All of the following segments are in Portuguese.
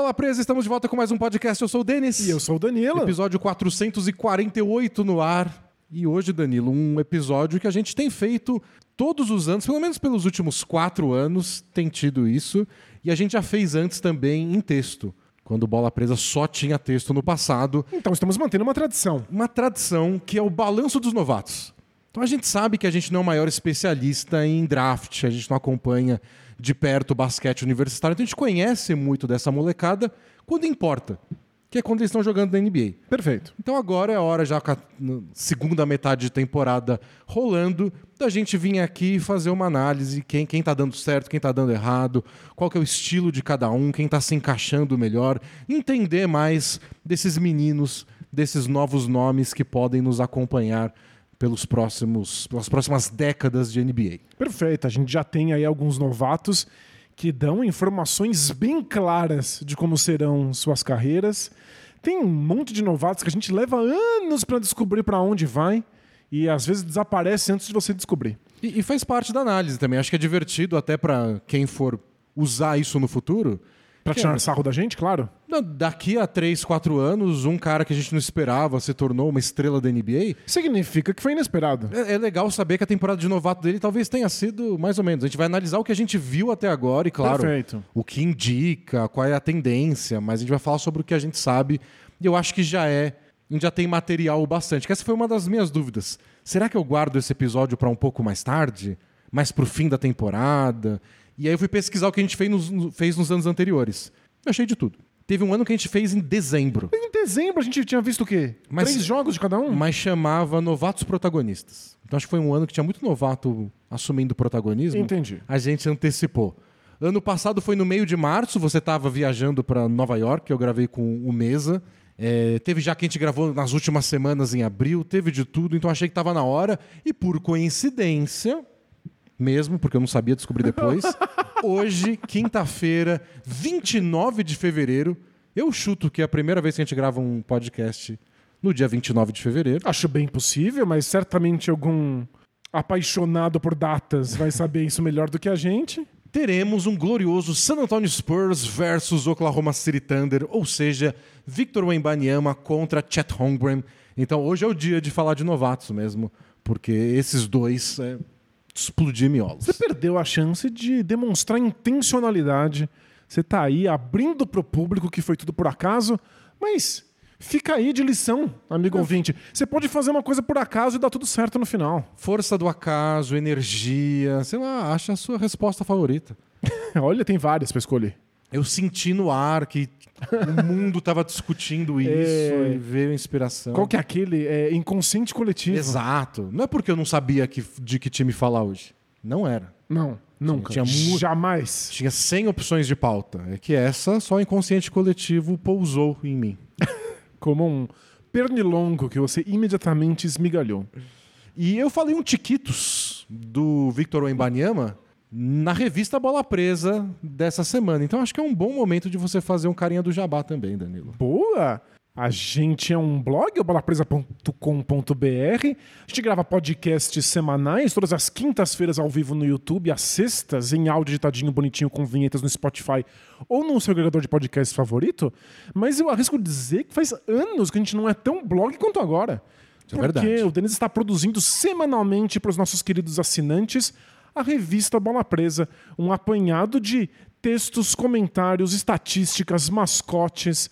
Bola Presa, estamos de volta com mais um podcast. Eu sou o Denis. E eu sou o Danilo. Episódio 448 no ar. E hoje, Danilo, um episódio que a gente tem feito todos os anos, pelo menos pelos últimos quatro anos, tem tido isso. E a gente já fez antes também em texto, quando Bola Presa só tinha texto no passado. Então estamos mantendo uma tradição. Uma tradição que é o balanço dos novatos. Então a gente sabe que a gente não é o maior especialista em draft, a gente não acompanha de perto o basquete universitário, então a gente conhece muito dessa molecada quando importa, que é quando eles estão jogando na NBA. Perfeito. Então agora é a hora, já com a segunda metade de temporada rolando, da gente vir aqui e fazer uma análise, quem, quem tá dando certo, quem tá dando errado, qual que é o estilo de cada um, quem tá se encaixando melhor, entender mais desses meninos, desses novos nomes que podem nos acompanhar pelos próximos, pelas próximas décadas de NBA. Perfeito. A gente já tem aí alguns novatos que dão informações bem claras de como serão suas carreiras. Tem um monte de novatos que a gente leva anos para descobrir para onde vai e às vezes desaparece antes de você descobrir. E, e faz parte da análise também. Acho que é divertido até para quem for usar isso no futuro Pra tirar sarro da gente, claro. Daqui a 3, 4 anos, um cara que a gente não esperava se tornou uma estrela da NBA. Significa que foi inesperado. É, é, legal saber que a temporada de novato dele talvez tenha sido mais ou menos. A gente vai analisar o que a gente viu até agora e, claro, Perfeito. o que indica, qual é a tendência, mas a gente vai falar sobre o que a gente sabe. E eu acho que já é. A gente já tem material bastante. Que essa foi uma das minhas dúvidas. Será que eu guardo esse episódio para um pouco mais tarde? Mais pro fim da temporada? E aí eu fui pesquisar o que a gente fez nos, fez nos anos anteriores. Eu achei de tudo. Teve um ano que a gente fez em dezembro. Em dezembro a gente tinha visto o quê? Mas, Três jogos de cada um? Mas chamava Novatos Protagonistas. Então acho que foi um ano que tinha muito novato assumindo protagonismo. Entendi. A gente antecipou. Ano passado foi no meio de março, você estava viajando para Nova York, eu gravei com o Mesa. É, teve já que a gente gravou nas últimas semanas em abril, teve de tudo, então achei que estava na hora. E por coincidência, mesmo, porque eu não sabia descobrir depois. Hoje, quinta-feira, 29 de fevereiro. Eu chuto que é a primeira vez que a gente grava um podcast no dia 29 de fevereiro. Acho bem possível, mas certamente algum apaixonado por datas vai saber isso melhor do que a gente. Teremos um glorioso San Antonio Spurs versus Oklahoma City Thunder, ou seja, Victor Wembanyama contra Chet Holmgren. Então hoje é o dia de falar de novatos mesmo, porque esses dois é, explodir miolos. Você perdeu a chance de demonstrar intencionalidade. Você está aí abrindo para o público que foi tudo por acaso, mas fica aí de lição, amigo ouvinte. Você pode fazer uma coisa por acaso e dar tudo certo no final. Força do acaso, energia, sei lá, acha a sua resposta favorita. Olha, tem várias para escolher. Eu senti no ar que o mundo estava discutindo isso é... e veio a inspiração. Qual que é aquele? É inconsciente coletivo. Exato. Não é porque eu não sabia que, de que time falar hoje. Não era. Não, nunca. Tinha, tinha Jamais. Tinha 100 opções de pauta. É que essa só o inconsciente coletivo pousou em mim. Como um pernilongo que você imediatamente esmigalhou. E eu falei um tiquitos do Victor Wembanyama na revista Bola Presa dessa semana. Então acho que é um bom momento de você fazer um carinha do jabá também, Danilo. Boa! A gente é um blog, bolapresa.com.br. A gente grava podcasts semanais, todas as quintas-feiras ao vivo no YouTube, às sextas em áudio ditadinho bonitinho com vinhetas no Spotify ou no seu agregador de podcast favorito. Mas eu arrisco dizer que faz anos que a gente não é tão blog quanto agora. É porque é o Denis está produzindo semanalmente para os nossos queridos assinantes a revista Bola Presa, um apanhado de textos, comentários, estatísticas, mascotes.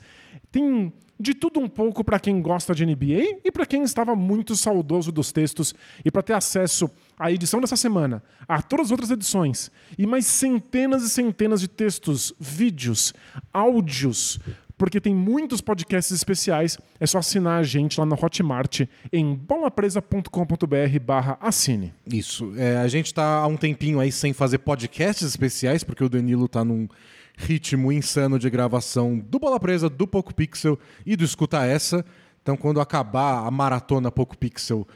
Tem de tudo um pouco para quem gosta de NBA e para quem estava muito saudoso dos textos e para ter acesso à edição dessa semana, a todas as outras edições e mais centenas e centenas de textos, vídeos, áudios, porque tem muitos podcasts especiais. É só assinar a gente lá na Hotmart em bolapresa.com.br barra assine. Isso. É, a gente está há um tempinho aí sem fazer podcasts especiais, porque o Danilo está num ritmo insano de gravação do Bola Presa, do Poco Pixel e do Escuta Essa. Então, quando acabar a maratona Poco Pixel,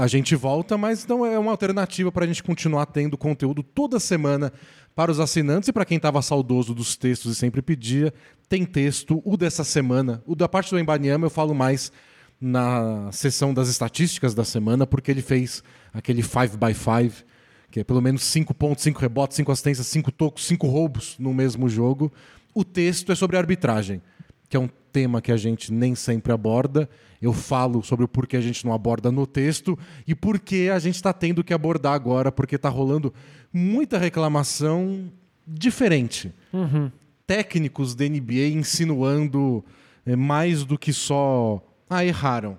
a gente volta, mas não é uma alternativa para a gente continuar tendo conteúdo toda semana para os assinantes e para quem estava saudoso dos textos e sempre pedia, tem texto. O dessa semana, o da parte do Embanyama, eu falo mais na sessão das estatísticas da semana, porque ele fez aquele 5x5, que é pelo menos 5 pontos, 5 rebotes, 5 assistências, 5 tocos, 5 roubos no mesmo jogo. O texto é sobre arbitragem, que é um tema que a gente nem sempre aborda. Eu falo sobre o porquê a gente não aborda no texto e por que a gente está tendo que abordar agora, porque está rolando muita reclamação diferente. Uhum. Técnicos da NBA insinuando é, mais do que só. Ah, erraram.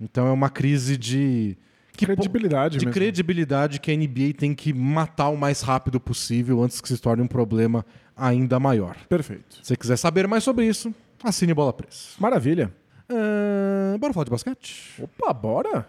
Então é uma crise de. Que credibilidade de mesmo. credibilidade que a NBA tem que matar o mais rápido possível antes que se torne um problema ainda maior. Perfeito. Se você quiser saber mais sobre isso, assine Bola Presa. Maravilha. Uh, bora falar de basquete? Opa, bora!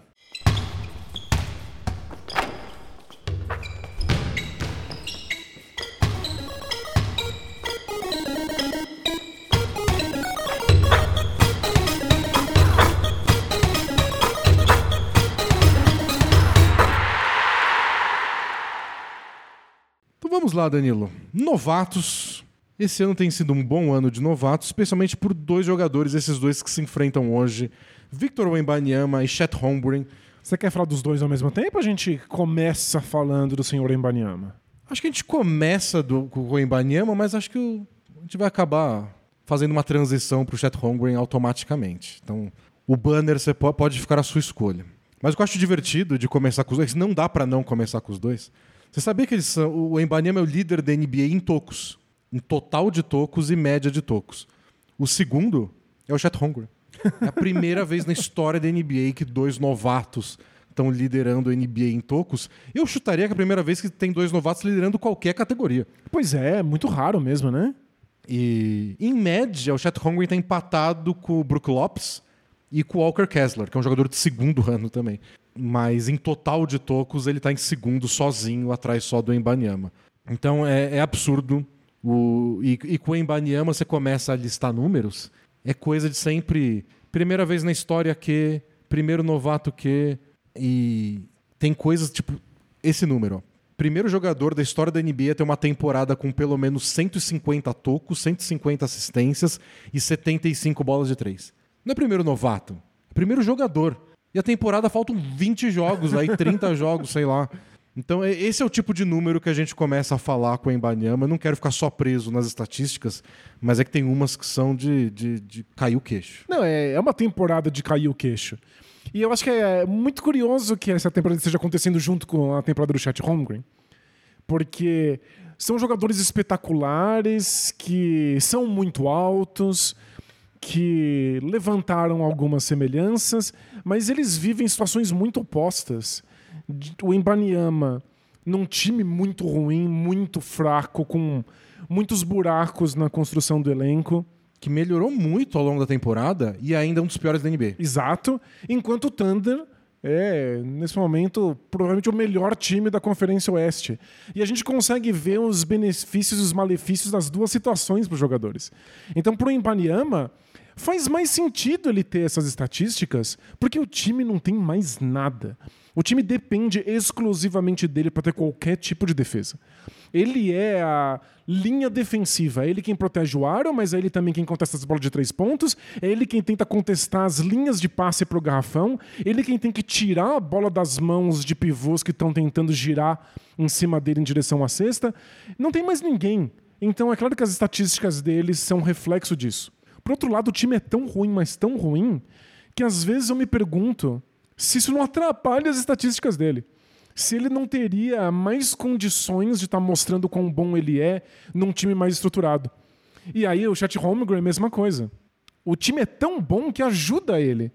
Lá, Danilo. Novatos. Esse ano tem sido um bom ano de novatos, especialmente por dois jogadores, esses dois que se enfrentam hoje, Victor Wembanyama e Chet Holmgren. Você quer falar dos dois ao mesmo tempo ou a gente começa falando do senhor Wembanyama? Acho que a gente começa do, com o Wembanyama, mas acho que o, a gente vai acabar fazendo uma transição para o Chet Holmgren automaticamente. Então, o banner você pode ficar à sua escolha. Mas o que eu acho divertido de começar com os dois, não dá para não começar com os dois, você sabia que eles são, o Embanyama é o líder da NBA em tocos, em total de tocos e média de tocos. O segundo é o Chet Holmgren. É a primeira vez na história da NBA que dois novatos estão liderando a NBA em tocos. Eu chutaria que é a primeira vez que tem dois novatos liderando qualquer categoria. Pois é, muito raro mesmo, né? E em média, o Chet Holmgren está empatado com o Brook Lopes e com o Walker Kessler, que é um jogador de segundo ano também mas em total de tocos ele está em segundo sozinho, atrás só do Embanyama. Então é, é absurdo. O, e, e, com o Embanyama você começa a listar números, é coisa de sempre. Primeira vez na história que, primeiro novato que, e tem coisas tipo esse número. Ó. Primeiro jogador da história da NBA a ter uma temporada com pelo menos 150 tocos, 150 assistências e 75 bolas de três. Não é primeiro novato, é primeiro jogador. E a temporada faltam 20 jogos, aí 30 jogos, sei lá. Então, esse é o tipo de número que a gente começa a falar com a Embanyama. Eu não quero ficar só preso nas estatísticas, mas é que tem umas que são de, de, de cair o queixo. Não, é, é uma temporada de cair o queixo. E eu acho que é muito curioso que essa temporada esteja acontecendo junto com a temporada do Chat Holmgren. Porque são jogadores espetaculares, que são muito altos, que levantaram algumas semelhanças, mas eles vivem situações muito opostas. O Embanyama num time muito ruim, muito fraco, com muitos buracos na construção do elenco. Que melhorou muito ao longo da temporada e ainda é um dos piores da NBA. Exato. Enquanto o Thunder é, nesse momento, provavelmente o melhor time da Conferência Oeste. E a gente consegue ver os benefícios e os malefícios das duas situações para os jogadores. Então, para o Embanyama, Faz mais sentido ele ter essas estatísticas, porque o time não tem mais nada. O time depende exclusivamente dele para ter qualquer tipo de defesa. Ele é a linha defensiva, é ele quem protege o aro, mas é ele também quem contesta as bolas de três pontos, é ele quem tenta contestar as linhas de passe para o garrafão, ele quem tem que tirar a bola das mãos de pivôs que estão tentando girar em cima dele em direção à cesta. Não tem mais ninguém. Então é claro que as estatísticas deles são reflexo disso. Por outro lado, o time é tão ruim, mas tão ruim, que às vezes eu me pergunto se isso não atrapalha as estatísticas dele. Se ele não teria mais condições de estar tá mostrando quão bom ele é num time mais estruturado. E aí o Chat Holmgren é a mesma coisa. O time é tão bom que ajuda ele.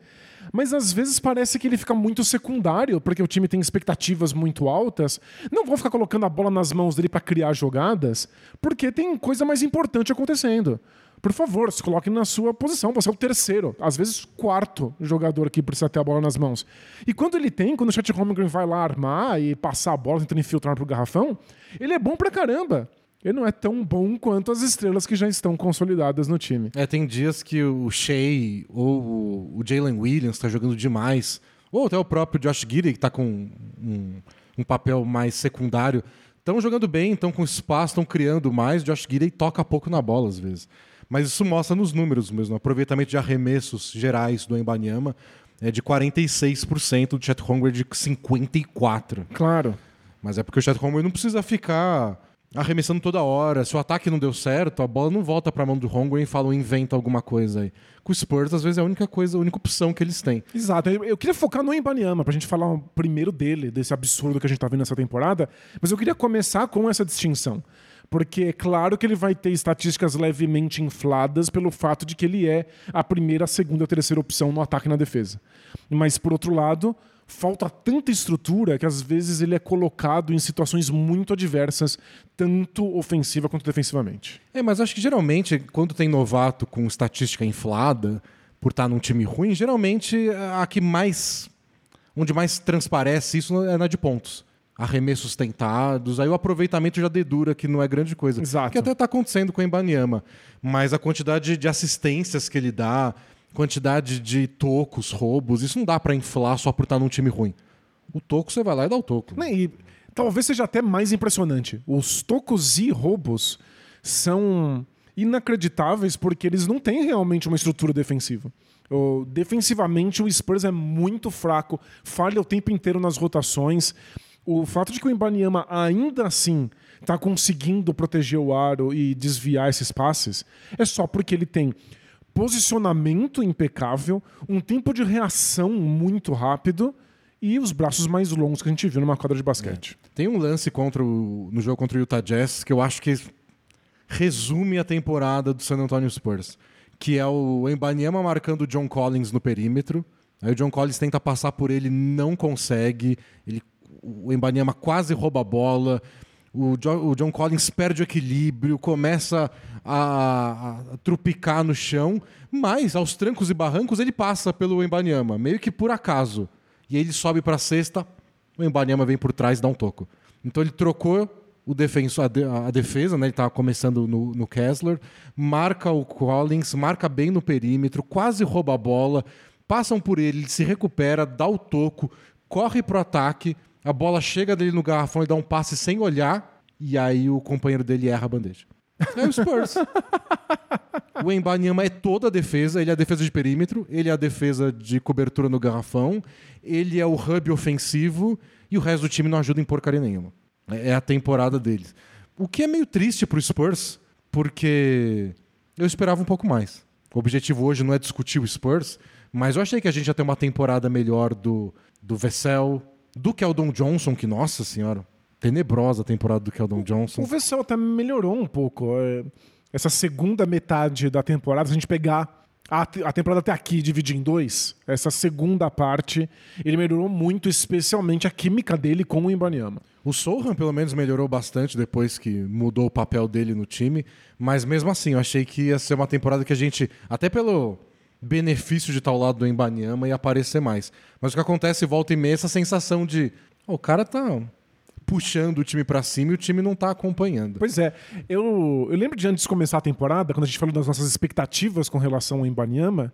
Mas às vezes parece que ele fica muito secundário, porque o time tem expectativas muito altas. Não vão ficar colocando a bola nas mãos dele para criar jogadas, porque tem coisa mais importante acontecendo por favor, se coloque na sua posição. Você é o terceiro, às vezes quarto jogador que precisa ter a bola nas mãos. E quando ele tem, quando o Chet Holmgren vai lá armar e passar a bola tentando infiltrar pro garrafão, ele é bom pra caramba. Ele não é tão bom quanto as estrelas que já estão consolidadas no time. É, tem dias que o Shea ou o Jalen Williams está jogando demais, ou até o próprio Josh Giddey, que está com um, um papel mais secundário, estão jogando bem, estão com espaço, estão criando mais. Josh Giddey toca pouco na bola às vezes. Mas isso mostra nos números mesmo. Aproveitamento de arremessos gerais do Embanyama é de 46%, do Chet Holmgren de 54%. Claro. Mas é porque o Chet Holmgren não precisa ficar arremessando toda hora. Se o ataque não deu certo, a bola não volta para a mão do Holmgren e fala, inventa alguma coisa aí. Com o Spurs, às vezes, é a única coisa, a única opção que eles têm. Exato. Eu, eu queria focar no Embanyama, pra gente falar primeiro dele, desse absurdo que a gente tá vendo nessa temporada, mas eu queria começar com essa distinção. Porque é claro que ele vai ter estatísticas levemente infladas pelo fato de que ele é a primeira, a segunda, a terceira opção no ataque e na defesa. Mas, por outro lado, falta tanta estrutura que às vezes ele é colocado em situações muito adversas, tanto ofensiva quanto defensivamente. É, mas acho que geralmente, quando tem novato com estatística inflada, por estar num time ruim, geralmente a que mais. onde mais transparece isso é na de pontos. Arremessos tentados, aí o aproveitamento já dedura, que não é grande coisa. Exato. Que até está acontecendo com o Embanyama. Mas a quantidade de assistências que ele dá, quantidade de tocos, roubos, isso não dá para inflar só por estar num time ruim. O toco você vai lá e dá o toco. E talvez seja até mais impressionante. Os tocos e roubos são inacreditáveis porque eles não têm realmente uma estrutura defensiva. O- defensivamente, o Spurs é muito fraco, falha o tempo inteiro nas rotações. O fato de que o Ibaniama ainda assim está conseguindo proteger o aro e desviar esses passes é só porque ele tem posicionamento impecável, um tempo de reação muito rápido e os braços mais longos que a gente viu numa quadra de basquete. Tem um lance contra o- no jogo contra o Utah Jazz que eu acho que resume a temporada do San Antonio Spurs, que é o Embanyama marcando o John Collins no perímetro. Aí o John Collins tenta passar por ele, não consegue. Ele, o Embanyama quase rouba a bola. O, Jo- o John Collins perde o equilíbrio, começa a, a trupicar no chão, mas aos trancos e barrancos ele passa pelo Embanyama, meio que por acaso. E ele sobe para a cesta, o Embanyama vem por trás e dá um toco. Então ele trocou o defensor, a, de- a defesa, né? ele estava começando no, no Kessler, marca o Collins, marca bem no perímetro, quase rouba a bola, passam por ele, ele se recupera, dá o toco, corre pro ataque, a bola chega dele no garrafão e dá um passe sem olhar, e aí o companheiro dele erra a bandeja. É o Spurs. O Embanyama é toda a defesa, ele é a defesa de perímetro, ele é a defesa de cobertura no garrafão, ele é o hub ofensivo e o resto do time não ajuda em porcaria nenhuma. É é a temporada deles. O que é meio triste pro Spurs, porque eu esperava um pouco mais. O objetivo hoje não é discutir o Spurs, mas eu achei que a gente ia ter uma temporada melhor do, do Vessel, do Keldon Johnson, que, nossa senhora, tenebrosa a temporada do Keldon Johnson. O Vessel até melhorou um pouco. é, Essa segunda metade da temporada, se a gente pegar a, a temporada até aqui e dividir em dois, essa segunda parte, ele melhorou muito, especialmente a química dele com o Ibaniama. O Sohan, pelo menos, melhorou bastante depois que mudou o papel dele no time. Mas mesmo assim, eu achei que ia ser uma temporada que a gente, até pelo benefício de estar ao lado do Embanyama, ia aparecer mais. Mas o que acontece volta e meia é essa sensação de "Ó, o cara tá puxando o time pra cima e o time não tá acompanhando. Pois é, eu, eu lembro de antes de começar a temporada, quando a gente falou das nossas expectativas com relação ao Ibaniama,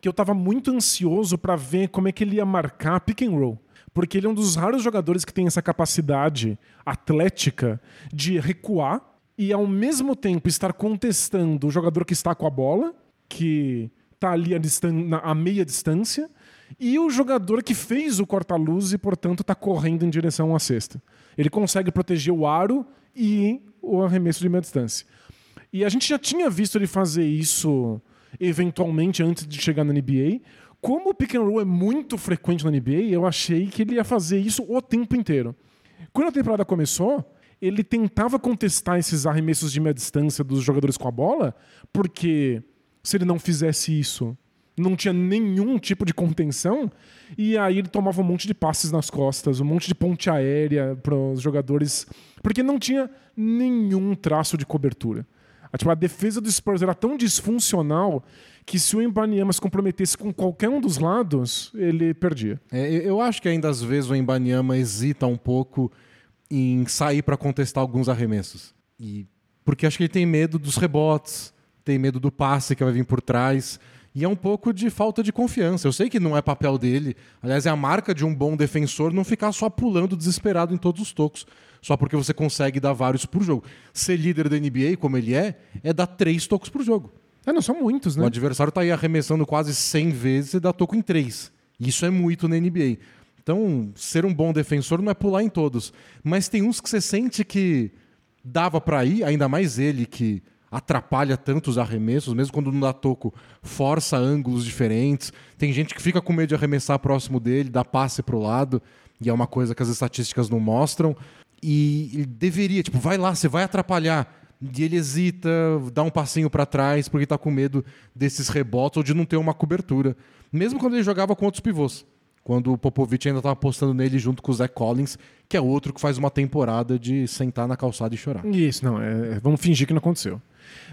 que eu tava muito ansioso para ver como é que ele ia marcar pick and roll. Porque ele é um dos raros jogadores que tem essa capacidade atlética de recuar e ao mesmo tempo estar contestando o jogador que está com a bola, que tá ali a, a meia distância, e o jogador que fez o corta-luz e, portanto, está correndo em direção à cesta. Ele consegue proteger o aro e o arremesso de meia distância. E a gente já tinha visto ele fazer isso eventualmente antes de chegar na NBA. Como o pick and roll é muito frequente na NBA, eu achei que ele ia fazer isso o tempo inteiro. Quando a temporada começou, ele tentava contestar esses arremessos de meia distância dos jogadores com a bola, porque se ele não fizesse isso, não tinha nenhum tipo de contenção, e aí ele tomava um monte de passes nas costas, um monte de ponte aérea para os jogadores, porque não tinha nenhum traço de cobertura. A, tipo, a defesa do Spurs era tão disfuncional que se o Embanyama se comprometesse com qualquer um dos lados, ele perdia. É, eu- eu acho que ainda às vezes o Embanyama hesita um pouco em sair para contestar alguns arremessos. E porque acho que ele tem medo dos rebotes, tem medo do passe que vai vir por trás. E é um pouco de falta de confiança. Eu sei que não é papel dele. Aliás, é a marca de um bom defensor não ficar só pulando desesperado em todos os tocos. Só porque você consegue dar vários por jogo. Ser líder da NBA, como ele é, é dar três tocos por jogo. É, não são muitos, O né? adversário tá aí arremessando quase 100 vezes e dá toco em 3. Isso é muito na NBA. Então, ser um bom defensor não é pular em todos. Mas tem uns que você sente que dava para ir, ainda mais ele que atrapalha tanto os arremessos, mesmo quando não dá toco, força ângulos diferentes. Tem gente que fica com medo de arremessar próximo dele, dá passe pro lado, e é uma coisa que as estatísticas não mostram. E ele deveria, tipo, vai lá, você vai atrapalhar. E ele hesita, dá um passinho para trás, porque tá com medo desses rebotes ou de não ter uma cobertura. Mesmo quando ele jogava com outros pivôs. Quando o Popovich ainda estava apostando nele junto com o Zach Collins, que é outro que faz uma temporada de sentar na calçada e chorar. Isso, não, é, vamos fingir que não aconteceu.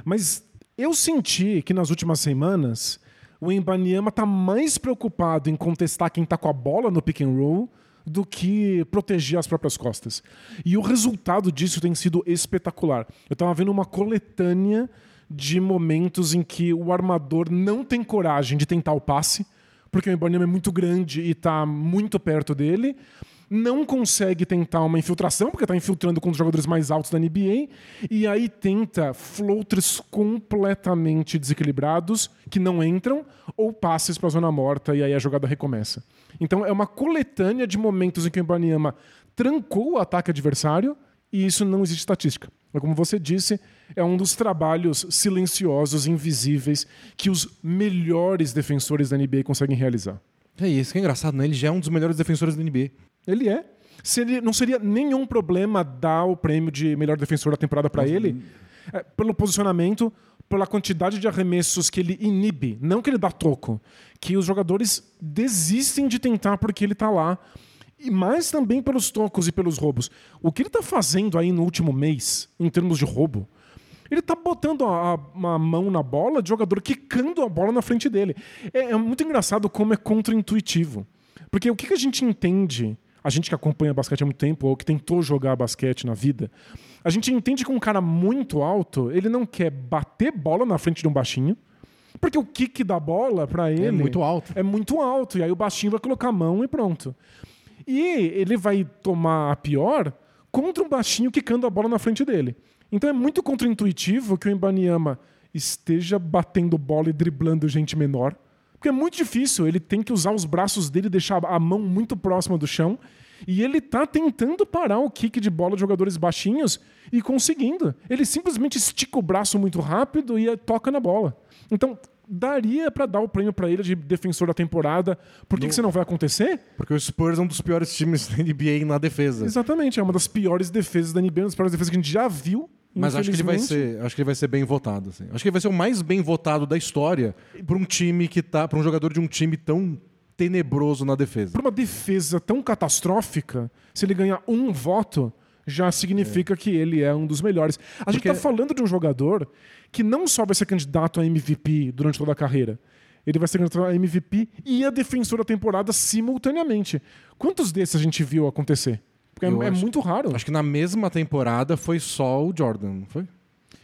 Mas eu senti que nas últimas semanas o Embanyama está mais preocupado em contestar quem está com a bola no pick and roll do que proteger as próprias costas. E o resultado disso tem sido espetacular. Eu estava vendo uma coletânea de momentos em que o armador não tem coragem de tentar o passe, porque o Ibanyama é muito grande e está muito perto dele. Não consegue tentar uma infiltração, porque está infiltrando com os jogadores mais altos da NBA. E aí tenta floaters completamente desequilibrados, que não entram, ou passes para a zona morta, e aí a jogada recomeça. Então é uma coletânea de momentos em que o Ibanyama trancou o ataque adversário, e isso não existe estatística. Mas como você disse, é um dos trabalhos silenciosos, invisíveis, que os melhores defensores da NBA conseguem realizar. É isso que é engraçado, né? Ele já é um dos melhores defensores da NBA. Ele é. Seria, não seria nenhum problema dar o prêmio de melhor defensor da temporada para ele, é, pelo posicionamento, pela quantidade de arremessos que ele inibe, não que ele dá toco, que os jogadores desistem de tentar porque ele está lá. E mais também pelos tocos e pelos roubos. O que ele está fazendo aí no último mês, em termos de roubo, ele tá botando a, a, mão na bola de jogador quicando a bola na frente dele. É, é muito engraçado como é contra-intuitivo. Porque o que, que a gente entende, a gente que acompanha basquete há muito tempo, ou que tentou jogar basquete na vida, a gente entende que um cara muito alto, ele não quer bater bola na frente de um baixinho, porque o kick da bola para é ele é muito alto. É muito alto. E aí o baixinho vai colocar a mão e pronto. E ele vai tomar a pior contra um baixinho quicando a bola na frente dele. Então é muito contraintuitivo que o Ibaniama esteja batendo bola e driblando gente menor. Porque é muito difícil, ele tem que usar os braços dele deixar a mão muito próxima do chão. E ele tá tentando parar o kick de bola de jogadores baixinhos e conseguindo. Ele simplesmente estica o braço muito rápido e toca na bola. Então, daria para dar o prêmio para ele de defensor da temporada. Por que, no... que isso não vai acontecer? Porque o Spurs é um dos piores times da NBA na defesa. Exatamente, é uma das piores defesas da NBA, uma das piores defesas que a gente já viu. Mas acho que ele vai ser, acho que ele vai ser bem votado. Assim. Acho que ele vai ser o mais bem votado da história para um time que tá, para um jogador de um time tão tenebroso na defesa. Para uma defesa tão catastrófica, se ele ganhar um voto, já significa é. que ele é um dos melhores. A Porque... gente está falando de um jogador que não só vai ser candidato a MVP durante toda a carreira, ele vai ser candidato a MVP e a defensor da temporada simultaneamente. Quantos desses a gente viu acontecer? Porque é, é acho, muito raro. Acho que na mesma temporada foi só o Jordan, não foi?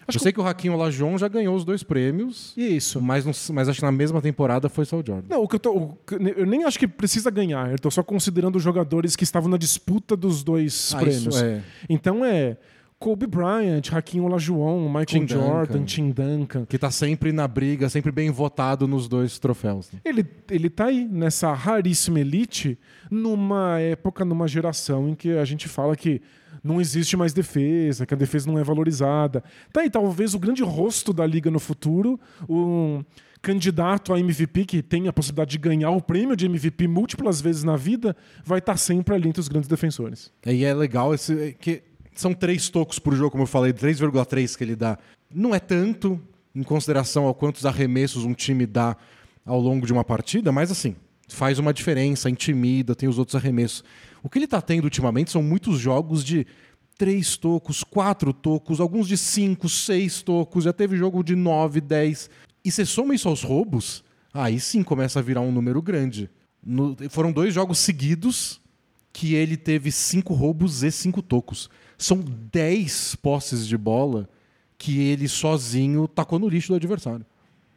Acho eu sei que o Raquinho Olajon já ganhou os dois prêmios. Isso. Mas, não, mas acho que na mesma temporada foi só o Jordan. Não, o que eu, tô, o, eu nem acho que precisa ganhar. Eu estou só considerando os jogadores que estavam na disputa dos dois ah, prêmios. É. Então é. Kobe Bryant, Hakim Olajuwon, Michael Tim Jordan, Duncan, Tim Duncan. Que está sempre na briga, sempre bem votado nos dois troféus. Né? Ele, ele tá aí, nessa raríssima elite, numa época, numa geração em que a gente fala que não existe mais defesa, que a defesa não é valorizada. Tá aí, talvez o grande rosto da liga no futuro, um candidato a MVP que tem a possibilidade de ganhar o prêmio de MVP múltiplas vezes na vida, vai estar tá sempre ali entre os grandes defensores. E é legal esse que são três tocos por jogo, como eu falei, 3,3 que ele dá. Não é tanto em consideração ao quantos arremessos um time dá ao longo de uma partida, mas assim, faz uma diferença, intimida, tem os outros arremessos. O que ele está tendo ultimamente são muitos jogos de três tocos, quatro tocos, alguns de cinco, seis tocos, já teve jogo de nove, dez. E você soma isso aos roubos, aí sim começa a virar um número grande. No, foram dois jogos seguidos que ele teve cinco roubos e cinco tocos. São 10 posses de bola que ele sozinho tacou no lixo do adversário.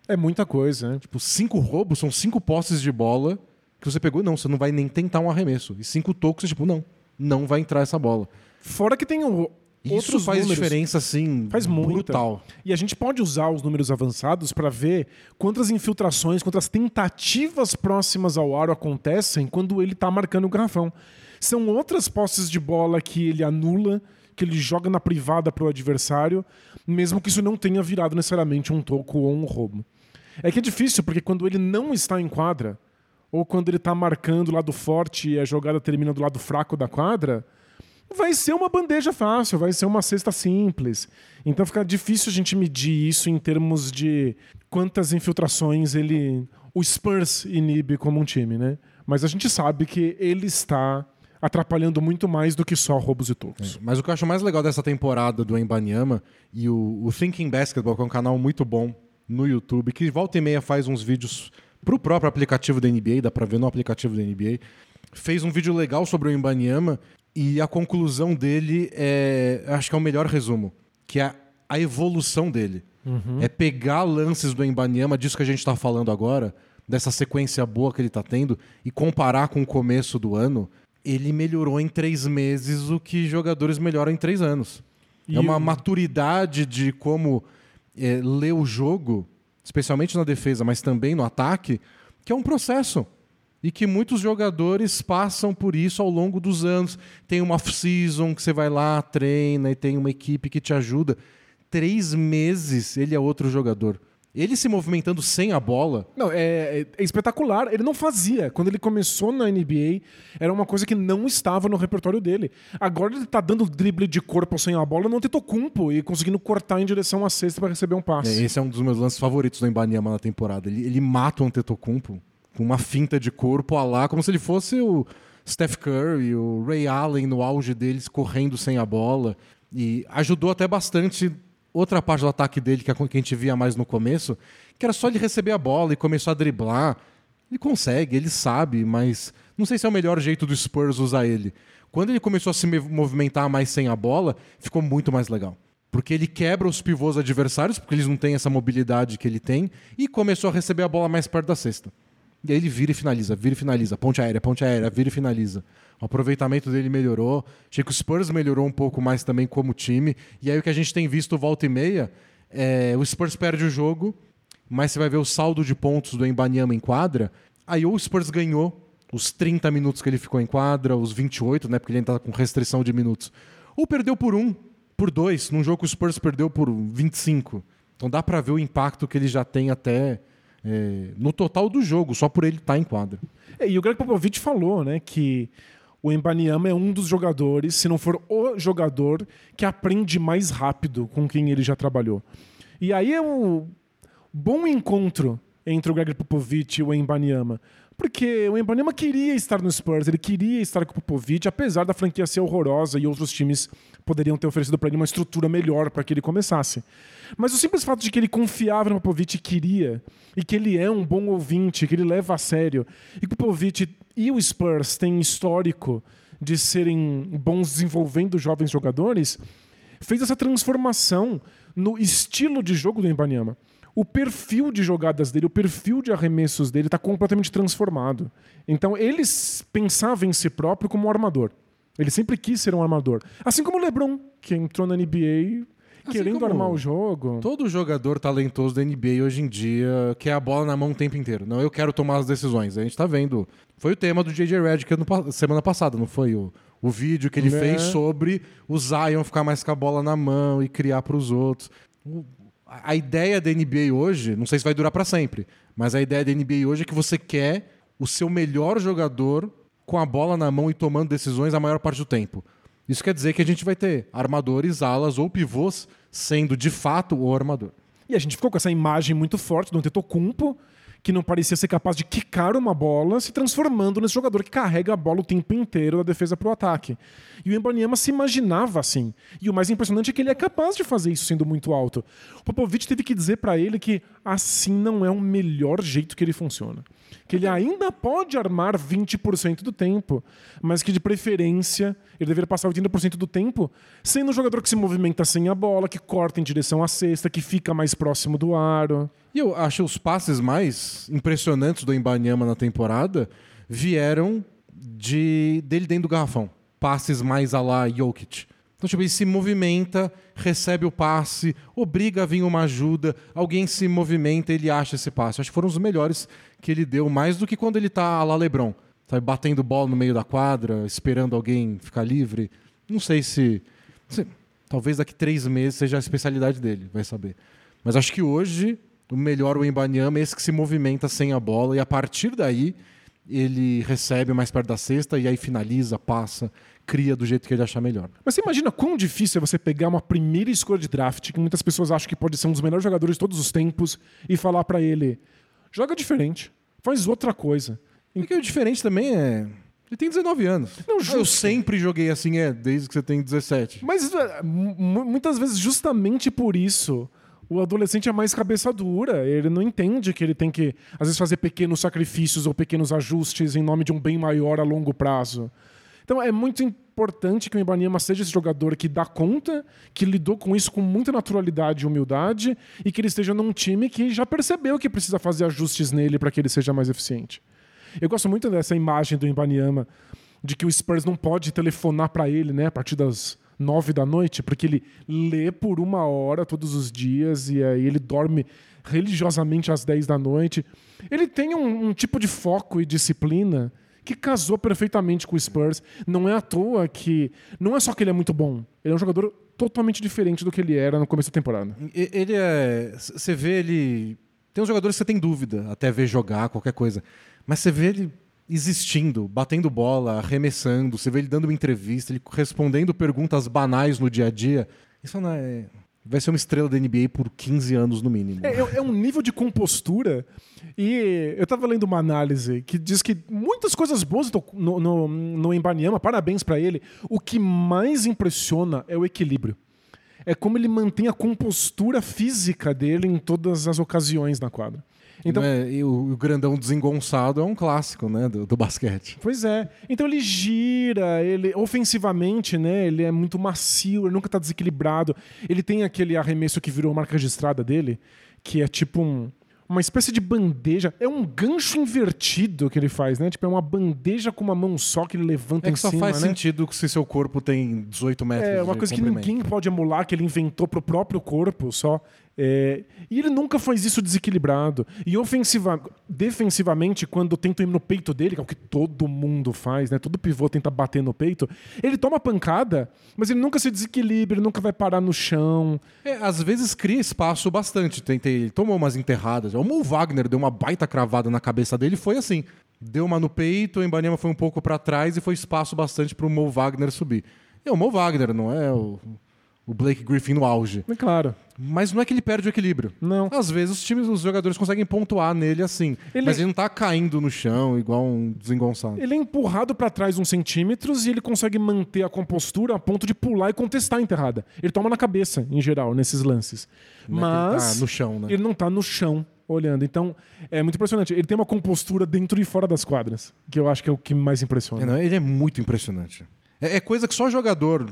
É muita coisa, né? Tipo, cinco roubos são cinco posses de bola que você pegou, não, você não vai nem tentar um arremesso. E cinco tocos, tipo, não, não vai entrar essa bola. Fora que tem o, isso faz números. diferença, assim, faz brutal. E a gente pode usar os números avançados para ver quantas infiltrações, quantas tentativas próximas ao aro acontecem quando ele está marcando o garrafão. São outras posses de bola que ele anula, que ele joga na privada pro adversário, mesmo que isso não tenha virado necessariamente um toco ou um roubo. É que é difícil, porque quando ele não está em quadra, ou quando ele está marcando o lado forte e a jogada termina do lado fraco da quadra, vai ser uma bandeja fácil, vai ser uma cesta simples. Então fica difícil a gente medir isso em termos de quantas infiltrações ele o Spurs inibe como um time, né? Mas a gente sabe que ele está atrapalhando muito mais do que só roubos e tocos. É, mas o que eu acho mais legal dessa temporada do Embanyama e o, o Thinking Basketball, que é um canal muito bom no YouTube, que volta e meia faz uns vídeos pro próprio aplicativo da NBA, dá pra ver no aplicativo da NBA, fez um vídeo legal sobre o Embanyama e a conclusão dele é, acho que é o melhor resumo, que é a evolução dele. Uhum. É pegar lances do Embanyama, disso que a gente está falando agora, dessa sequência boa que ele está tendo, e comparar com o começo do ano. Ele melhorou em três meses o que jogadores melhoram em três anos. E é uma maturidade de como é, ler o jogo, especialmente na defesa, mas também no ataque, que é um processo e que muitos jogadores passam por isso ao longo dos anos. Tem uma off-season que você vai lá, treina e tem uma equipe que te ajuda. Três meses ele é outro jogador. Ele se movimentando sem a bola. Não, é, é, espetacular. Ele não fazia. Quando ele começou na NBA, era uma coisa que não estava no repertório dele. Agora ele tá dando drible de corpo sem a bola, não tentou cumpo e conseguindo cortar em direção à cesta para receber um passe. É, esse é um dos meus lances favoritos do Embanyama na temporada. Ele, ele mata o Antetokounmpo com uma finta de corpo a lá, como se ele fosse o Steph Curry, o Ray Allen no auge deles, correndo sem a bola. E ajudou até bastante outra parte do ataque dele, que é a gente via mais no começo, que era só ele receber a bola e começar a driblar. Ele consegue, ele sabe, mas não sei se é o melhor jeito do Spurs usar ele. Quando ele começou a se movimentar mais sem a bola, ficou muito mais legal. Porque ele quebra os pivôs adversários, porque eles não têm essa mobilidade que ele tem, e começou a receber a bola mais perto da cesta. E aí ele vira e finaliza, vira e finaliza. Ponte aérea, ponte aérea, vira e finaliza. O aproveitamento dele melhorou. Achei que o Spurs melhorou um pouco mais também como time. E aí o que a gente tem visto volta e meia é o Spurs perde o jogo, mas você vai ver o saldo de pontos do Embanyama em quadra. Aí ou o Spurs ganhou os 30 minutos que ele ficou em quadra, os 28, né? Porque ele ainda tá com restrição de minutos. Ou perdeu por um, por dois, num jogo que o Spurs perdeu por 25. Então dá para ver o impacto que ele já tem até é, no total do jogo, só por ele estar tá em quadra. É, e o Greg Popovich falou né, que o Embanyama é um dos jogadores, se não for o jogador, que aprende mais rápido com quem ele já trabalhou. E aí é um bom encontro entre o Greg Popovich e o Embanyama. Porque o Embanyama queria estar no Spurs, ele queria estar com o Popovich, apesar da franquia ser horrorosa e outros times poderiam ter oferecido para ele uma estrutura melhor para que ele começasse. Mas o simples fato de que ele confiava no Popovich e queria, e que ele é um bom ouvinte, que ele leva a sério, e que o Popovich e o Spurs têm histórico de serem bons desenvolvendo jovens jogadores, fez essa transformação no estilo de jogo do Embanyama o perfil de jogadas dele, o perfil de arremessos dele está completamente transformado. Então ele pensava em si próprio como um armador. Ele sempre quis ser um armador. Assim como o LeBron, que entrou na NBA assim querendo armar o jogo. Todo jogador talentoso da NBA hoje em dia quer a bola na mão o tempo inteiro. Não, eu quero tomar as decisões. A gente está vendo. Foi o tema do JJ Redick no, semana passada, não foi? O, o vídeo que ele é. fez sobre o Zion ficar mais com a bola na mão e criar para os outros a ideia da NBA hoje, não sei se vai durar para sempre, mas a ideia da NBA hoje é que você quer o seu melhor jogador com a bola na mão e tomando decisões a maior parte do tempo. Isso quer dizer que a gente vai ter armadores, alas ou pivôs sendo de fato o armador. E a gente ficou com essa imagem muito forte do Antetokounmpo, que não parecia ser capaz de quicar uma bola, se transformando nesse jogador que carrega a bola o tempo inteiro da defesa para o ataque. E o Embanyama se imaginava assim. E o mais impressionante é que ele é capaz de fazer isso sendo muito alto. O Popovich teve que dizer para ele que assim não é o melhor jeito que ele funciona. Que ele ainda pode armar 20% do tempo, mas que de preferência ele deveria passar 80% do tempo sendo um jogador que se movimenta sem a bola, que corta em direção à cesta, que fica mais próximo do aro. E eu acho os passes mais impressionantes do Embanyama na temporada vieram de dele dentro do garrafão. Passes mais a lá Jokic. Então, tipo, ele se movimenta, recebe o passe, obriga a vir uma ajuda, alguém se movimenta, ele acha esse passe. Acho que foram os melhores que ele deu, mais do que quando ele tá a lá Lebron. Tá batendo bola no meio da quadra, esperando alguém ficar livre. Não sei se Sim. Talvez daqui três meses seja a especialidade dele, vai saber. Mas acho que hoje o melhor o Embanyama é esse que se movimenta sem a bola e a partir daí ele recebe mais perto da cesta e aí finaliza, passa, cria do jeito que ele achar melhor. Mas você imagina quão difícil é você pegar uma primeira escolha de draft, que muitas pessoas acham que pode ser um dos melhores jogadores de todos os tempos, e falar para ele: joga diferente, faz outra coisa. E que o diferente também é. Ele tem 19 anos. Não, Eu justo. sempre joguei assim, é, desde que você tem 17. Mas é, mu- muitas vezes, justamente por isso, o adolescente é mais cabeça dura. Ele não entende que ele tem que, às vezes, fazer pequenos sacrifícios ou pequenos ajustes em nome de um bem maior a longo prazo. Então é muito importante que o Ibaniama seja esse jogador que dá conta, que lidou com isso com muita naturalidade e humildade e que ele esteja num time que já percebeu que precisa fazer ajustes nele para que ele seja mais eficiente. Eu gosto muito dessa imagem do Ibaniama de que o Spurs não pode telefonar para ele, né, a partir das nove da noite, porque ele lê por uma hora todos os dias e aí ele dorme religiosamente às 10 da noite. Ele tem um, um tipo de foco e disciplina que casou perfeitamente com o Spurs. Não é à toa que. Não é só que ele é muito bom, ele é um jogador totalmente diferente do que ele era no começo da temporada. Ele é. Você vê ele. Tem uns jogadores que você tem dúvida até ver jogar, qualquer coisa. Mas você vê ele existindo, batendo bola, arremessando, você vê ele dando uma entrevista, ele respondendo perguntas banais no dia a dia. Isso não é. Vai ser uma estrela da NBA por 15 anos no mínimo. É, é- é um nível de compostura. E eu tava lendo uma análise que diz que muitas coisas boas no, no, no parabéns pra ele. O que mais impressiona é o equilíbrio. É como ele mantém a compostura física dele em todas as ocasiões na quadra. Então, Não é- e o, o grandão desengonçado é um clássico, né, do, do basquete. Pois é. Então ele gira, ele ofensivamente, né? Ele é muito macio, ele nunca tá desequilibrado. Ele tem aquele arremesso que virou marca registrada dele, que é tipo um- uma espécie de bandeja. É um gancho invertido que ele faz, né? Tipo, é uma bandeja com uma mão só que ele levanta É em que só cima, faz né? sentido se seu corpo tem 18 metros. É uma de coisa que ninguém pode emular, que ele inventou pro próprio corpo só. É, e ele nunca faz isso desequilibrado. E ofensiva, defensivamente, quando tentam ir no peito dele, que é o que todo mundo faz, né? Todo pivô tenta bater no peito, ele toma pancada, mas ele nunca se desequilibra, ele nunca vai parar no chão. É, às vezes cria espaço bastante. Tentei, ele tomou umas enterradas. O Mo Wagner deu uma baita cravada na cabeça dele foi assim. Deu uma no peito, o Embanema foi um pouco pra trás e foi espaço bastante pro Mo Wagner subir. E o Mo Wagner não é o, o Blake Griffin no auge. É claro. Mas não é que ele perde o equilíbrio. Não. Às vezes os times, os jogadores conseguem pontuar nele assim. Ele- Mas ele não tá caindo no chão igual um desengonçado. Ele é empurrado pra trás uns centímetros e ele consegue manter a compostura a ponto de pular e contestar a enterrada. Ele toma na cabeça, em geral, nesses lances. Não é ele Mas tá no chão, né? ele não tá no chão olhando. Então, é muito impressionante. Ele tem uma compostura dentro e fora das quadras, que eu acho que é o que mais impressiona. É, não, ele é muito impressionante. É, é coisa que só jogador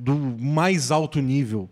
do mais alto nível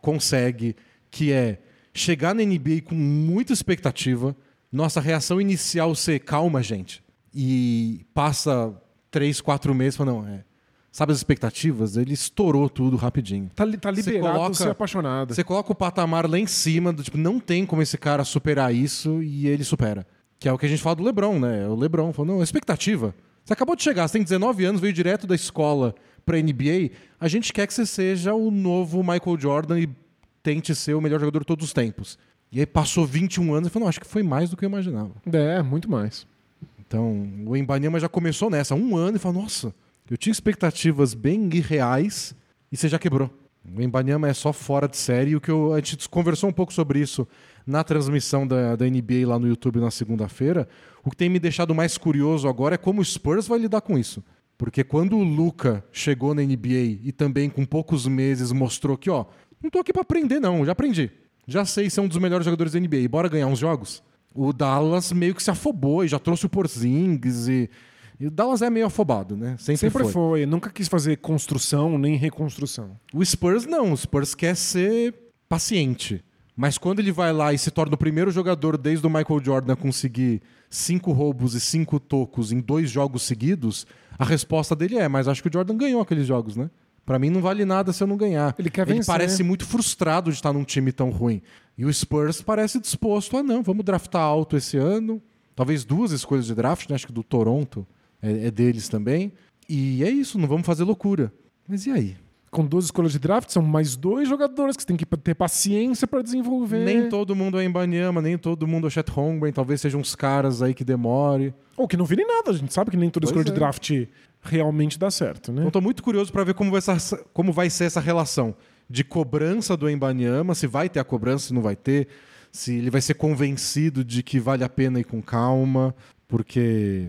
consegue, que é chegar na NBA com muita expectativa, nossa reação inicial ser calma, gente, e passa três, quatro meses e fala, não, é. Sabe as expectativas? Ele estourou tudo rapidinho. Tá, tá Você liberado coloca- ser apaixonado. Você coloca o patamar lá em cima, do, tipo, não tem como esse cara superar isso e ele supera. Que é o que a gente fala do LeBron, né? O LeBron falou, não, expectativa. Você acabou de chegar, você tem 19 anos, veio direto da escola pra NBA, a gente quer que você seja o novo Michael Jordan e tente ser o melhor jogador de todos os tempos. E aí passou 21 anos e falou, não, acho que foi mais do que eu imaginava. É, muito mais. Então, o Embanyama já começou nessa, um ano, e falou, nossa, eu tinha expectativas bem irreais e você já quebrou. O Embanyama é só fora de série. E o que eu, a gente conversou um pouco sobre isso na transmissão da, da NBA lá no YouTube na segunda-feira. O que tem me deixado mais curioso agora é como o Spurs vai lidar com isso. Porque quando o Luca chegou na NBA e também com poucos meses mostrou que, ó, não tô aqui pra aprender não, já aprendi. Já sei ser um dos melhores jogadores da NBA, bora ganhar uns jogos. O Dallas meio que se afobou e já trouxe o Porzingis e, e o Dallas é meio afobado, né? Sempre, Sempre foi. foi. Nunca quis fazer construção nem reconstrução. O Spurs não, o Spurs quer ser paciente. Mas quando ele vai lá e se torna o primeiro jogador desde o Michael Jordan a conseguir cinco roubos e cinco tocos em dois jogos seguidos, a resposta dele é: mas acho que o Jordan ganhou aqueles jogos, né? Pra mim não vale nada se eu não ganhar. Ele quer Ele vencer. parece muito frustrado de estar num time tão ruim. E o Spurs parece disposto a não, vamos draftar alto esse ano. Talvez duas escolhas de draft, né? acho que do Toronto é, é deles também. E é isso, não vamos fazer loucura. Mas e aí? Com duas escolhas de draft, são mais dois jogadores que você tem que ter paciência para desenvolver. Nem todo mundo é Embanyama, nem todo mundo é Chet Holmgren. Talvez sejam uns caras aí que demore. Ou que não virem nada. A gente sabe que nem toda Pois escolha de é. draft realmente dá certo, né? Então tô muito curioso para ver como vai, ser, como vai ser essa relação de cobrança do Embanyama, se vai ter a cobrança, se não vai ter, se ele vai ser convencido de que vale a pena ir com calma, porque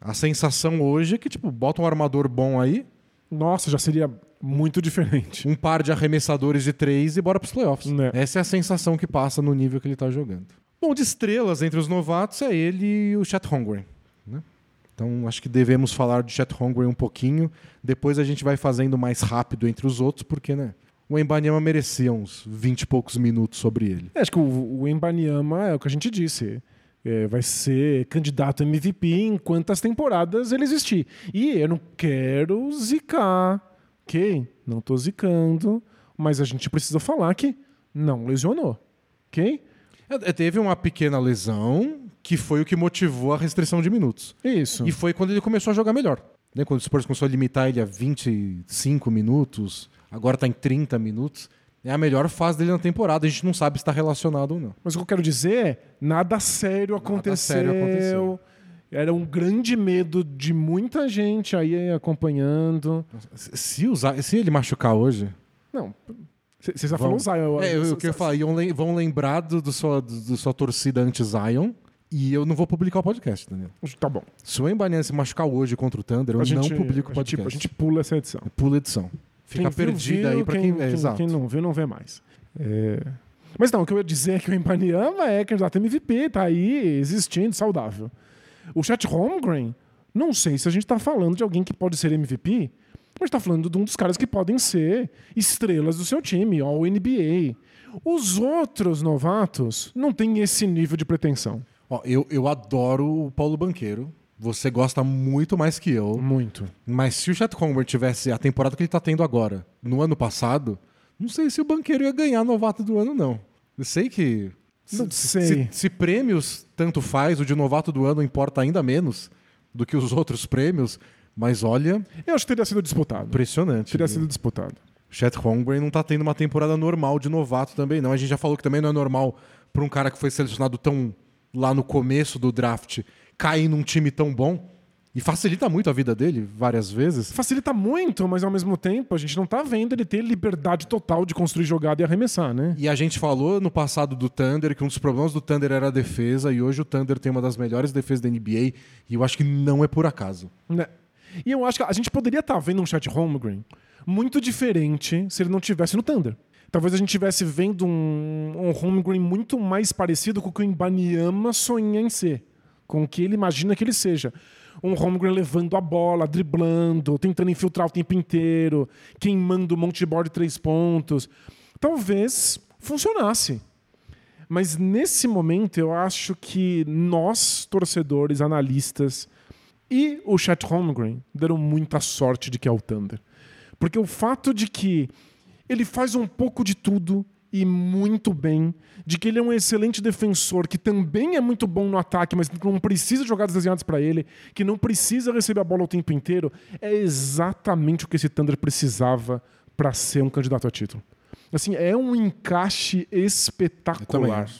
a sensação hoje é que, tipo, bota um armador bom aí, Nossa, já seria muito diferente. um par de arremessadores de três e bora pros playoffs. Né. Essa é a sensação que passa no nível que ele tá jogando. Bom, de estrelas entre os novatos é ele e o Chet Holmgren. Né? Então acho que devemos falar de Chet Holmgren um pouquinho. Depois a gente vai fazendo mais rápido entre os outros, porque né, o Embanyama merecia uns 20 e poucos minutos sobre ele. É, acho que o, o Embanyama é o que a gente disse. É, vai ser candidato a MVP enquanto as temporadas ele existir. E eu não quero zicar, ok? Não tô zicando, mas a gente precisa falar que não lesionou, ok? É, teve uma pequena lesão que foi o que motivou a restrição de minutos. Isso. E foi quando ele começou a jogar melhor. Né? Quando o Spurs começou a limitar ele a 25 minutos, agora está em 30 minutos. É a melhor fase dele na temporada. A gente não sabe se está relacionado ou não. Mas o que eu quero dizer é, nada sério aconteceu. sério aconteceu. Era um grande medo de muita gente aí acompanhando. Se, usar, se ele machucar hoje. Não, você já falou. Zion. eu- É, eu, o que eu ia falar, vão lembrar do, do sua, do, sua torcida anti-Zion. E eu não vou publicar o podcast, Daniel. Tá bom. Se o Embanyama se machucar hoje contra o Thunder, eu a gente, não publico o podcast. gente, a gente pula essa edição. Pula a edição. Fica Quem perdida viu, aí pra quem. é, exato. quem não viu, não vê mais. É, Mas não, o que eu ia dizer é que o Embanyama é candidato a MVP, tá aí existindo, saudável. O Chet Holmgren, não sei se a gente tá falando de alguém que pode ser MVP, mas tá falando de um dos caras que podem ser estrelas do seu time, All NBA. Os outros novatos não têm esse nível de pretensão. Ó, eu, eu adoro o Paulo Banqueiro. Você gosta muito mais que eu. Muito. Mas se o Chet Holmgren tivesse a temporada que ele tá tendo agora, no ano passado, não sei se o Banqueiro ia ganhar novato do ano, não. Eu sei que. Não se, sei. Se, se prêmios tanto faz, o de novato do ano importa ainda menos do que os outros prêmios. Mas olha, Eu acho que teria sido disputado. impressionante. Teria viu? sido disputado. Chet Holmgren não tá tendo uma temporada normal de novato também, não. A gente já falou que também não é normal para um cara que foi selecionado tão lá no começo do draft cair num time tão bom. E facilita muito a vida dele várias vezes. Facilita muito, mas ao mesmo tempo a gente não tá vendo ele ter liberdade total de construir jogada e arremessar, né? E a gente falou no passado do Thunder que um dos problemas do Thunder era a defesa, e hoje o Thunder tem uma das melhores defesas da NBA, e eu acho que não é por acaso. Né? E eu acho que a gente poderia estar vendo um Chet Holmgren muito diferente se ele não tivesse no Thunder. Talvez a gente estivesse vendo um, um Holmgren muito mais parecido com o que o Ibaniama sonha em ser, com o que ele imagina que ele seja. Um Holmgren levando a bola, driblando, tentando infiltrar o tempo inteiro, queimando um monte de bola de três pontos. Talvez funcionasse. Mas nesse momento eu acho que nós, torcedores, analistas e o Chet Holmgren deram muita sorte de que é o Thunder. Porque o fato de que ele faz um pouco de tudo e muito bem, de que ele é um excelente defensor, que também é muito bom no ataque, mas não precisa de jogadas desenhadas para ele, que não precisa receber a bola o tempo inteiro, é exatamente o que esse Thunder precisava para ser um candidato a título. Assim, é um encaixe espetacular.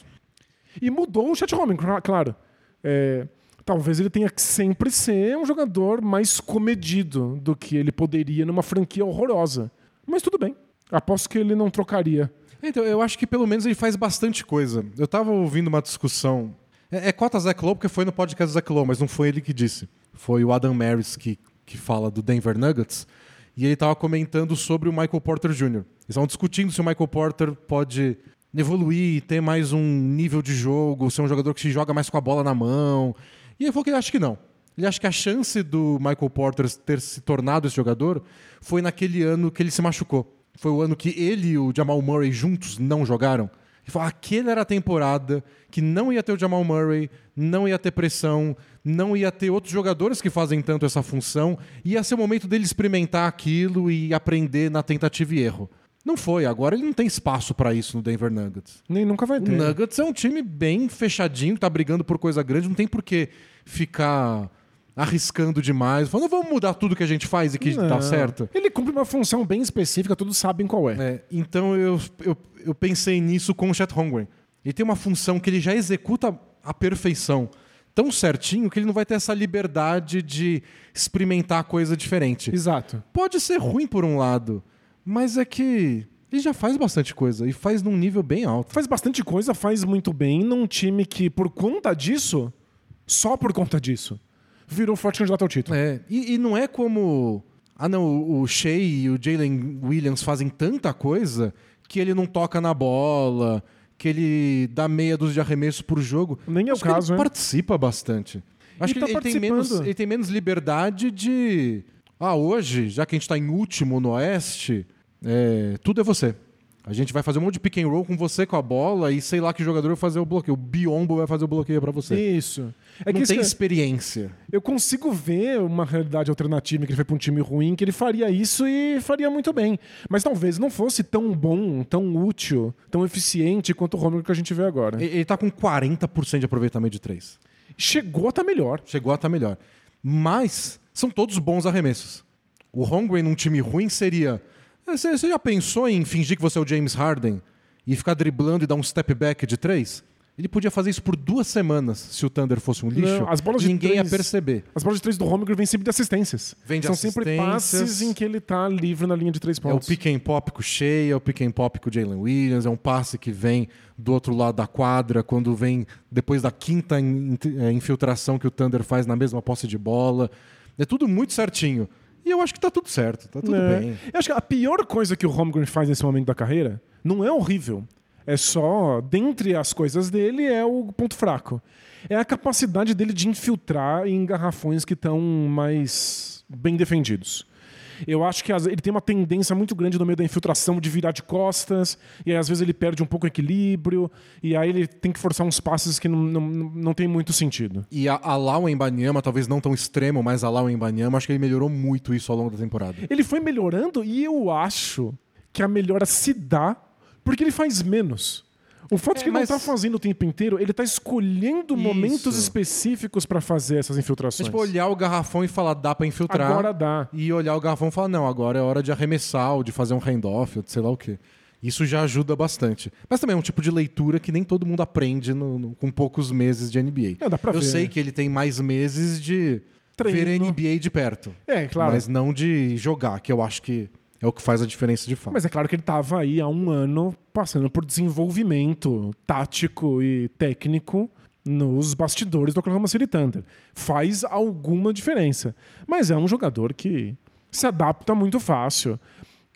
E mudou o Chet Holmgren, cla- claro. É, talvez ele tenha que sempre ser um jogador mais comedido do que ele poderia numa franquia horrorosa. Mas tudo bem. Aposto que ele não trocaria. Então, eu acho que pelo menos ele faz bastante coisa. Eu tava ouvindo uma discussão. É, é cota Zach Lowe, porque foi no podcast Zach Lowe, mas não foi ele que disse. Foi o Adam Maris que, que fala do Denver Nuggets. E ele tava comentando sobre o Michael Porter Jr. Eles estavam discutindo se o Michael Porter pode evoluir, ter mais um nível de jogo, ser um jogador que se joga mais com a bola na mão. E ele falou que ele acha que não. Ele acha que a chance do Michael Porter ter se tornado esse jogador foi naquele ano que ele se machucou. Foi o ano que ele e o Jamal Murray juntos não jogaram. Ele falou, aquela era a temporada que não ia ter o Jamal Murray, não ia ter pressão, não ia ter outros jogadores que fazem tanto essa função. Ia ser o momento dele experimentar aquilo e aprender na tentativa e erro. Não foi, agora ele não tem espaço para isso no Denver Nuggets. Nem nunca vai O ter. Nuggets é um time bem fechadinho, tá brigando por coisa grande, não tem por que ficar arriscando demais, falando, vamos mudar tudo que a gente faz e que Não. dá certo. Ele cumpre uma função bem específica, todos sabem qual é. É, então eu, eu, eu pensei nisso com o Chet Holmgren. Ele tem uma função que ele já executa à perfeição, tão certinho que ele não vai ter essa liberdade de experimentar coisa diferente. Exato. Pode ser ruim por um lado, mas é que ele já faz bastante coisa e faz num nível bem alto. Faz bastante coisa, faz muito bem num time que, por conta disso, só por conta disso, virou forte candidato ao título. É, e, e não é como. Ah, não, o, Shea e o Jalen Williams fazem tanta coisa que ele não toca na bola, que ele dá meia dúzia de arremesso por jogo. Nem é o Acho caso, ele participa bastante. Acho E que tá ele, tem menos, ele tem menos liberdade de. Ah, hoje, já que a gente tá em último no Oeste, é, tudo é você. A gente vai fazer um monte de pick and roll com você com a bola e sei lá que jogador vai fazer o bloqueio. O Biombo vai fazer o bloqueio pra você. Isso. É que não tem experiência. eu consigo ver uma realidade alternativa que ele foi pra um time ruim, que ele faria isso e faria muito bem. Mas talvez não fosse tão bom, tão útil, tão eficiente quanto o Romulo que a gente vê agora. Ele ele tá com 40% de aproveitamento de três. Chegou a estar melhor. Chegou a estar melhor. Mas são todos bons arremessos. O Holmgren num time ruim seria. "Eh, Você você já pensou em fingir que você é o James Harden e ficar driblando e dar um step back de três? Ele podia fazer isso por duas semanas se o Thunder fosse um lixo. Não, as bolas e de ninguém ia três- perceber. As bolas de três do Holmgren vêm sempre de assistências. Vem de São sempre assistências. passes em que ele tá livre na linha de três É o pontos. pick and pop com o Shea, é o pick and pop com o Jalen Williams, é um passe que vem do outro lado da quadra, quando vem depois da quinta in- eh, infiltração que o Thunder faz na mesma posse de bola. É tudo muito certinho. E eu acho que tá tudo certo, tá tudo É. bem. Eu acho que a pior coisa que o Holmgren faz nesse momento da carreira não é horrível. É só, dentre as coisas dele, é o ponto fraco. É a capacidade dele de infiltrar em garrafões que estão mais bem defendidos. Eu acho que ele tem uma tendência muito grande no meio da infiltração de virar de costas, e aí às vezes ele perde um pouco o equilíbrio, e aí ele tem que forçar uns passes que não, não, não tem muito sentido. E a, a Lau Embanyama, talvez não tão extremo, mas a Lau Embanyama, acho que ele melhorou muito isso ao longo da temporada. Ele foi melhorando e eu acho que a melhora se dá porque ele faz menos. O fato de É, que ele mas- não tá fazendo o tempo inteiro, ele tá escolhendo Isso. momentos específicos para fazer essas É infiltrações. tipo olhar o garrafão e falar, dá pra infiltrar. Agora dá. E olhar o garrafão e falar, não, agora é hora de arremessar, ou de fazer um handoff, ou de sei lá o quê. Isso já ajuda bastante. Mas também é um tipo de leitura que nem todo mundo aprende no- no- com poucos meses de NBA. É, dá pra Eu ver. sei que ele tem mais meses de Treino. ver NBA de perto. É, claro. Mas não de jogar, que eu acho que é o que faz a diferença de fato. Mas é claro que ele tava aí há um ano passando por desenvolvimento tático e técnico nos bastidores do Oklahoma City Thunder. Faz alguma diferença. Mas é um jogador que se adapta muito fácil.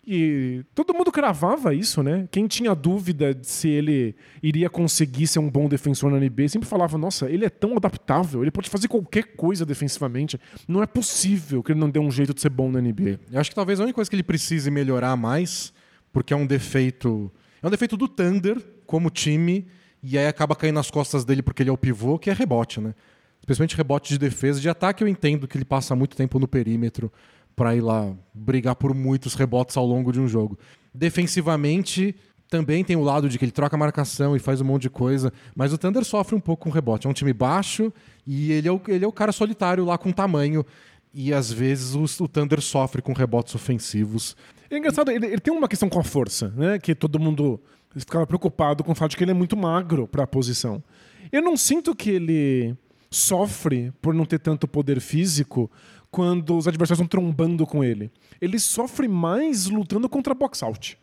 E todo mundo cravava isso, né? Quem tinha dúvida de se ele iria conseguir ser um bom defensor na NBA sempre falava: nossa, ele é tão adaptável, ele pode fazer qualquer coisa defensivamente. Não é possível que ele não dê um jeito de ser bom na NBA. Eu acho que talvez a única coisa que ele precise melhorar mais, porque é um defeito. É um defeito do Thunder como time, e aí acaba caindo nas costas dele porque ele é o pivô, que é rebote, né? Especialmente rebote de defesa. De ataque eu entendo que ele passa muito tempo no perímetro para ir lá brigar por muitos rebotes ao longo de um jogo. Defensivamente, também tem o lado de que ele troca marcação e faz um monte de coisa, mas o Thunder sofre um pouco com rebote. É um time baixo e ele é o, ele é o cara solitário lá com tamanho. E às vezes o, o Thunder sofre com rebotes ofensivos. É engraçado, ele, ele tem uma questão com a força, né? Que todo mundo ficava preocupado com o fato de que ele é muito magro para a posição. Eu não sinto que ele sofre por não ter tanto poder físico quando os adversários estão trombando com ele. Ele sofre mais lutando contra box out.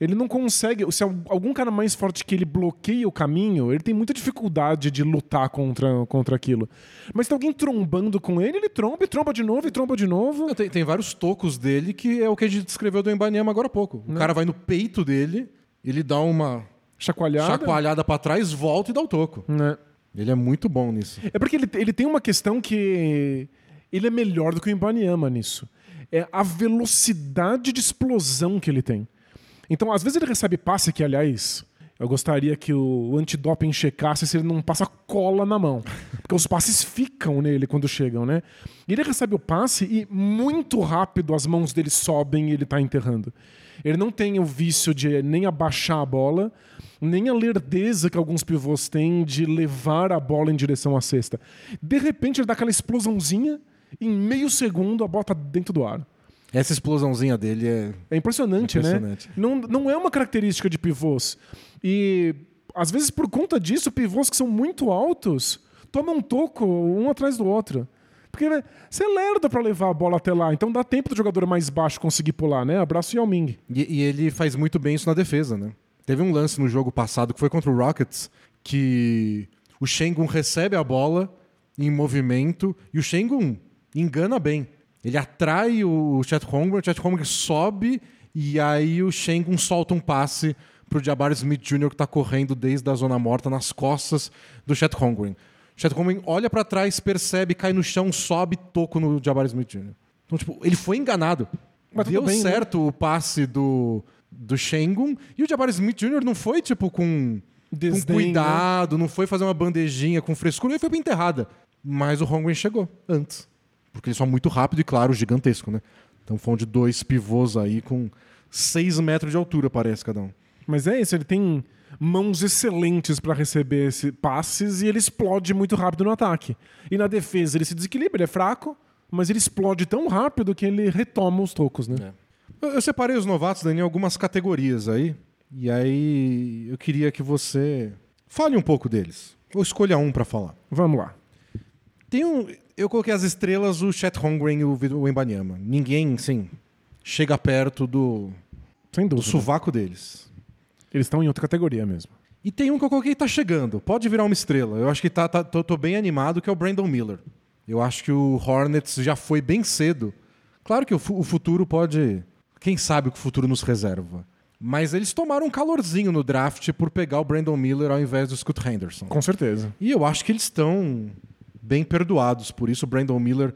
Ele não consegue. Se algum cara mais forte que ele bloqueia o caminho, ele tem muita dificuldade de lutar contra, contra aquilo. Mas tem alguém trombando com ele, ele tromba e tromba de novo e tromba de novo. Tem, tem vários tocos dele que é o que a gente descreveu do Embanyama agora há pouco. O cara vai no peito dele, ele dá uma Chacoalhada. chacoalhada para trás, volta e dá o toco. Né? Ele é muito bom nisso. É porque ele, ele tem uma questão que ele é melhor do que o Ibaniama nisso. É a velocidade de explosão que ele tem. Então, às vezes ele recebe passe que, aliás, eu gostaria que o antidoping checasse se ele não passa cola na mão. Porque os passes ficam nele quando chegam, né? Ele recebe o passe e muito rápido as mãos dele sobem e ele tá enterrando. Ele não tem o vício de nem abaixar a bola, nem a lerdeza que alguns pivôs têm de levar a bola em direção à cesta. De repente ele dá aquela explosãozinha, em meio segundo a bola tá dentro do ar. Essa explosãozinha dele é. É impressionante, Impressionante. né? Não, não é uma característica de pivôs. E às vezes, por conta disso, pivôs que são muito altos tomam um toco um atrás do outro. Porque né, você é lerda pra levar a bola até lá, então dá tempo do jogador mais baixo conseguir pular, né? Abraço Yao Ming. E, e ele faz muito bem isso na defesa, né? Teve um lance no jogo passado que foi contra o Rockets que o Shengun recebe a bola em movimento e o Shengun engana bem. Ele atrai o Chet Holmgren, o Chet Holmgren sobe e aí o Shengun solta um passe pro Jabari Smith Jr. que tá correndo desde a zona morta nas costas do Chet Holmgren. Chet Holmgren olha para trás, percebe, cai no chão, sobe, toco no Jabari Smith Jr. Então, tipo, ele foi enganado. Mas Deu bem, né? certo o passe do, do Shengun e o Jabari Smith Jr. não foi, tipo, com, com Desdém, né? cuidado, não foi fazer uma bandejinha com frescura, ele foi pra enterrada. Mas o Holmgren chegou antes. Porque eles são muito rápido e, claro, gigantesco, né? Então foi de dois pivôs aí com 6 metros de altura, parece, cada um. Mas é isso, ele tem mãos excelentes para receber esse passes e ele explode muito rápido no ataque. E na defesa ele se desequilibra, ele é fraco, mas ele explode tão rápido que ele retoma os tocos, né? Eu, eu separei os novatos, Dani, em algumas categorias aí. E aí eu queria que você fale um pouco deles. Ou escolha um pra falar. Vamos lá. Tem um. Eu coloquei as estrelas, o Chet Holmgren e o Vitor Wembanyama. Ninguém, sim, chega perto do, Sem do sovaco deles. Eles estão em outra categoria mesmo. E tem um que eu coloquei que tá chegando. Pode virar uma estrela. Eu acho que tá, tá- tô, tô bem animado, que é o Brandon Miller. Eu acho que o Hornets já foi bem cedo. Claro que o, o futuro pode. Quem sabe o que o futuro nos reserva. Mas eles tomaram um calorzinho no draft por pegar o Brandon Miller ao invés do Scoot Henderson. Com certeza. E eu acho que eles estão bem perdoados por isso. Brandon Miller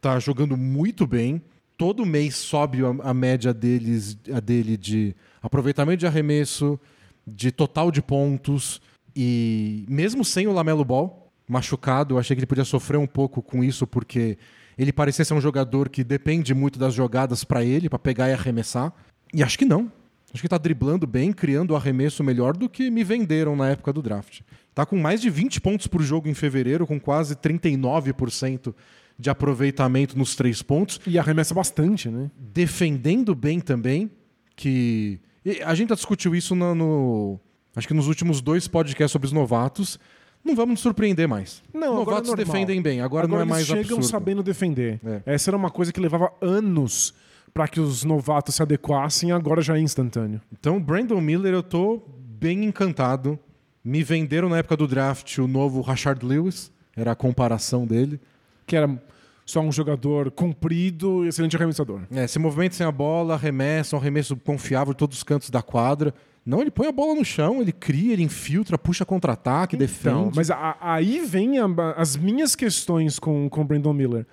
tá jogando muito bem. Todo mês sobe a, a média deles, a dele de aproveitamento de arremesso, de total de pontos. E mesmo sem o Lamelo Ball machucado, eu achei que ele podia sofrer um pouco com isso, porque ele parecia ser um jogador que depende muito das jogadas para ele, para pegar e arremessar. E acho que não. Acho que tá driblando bem, criando o arremesso melhor do que me venderam na época do draft. Tá com mais de 20 pontos por jogo em fevereiro, com quase 39% de aproveitamento nos três pontos, E arremessa bastante, né? defendendo bem também, que e a gente já discutiu isso no, no- acho que nos últimos dois podcasts sobre os novatos. Não vamos nos surpreender mais. Não, agora é novatos normal. defendem bem, agora, não é eles mais chegam absurdo. sabendo defender. É. Essa era uma coisa que levava anos para que os novatos se adequassem, agora já é instantâneo. Então, Brandon Miller, eu tô bem encantado. Me venderam na época do draft o novo Rashard Lewis, era a comparação dele. Que era só um jogador comprido e excelente arremessador. É, se movimenta sem a bola, arremessa, um arremesso confiável de todos os cantos da quadra. Não, ele põe a bola no chão, ele cria, ele infiltra, puxa contra-ataque, Então, defende. mas a- aí vem a- as minhas questões com com o Brandon Miller.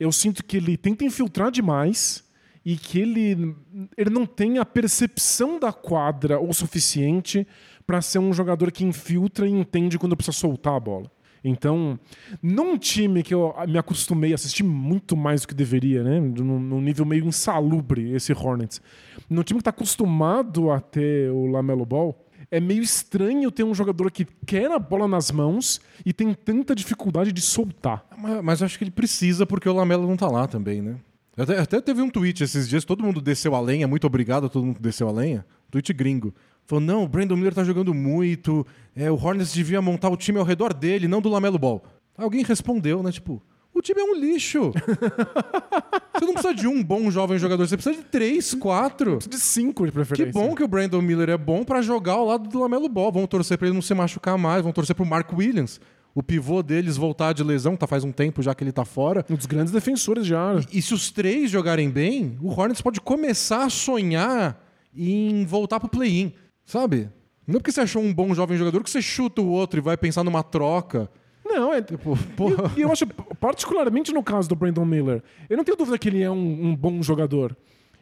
Eu sinto que ele tenta infiltrar demais e que ele, ele não tem a percepção da quadra o suficiente para ser um jogador que infiltra e entende quando precisa soltar a bola. Então, num time que eu me acostumei a assistir muito mais do que deveria, né? Num, nível meio insalubre, esse Hornets. Num time que está acostumado a ter o Lamelo Ball, é meio estranho ter um jogador que quer a bola nas mãos e tem tanta dificuldade de soltar. Mas, mas acho que ele precisa porque o Lamelo não tá lá também, né? Até, até teve um tweet esses dias, todo mundo desceu a lenha, muito obrigado a todo mundo que desceu a lenha. Tweet gringo. Falou, não, o Brandon Miller tá jogando muito, é, o Hornets devia montar o time ao redor dele, não do Lamelo Ball. Alguém respondeu, né? Tipo, o time é um lixo. você não precisa de um bom jovem jogador, você precisa de três, quatro. De cinco de Que preferência. bom que o Brandon Miller é bom pra jogar ao lado do Lamelo Ball. Vamos torcer pra ele não se machucar mais, vamos torcer pro Mark Williams. O pivô deles voltar de lesão, tá faz um tempo já que ele tá fora. Um dos grandes defensores de área. E se os três jogarem bem, o Hornets pode começar a sonhar em voltar pro play-in, sabe? Não é porque você achou um bom jovem jogador que você chuta o outro e vai pensar numa troca. Não, é. Tipo, porra. E eu acho, particularmente no caso do Brandon Miller, eu não tenho dúvida que ele é um, um bom jogador.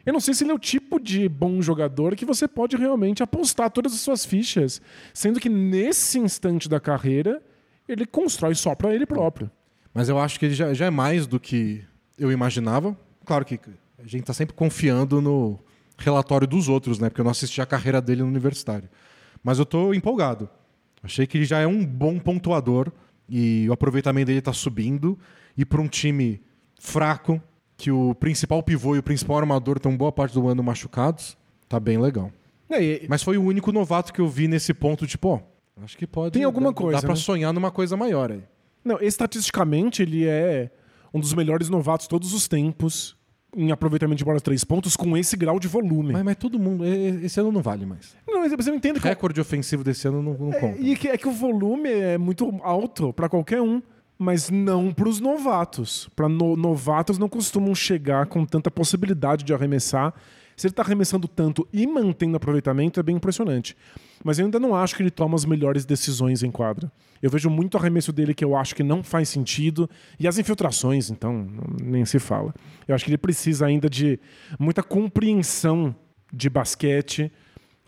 Eu não sei se ele é o tipo de bom jogador que você pode realmente apostar todas as suas fichas, sendo que nesse instante da carreira ele constrói só pra ele próprio. Mas eu acho que ele já, já é mais do que eu imaginava. Claro que a gente tá sempre confiando no relatório dos outros, né? Porque eu não assisti a carreira dele no universitário. Mas eu tô empolgado. Achei que ele já é um bom pontuador e o aproveitamento dele está subindo. E para um time fraco, que o principal pivô e o principal armador estão boa parte do ano machucados, tá bem legal. É, e- Mas foi o único novato que eu vi nesse ponto, tipo, ó, acho que pode. Tem alguma dá, coisa, Dá pra né? sonhar numa coisa maior aí. Não, estatisticamente ele é um dos melhores novatos todos os tempos em aproveitamento de bola de três pontos com esse grau de volume. Mas, mas todo mundo. Esse ano não vale mais. Não, mas você não entende O que recorde ofensivo desse ano não, não É, conta. e que, é que o volume é muito alto para qualquer um, mas não para os novatos. Para novatos não costumam chegar com tanta possibilidade de arremessar. Se ele está arremessando tanto e mantendo aproveitamento, é bem impressionante. Mas eu ainda não acho que ele toma as melhores decisões em quadra. Eu vejo muito arremesso dele que eu acho que não faz sentido. E as infiltrações, então, nem se fala. Eu acho que ele precisa ainda de muita compreensão de basquete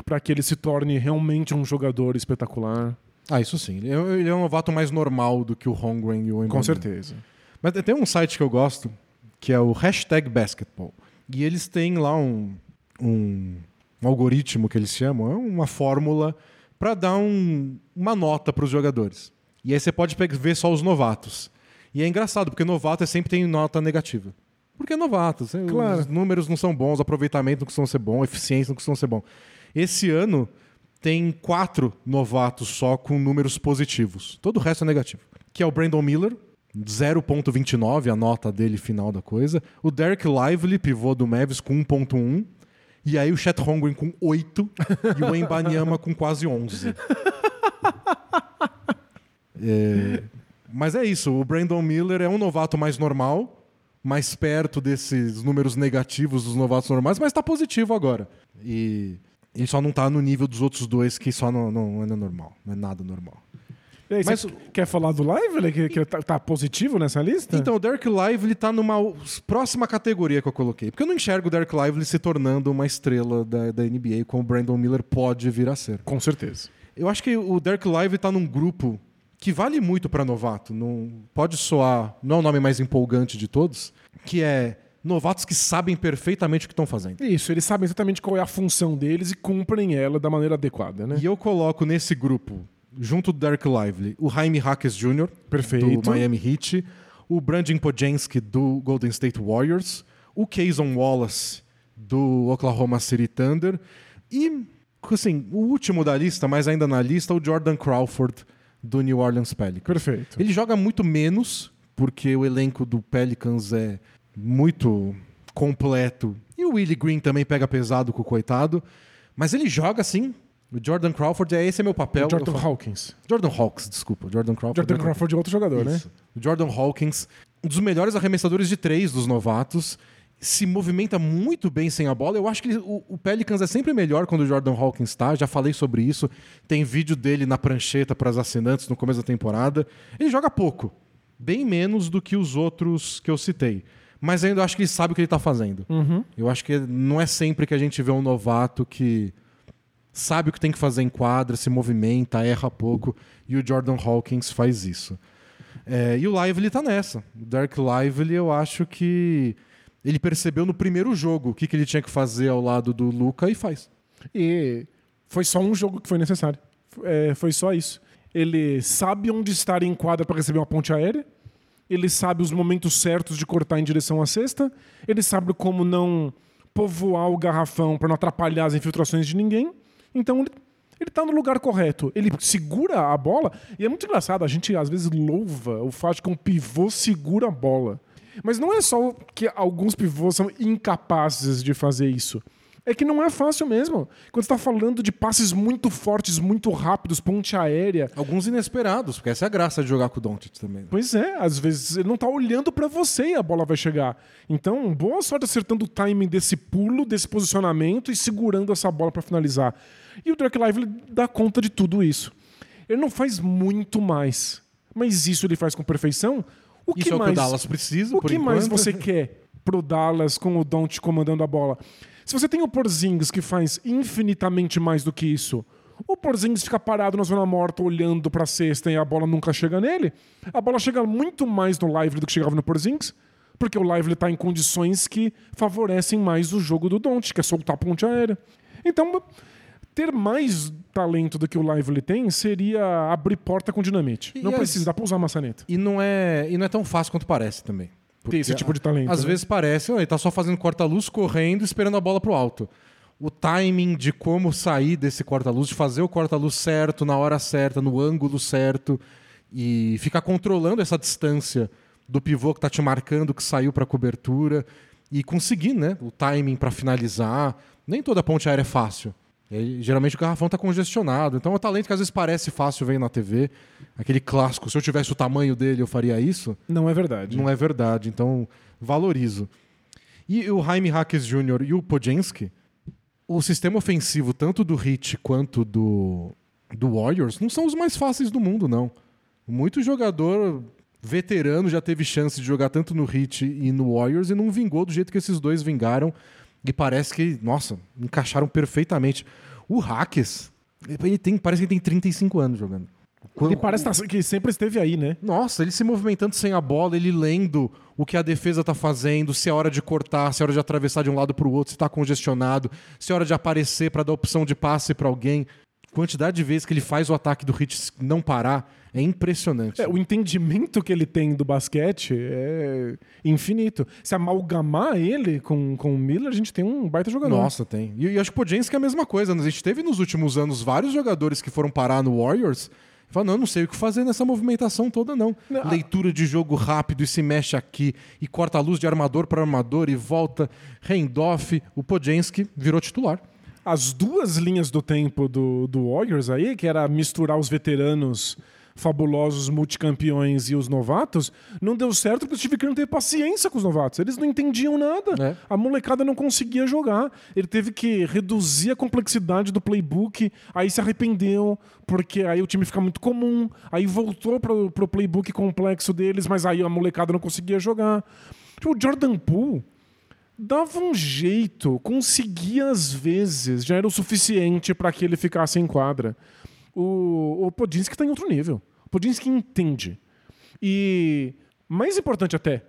para que ele se torne realmente um jogador espetacular. Ah, isso sim. Ele é, ele é um novato mais normal do que o Holmgren e o Com Embanyama. certeza. Mas tem um site que eu gosto, que é o hashtag basketball. E eles têm lá um, um, um algoritmo que eles chamam, é uma fórmula para dar um- uma nota para os jogadores. E aí você pode ver só os novatos. E é engraçado, porque novato é sempre tem nota negativa. Porque é novato. Claro. Os números não são bons, aproveitamento não costuma ser bom, eficiência não costuma ser bom. Esse ano tem quatro novatos só com números positivos. Todo o resto é negativo. Que é o Brandon Miller, 0.29, a nota dele final da coisa. O Derek Lively, pivô do Mavis, com 1.1. E aí o Chet Holmgren com 8 e o Embanyama com quase 11. É, Mas é isso, o Brandon Miller é um novato mais normal, mais perto desses números negativos dos novatos normais, mas tá positivo agora. E ele só não tá no nível dos outros dois, que só não, não é normal, não é nada normal. Aí, Mas- você quer falar do live? Ele que, que tá, tá positivo nessa lista? Então, o Derek Lively tá numa próxima categoria que eu coloquei. Porque eu não enxergo o Derek Lively se tornando uma estrela da, da NBA, como o Brandon Miller pode vir a ser. Com certeza. Eu acho que o Derek Lively tá num grupo que vale muito para novato. Não pode soar, não é o nome mais empolgante de todos, que é novatos que sabem perfeitamente o que estão fazendo. Isso, eles sabem exatamente qual é a função deles e cumprem ela da maneira adequada, né? E eu coloco nesse grupo, junto do Derek Lively, o Jaime Hackes Jr., Perfeito. do Miami Heat, o Brandon Podjensky, do Golden State Warriors, o Kayson Wallace, do Oklahoma City Thunder, e, assim, o último da lista, mas ainda na lista, o Jordan Crawford, do New Orleans Pelicans. Perfeito. Ele joga muito menos, porque o elenco do Pelicans é muito completo. E o Willie Green também pega pesado com o coitado. Mas ele joga assim. O Jordan Crawford, é esse é meu papel. O Jordan falo- Hawkins. Jordan Hawks, desculpa. Jordan Crawford. Jordan é- Crawford é outro jogador, né? Isso. O Jordan Hawkins, um dos melhores arremessadores de três dos novatos, se movimenta muito bem sem a bola. Eu acho que ele- o, o Pelicans é sempre melhor quando o Jordan Hawkins está. Já falei sobre isso. Tem vídeo dele na prancheta para as assinantes no começo da temporada. Ele joga pouco, bem menos do que os outros que eu citei. Mas ainda acho que ele sabe o que ele está fazendo. Eu acho que não é sempre que a gente vê um novato que sabe o que tem que fazer em quadra, se movimenta, erra pouco, e o Jordan Hawkins faz isso. É, e o Lively tá nessa. O Derek Lively, eu acho que ele percebeu no primeiro jogo o que, que ele tinha que fazer ao lado do Luca e faz. E foi só um jogo que foi necessário. É, foi só isso. Ele sabe onde estar em quadra para receber uma ponte aérea. Ele sabe os momentos certos de cortar em direção à cesta. Ele sabe como não povoar o garrafão para não atrapalhar as infiltrações de ninguém. Então ele, ele tá no lugar correto. Ele segura a bola. E é muito engraçado, a gente às vezes louva o fato de que um pivô segura a bola. Mas não é só que alguns pivôs são incapazes de fazer isso. É que não é fácil mesmo. Quando você está falando de passes muito fortes, muito rápidos, ponte aérea. Alguns inesperados, porque essa é a graça de jogar com o Doncic também. né? Pois é, às vezes ele não tá olhando para você e a bola vai chegar. Então, boa sorte acertando o timing desse pulo, desse posicionamento e segurando essa bola para finalizar. E o Drake Lively dá conta de tudo isso. Ele não faz muito mais, mas isso ele faz com perfeição. O Isso que é o que mais? o Dallas precisa, O que mais enquanto. você quer pro Dallas com o Don't comandando a bola? Se você tem o Porzingis que faz infinitamente mais do que isso, o Porzingis fica parado na zona morta olhando pra cesta e a bola nunca chega nele, a bola chega muito mais no Lively do que chegava no Porzingis, Porque o Lively está em condições que favorecem mais o jogo do Don't, que é soltar a ponte aérea. Então, ter mais talento do que o Lively tem seria abrir porta com dinamite. E não as- precisa, dá pra usar maçaneta. E não é, e não é tão fácil quanto parece também. Ter esse tipo de talento. Às né? vezes parece, ele tá só fazendo corta-luz, correndo, esperando a bola pro alto. O timing de como sair desse corta-luz, de fazer o corta-luz certo, na hora certa, no ângulo certo, e ficar controlando essa distância do pivô que tá te marcando, que saiu pra cobertura, e conseguir, né, o timing pra finalizar. Nem toda ponte aérea é fácil. E geralmente o garrafão tá congestionado. Então é um talento que às vezes parece fácil ver na TV. Aquele clássico, se eu tivesse o tamanho dele, eu faria isso. Não é verdade. Não é verdade, então valorizo. E o Jaime Hackes Jr. e o Podjenski, o sistema ofensivo tanto do Heat quanto do, do Warriors não são os mais fáceis do mundo, não. Muito jogador veterano já teve chance de jogar tanto no Heat e no Warriors e não vingou do jeito que esses dois vingaram. E parece que, nossa, encaixaram perfeitamente. O Hackes, ele tem, parece que ele tem 35 anos jogando. Ele parece tá- que sempre esteve aí, né? Nossa, ele se movimentando sem a bola, ele lendo o que a defesa tá fazendo, se é hora de cortar, se é hora de atravessar de um lado pro outro, se tá congestionado, se é hora de aparecer para dar opção de passe para alguém. Quantidade de vezes que ele faz o ataque do Hit não parar é impressionante. É, o entendimento que ele tem do basquete é infinito. Se amalgamar ele com, com o Miller, a gente tem um baita jogador. Nossa, tem. E, e acho que o Podjenski é a mesma coisa. né? A gente teve nos últimos anos vários jogadores que foram parar no Warriors falaram, não, eu não sei o que fazer nessa movimentação toda, não. Não, Leitura de jogo rápido e se mexe aqui e corta a luz de armador para armador e volta. Handoff. O Podjenski virou titular. As duas linhas do tempo do, do Warriors aí, que era misturar os veteranos fabulosos multicampeões e os novatos, não deu certo porque o Steve Kerr não teve paciência com os novatos. Eles não entendiam nada. É. A molecada não conseguia jogar. Ele teve que reduzir a complexidade do playbook, aí se arrependeu, porque aí o time fica muito comum, aí voltou pro, pro playbook complexo deles, mas aí a molecada não conseguia jogar. Tipo, o Jordan Poole dava um jeito, conseguia às vezes, já era o suficiente para que ele ficasse em quadra. O, o Podinski está em outro nível. O Podinski entende. E, mais importante até,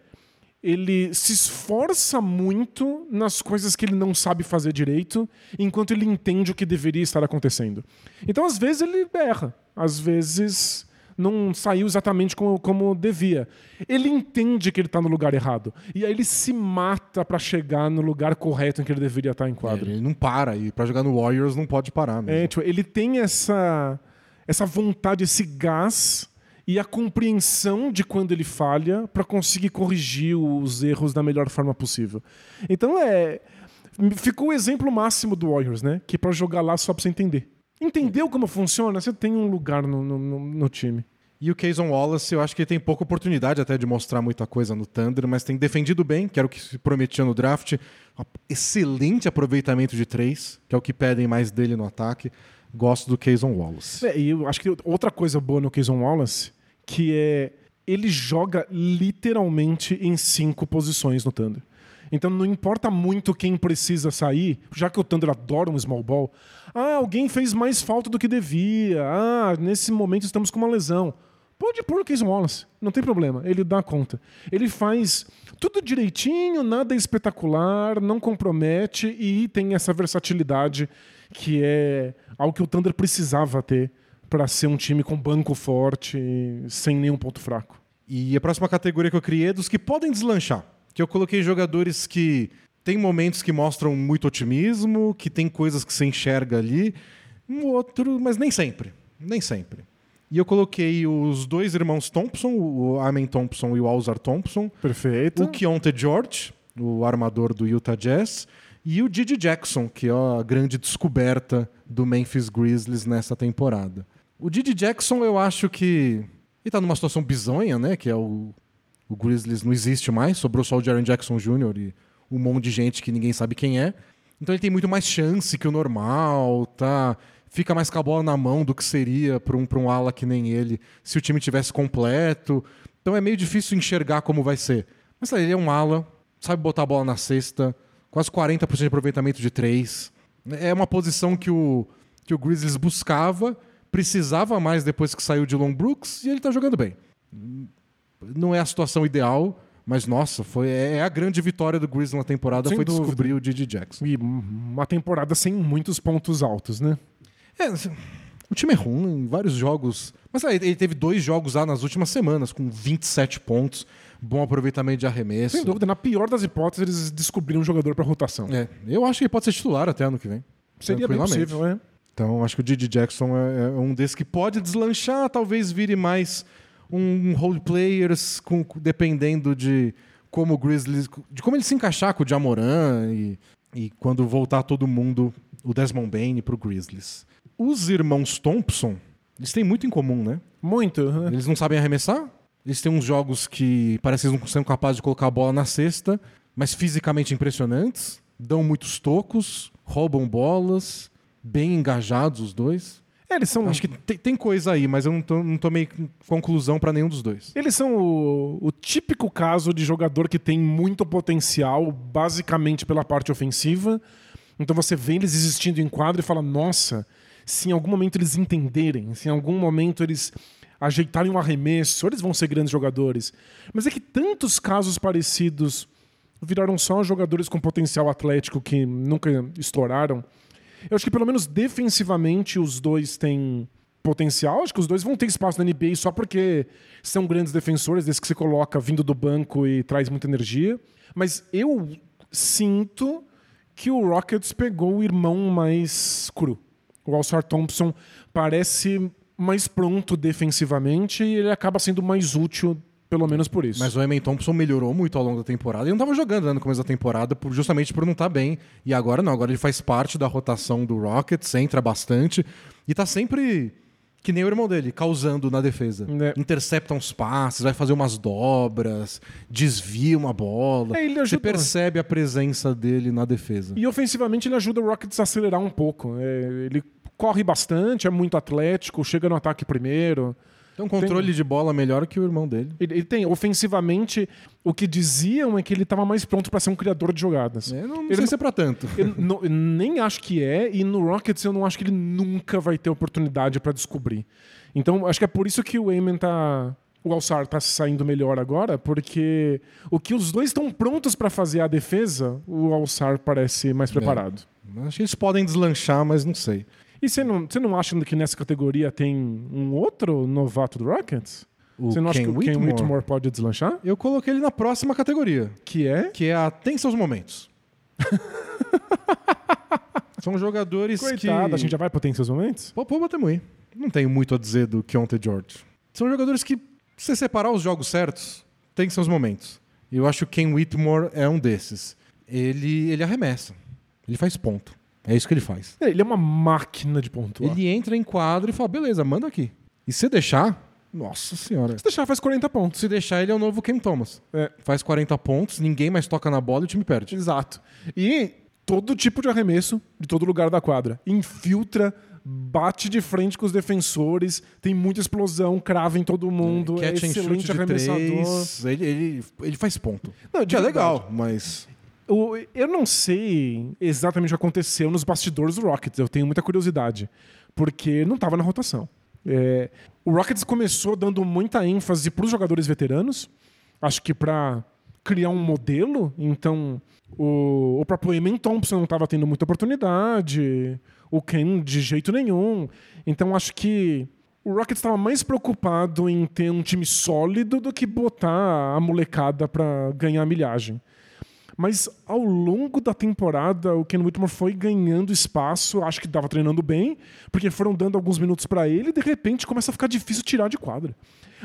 ele se esforça muito nas coisas que ele não sabe fazer direito, enquanto ele entende o que deveria estar acontecendo. Então, às vezes, ele erra. Às vezes, não saiu exatamente como, como devia. Ele entende que ele está no lugar errado. E aí ele se mata para chegar no lugar correto em que ele deveria estar em quadra. Ele não para. E para jogar no Warriors não pode parar. Mesmo. É, tipo, ele tem essa, essa vontade, esse gás e a compreensão de quando ele falha para conseguir corrigir os erros da melhor forma possível. Então é. Ficou o exemplo máximo do Warriors, né? Que para jogar lá só pra você entender. Entendeu como funciona? Você tem um lugar no, no, no- time. E o Kayson Wallace, eu acho que ele tem pouca oportunidade até de mostrar muita coisa no Thunder, mas tem defendido bem, que era o que se prometia no draft. Um Excelente aproveitamento de três, que é o que pedem mais dele no ataque. Gosto do Kayson Wallace. É, e eu acho que outra coisa boa no Kayson Wallace, que é ele joga literalmente em cinco posições no Thunder. Então não importa muito quem precisa sair, já que o Thunder adora um small ball. Ah, alguém fez mais falta do que devia. Ah, nesse momento estamos com uma lesão. Pode pôr o Kayson Wallace, não tem problema, ele dá conta. Ele faz tudo direitinho, nada espetacular, não compromete e tem essa versatilidade que é algo que o Thunder precisava ter para ser um time com banco forte, sem nenhum ponto fraco. E a próxima categoria que eu criei é dos que podem deslanchar. Que eu coloquei jogadores que têm momentos que mostram muito otimismo, que tem coisas que se enxerga ali, um outro, mas nem sempre. Nem sempre. E eu coloquei os dois irmãos Thompson, o Amen Thompson e o Alzar Thompson, Perfeito. o Keontae George, o armador do Utah Jazz, e o Didi Jackson, que é a grande descoberta do Memphis Grizzlies nessa temporada. O Didi Jackson, eu acho que ele tá numa situação bizonha, né? Que é o, o Grizzlies não existe mais, sobrou só o Jaren Jackson Jr. e um monte de gente que ninguém sabe quem é. Então ele tem muito mais chance que o normal, tá? Fica mais com a bola na mão do que seria para um, um ala que nem ele se o time tivesse completo. Então é meio difícil enxergar como vai ser. Mas ele é um ala, sabe botar a bola na cesta, quase 40% de aproveitamento de três. É uma posição que o, que o Grizzlies buscava, precisava mais depois que saiu de Long Brooks e ele tá jogando bem. Não é a situação ideal, Mas, nossa, foi, é a grande vitória do Grizzlies na temporada Sem foi dúvida. descobrir o Didi Jackson. E uma temporada sem muitos pontos altos, né? É, assim, o time é ruim em vários jogos. Mas aí, ele teve dois jogos lá nas últimas semanas, com 27 pontos, bom aproveitamento de arremesso. Sem dúvida, na pior das hipóteses, eles descobriram um jogador para rotação. É, eu acho que ele pode ser titular até ano que vem. Seria bem possível, é. Então, acho que o Didi Jackson é, é um desses que pode deslanchar, talvez vire mais um role players, com, dependendo de como o Grizzlies, de como ele se encaixar com o Jamoran e, e quando voltar todo mundo, o Desmond Bain pro Grizzlies. Os irmãos Thompson, eles têm muito em comum, né? Muito. né? Eles não sabem arremessar. Eles têm uns jogos que parecem que não são capazes de colocar a bola na cesta, mas fisicamente impressionantes. Dão muitos tocos, roubam bolas, bem engajados os dois. É, eles são, Acho que tem, tem coisa aí, mas eu não, tô, não tomei conclusão pra nenhum dos dois. eles são o, o típico caso de jogador que tem muito potencial, basicamente pela parte ofensiva. Então você vê eles existindo em quadro e fala: nossa, se em algum momento eles entenderem, se em algum momento eles ajeitarem um arremesso, eles vão ser grandes jogadores. Mas é que tantos casos parecidos viraram só jogadores com potencial atlético que nunca estouraram. Eu acho que pelo menos defensivamente os dois têm potencial. Acho que os dois vão ter espaço na NBA só porque são grandes defensores, desde que se coloca vindo do banco e traz muita energia. Mas eu sinto que o Rockets pegou o irmão mais cru. O Alsar Thompson parece mais pronto defensivamente e ele acaba sendo mais útil, pelo menos por isso. Mas o Eman Thompson melhorou muito ao longo da temporada. Ele não tava jogando né, no começo da temporada por- justamente por não estar bem. E agora não, agora ele faz parte da rotação do Rockets, entra bastante. E tá sempre, que nem o irmão dele, causando na defesa. É. Intercepta uns passes, vai fazer umas dobras, desvia uma bola. É, ele Você ajuda- percebe a presença dele na defesa. E ofensivamente ele ajuda o Rockets a acelerar um pouco. É, ele corre bastante, é muito atlético, chega no ataque primeiro. Tem um controle de bola melhor que o irmão dele. Ele, ele tem, ofensivamente, o que diziam é que ele estava mais pronto para ser um criador de jogadas. É, não, não Ele sei não- se é pra tanto. Eu, não- eu nem acho que é, e no Rockets eu não acho que ele nunca vai ter oportunidade para descobrir. Então, acho que é por isso que o Eamon tá. O Alçar tá saindo melhor agora, porque o que os dois estão prontos para fazer a defesa, o Alçar parece mais preparado. Acho que eles podem deslanchar, mas não sei. E você não, você não acha que nessa categoria tem um outro novato do Rockets? O você não acha Ken que o Ken Whitmore? Whitmore pode deslanchar? Eu coloquei ele na próxima categoria. Que é? que é a tem seus momentos. São jogadores Coitado, que... a gente já vai pra tem seus momentos? Pô, pô, batemos aí. Não tenho muito a dizer do Keontae George. São jogadores que, se você separar os jogos certos, tem seus momentos. E eu acho que Ken Whitmore é um desses. Ele, ele arremessa. Ele faz ponto. É isso que ele faz. Ele é uma máquina de pontuar. Ele entra em quadro e fala, beleza, manda aqui. E se deixar, nossa senhora. Se deixar, faz 40 pontos. Se deixar, ele é o novo Ken Thomas. É. Faz 40 pontos, ninguém mais toca na bola e o time perde. Exato. E todo tipo de arremesso, de todo lugar da quadra. Infiltra, bate de frente com os defensores, tem muita explosão, crava em todo mundo, é, Catch and excelente arremessador. ele, ele, ele faz ponto. Não, Que é legal, mas... Eu não sei exatamente o que aconteceu nos bastidores do Rockets, eu tenho muita curiosidade, porque não estava na rotação. É, o Rockets começou dando muita ênfase para os jogadores veteranos, acho que para criar um modelo, então o, o próprio Eamon Thompson não estava tendo muita oportunidade, o Ken de jeito nenhum, então acho que o Rockets estava mais preocupado em ter um time sólido do que botar a molecada para ganhar a milhagem. Mas ao longo da temporada, o Ken Whitmore foi ganhando espaço, acho que estava treinando bem, porque foram dando alguns minutos para ele e de repente começa a ficar difícil tirar de quadra.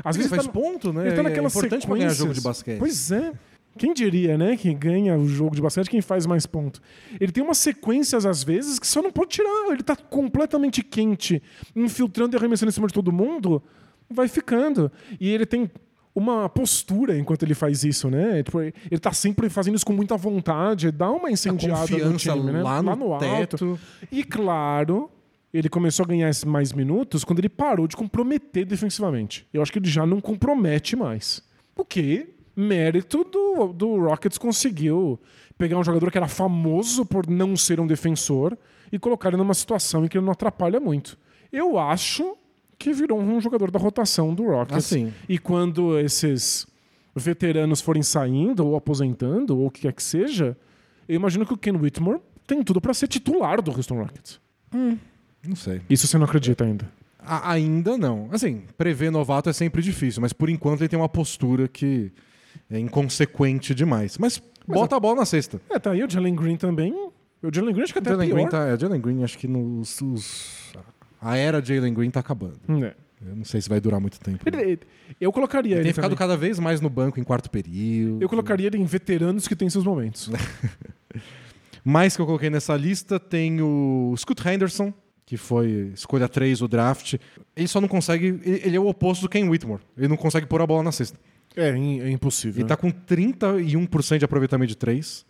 Às Ele vezes faz tá- ponto, né? Ele tá É naquelas importante pra ganhar jogo de basquete. Pois é. Quem diria, né? Que ganha o jogo de basquete quem faz mais ponto. Ele tem umas sequências, às vezes, que só não pode tirar. Ele tá completamente quente, infiltrando e arremessando em cima de todo mundo, vai ficando. E ele tem uma postura enquanto ele faz isso, né? Tipo, ele tá sempre fazendo isso com muita vontade, dá uma incendiada no time, né? lá no, alto. teto. E claro, ele começou a ganhar mais minutos quando ele parou de comprometer defensivamente. Eu acho que ele já não compromete mais. O que, mérito do, do Rockets conseguiu pegar um jogador que era famoso por não ser um defensor e colocar ele numa situação em que ele não atrapalha muito. Eu acho que virou um jogador da rotação do Rockets. Assim. E quando esses veteranos forem saindo ou aposentando ou o que quer que seja, eu imagino que o Ken Whitmore tem tudo para ser titular do Houston Rockets. Não sei. Isso você não acredita ainda. A- ainda não. Assim, prever novato é sempre difícil, mas por enquanto ele tem uma postura que é inconsequente demais. Mas bota a bola na cesta. É, tá aí o Jalen Green também. O Jalen Green acho que até é Jalen pior. Green, tá, é, Jalen Green, acho que nos, os- a era Jalen Green tá acabando. É. Eu não sei se vai durar muito tempo. Ele- eu colocaria Ele ele tem ficado também. cada vez mais no banco em quarto período. Eu colocaria ele em veteranos que têm seus momentos. Mais que eu coloquei nessa lista tem o Scoot Henderson, que foi escolha 3 do draft. Ele só não consegue. Ele ele é o oposto do Ken Whitmore. Ele não consegue pôr a bola na cesta. É, é impossível. Ele tá com 31% de aproveitamento de 3.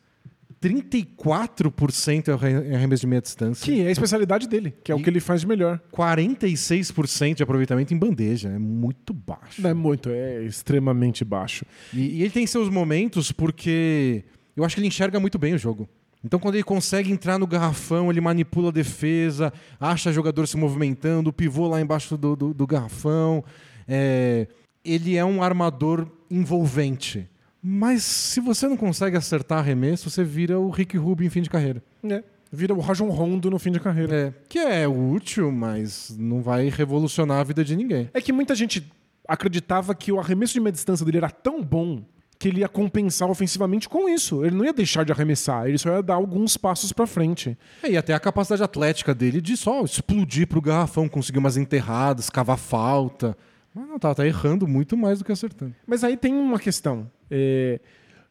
34% é o é arremesso de meia distância. Que é a especialidade dele, que é o E- que ele faz de melhor. 46% de aproveitamento em bandeja. É muito baixo. Não é muito, é extremamente baixo. E, e ele tem seus momentos porque eu acho que ele enxerga muito bem o jogo. Então, quando ele consegue entrar no garrafão, ele manipula a defesa, acha jogador se movimentando, o pivô lá embaixo do, do, do garrafão. É, ele é um armador envolvente. Mas se você não consegue acertar arremesso, você vira o Rick Rubio em fim de carreira. É. Vira o Rajon Rondo no fim de carreira. É, que é útil, mas não vai revolucionar a vida de ninguém. É que muita gente acreditava que o arremesso de meia distância dele era tão bom que ele ia compensar ofensivamente com isso. Ele não ia deixar de arremessar, ele só ia dar alguns passos pra frente. É, e até a capacidade atlética dele de só explodir pro garrafão, conseguir umas enterradas, cavar falta. Mas não, tá, tá errando muito mais do que acertando. Mas aí tem uma questão. É,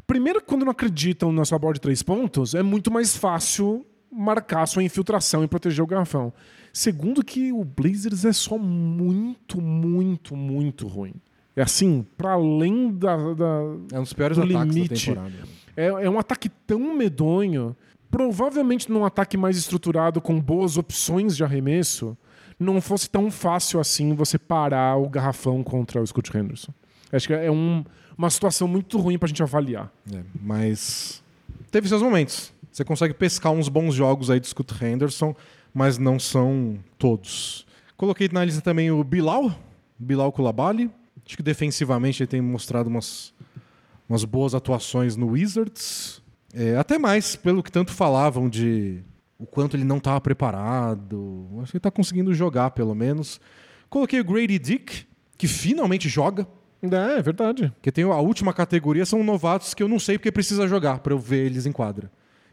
Primeiro, quando não acreditam na sua bola de três pontos, é muito mais fácil marcar sua infiltração e proteger o garrafão. Segundo, que o Blazers é só muito, muito, muito ruim. É assim, pra além da- da, É um dos piores Do ataques limite. da temporada. É, é um ataque tão medonho. Provavelmente num ataque mais estruturado, com boas opções de arremesso, não fosse tão fácil assim você parar o garrafão contra o Scott Henderson. Acho que é um- uma situação muito ruim pra gente avaliar. É, mas teve seus momentos. Você consegue pescar uns bons jogos aí do Scott Henderson, mas não são todos. Coloquei na lista também o Bilal, Bilal Kulabali. Acho que defensivamente ele tem mostrado umas, umas boas atuações no Wizards. É, até mais pelo que tanto falavam de o quanto ele não estava preparado. Acho que ele está conseguindo jogar, pelo menos. Coloquei o Grady Dick, que finalmente joga. É, é verdade. Porque tem a última categoria são novatos que eu não sei porque precisa jogar para eu ver eles em quadra.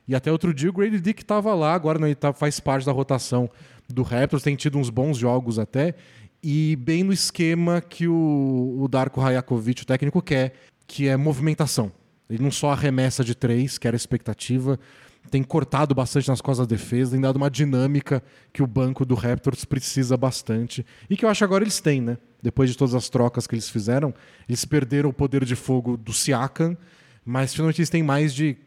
E até outro dia o Grady Dick estava lá, agora não, ele tá, faz parte da rotação do Raptors, tem tido uns bons jogos até, e bem no esquema que o, o Darko Rajakovic, o técnico, quer, que é movimentação. Ele não só arremessa de três, que era a expectativa, tem cortado bastante nas costas da defesa, tem dado uma dinâmica que o banco do Raptors precisa bastante. E que eu acho agora eles têm, né? Depois de todas as trocas que eles fizeram, eles perderam o poder de fogo do Siakam, mas finalmente eles têm mais de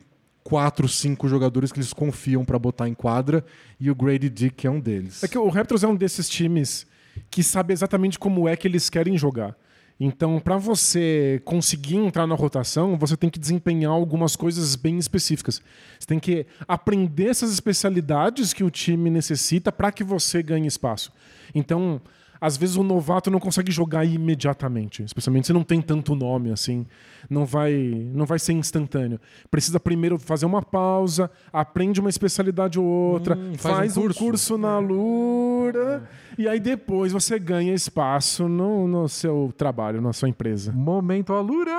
quatro, cinco jogadores que eles confiam para botar em quadra, e o Grady Dick é um deles. É que o Raptors é um desses times que sabe exatamente como é que eles querem jogar. Então, para você conseguir entrar na rotação, você tem que desempenhar algumas coisas bem específicas. Você tem que aprender essas especialidades que o time necessita para que você ganhe espaço. Então, às vezes o novato não consegue jogar imediatamente, especialmente se não tem tanto nome assim, não vai, não vai ser instantâneo. Precisa primeiro fazer uma pausa, aprende uma especialidade ou outra, Hum, faz um faz, um, curso. curso. na Lura e aí depois você ganha espaço no, no seu trabalho, na sua empresa. Momento alura.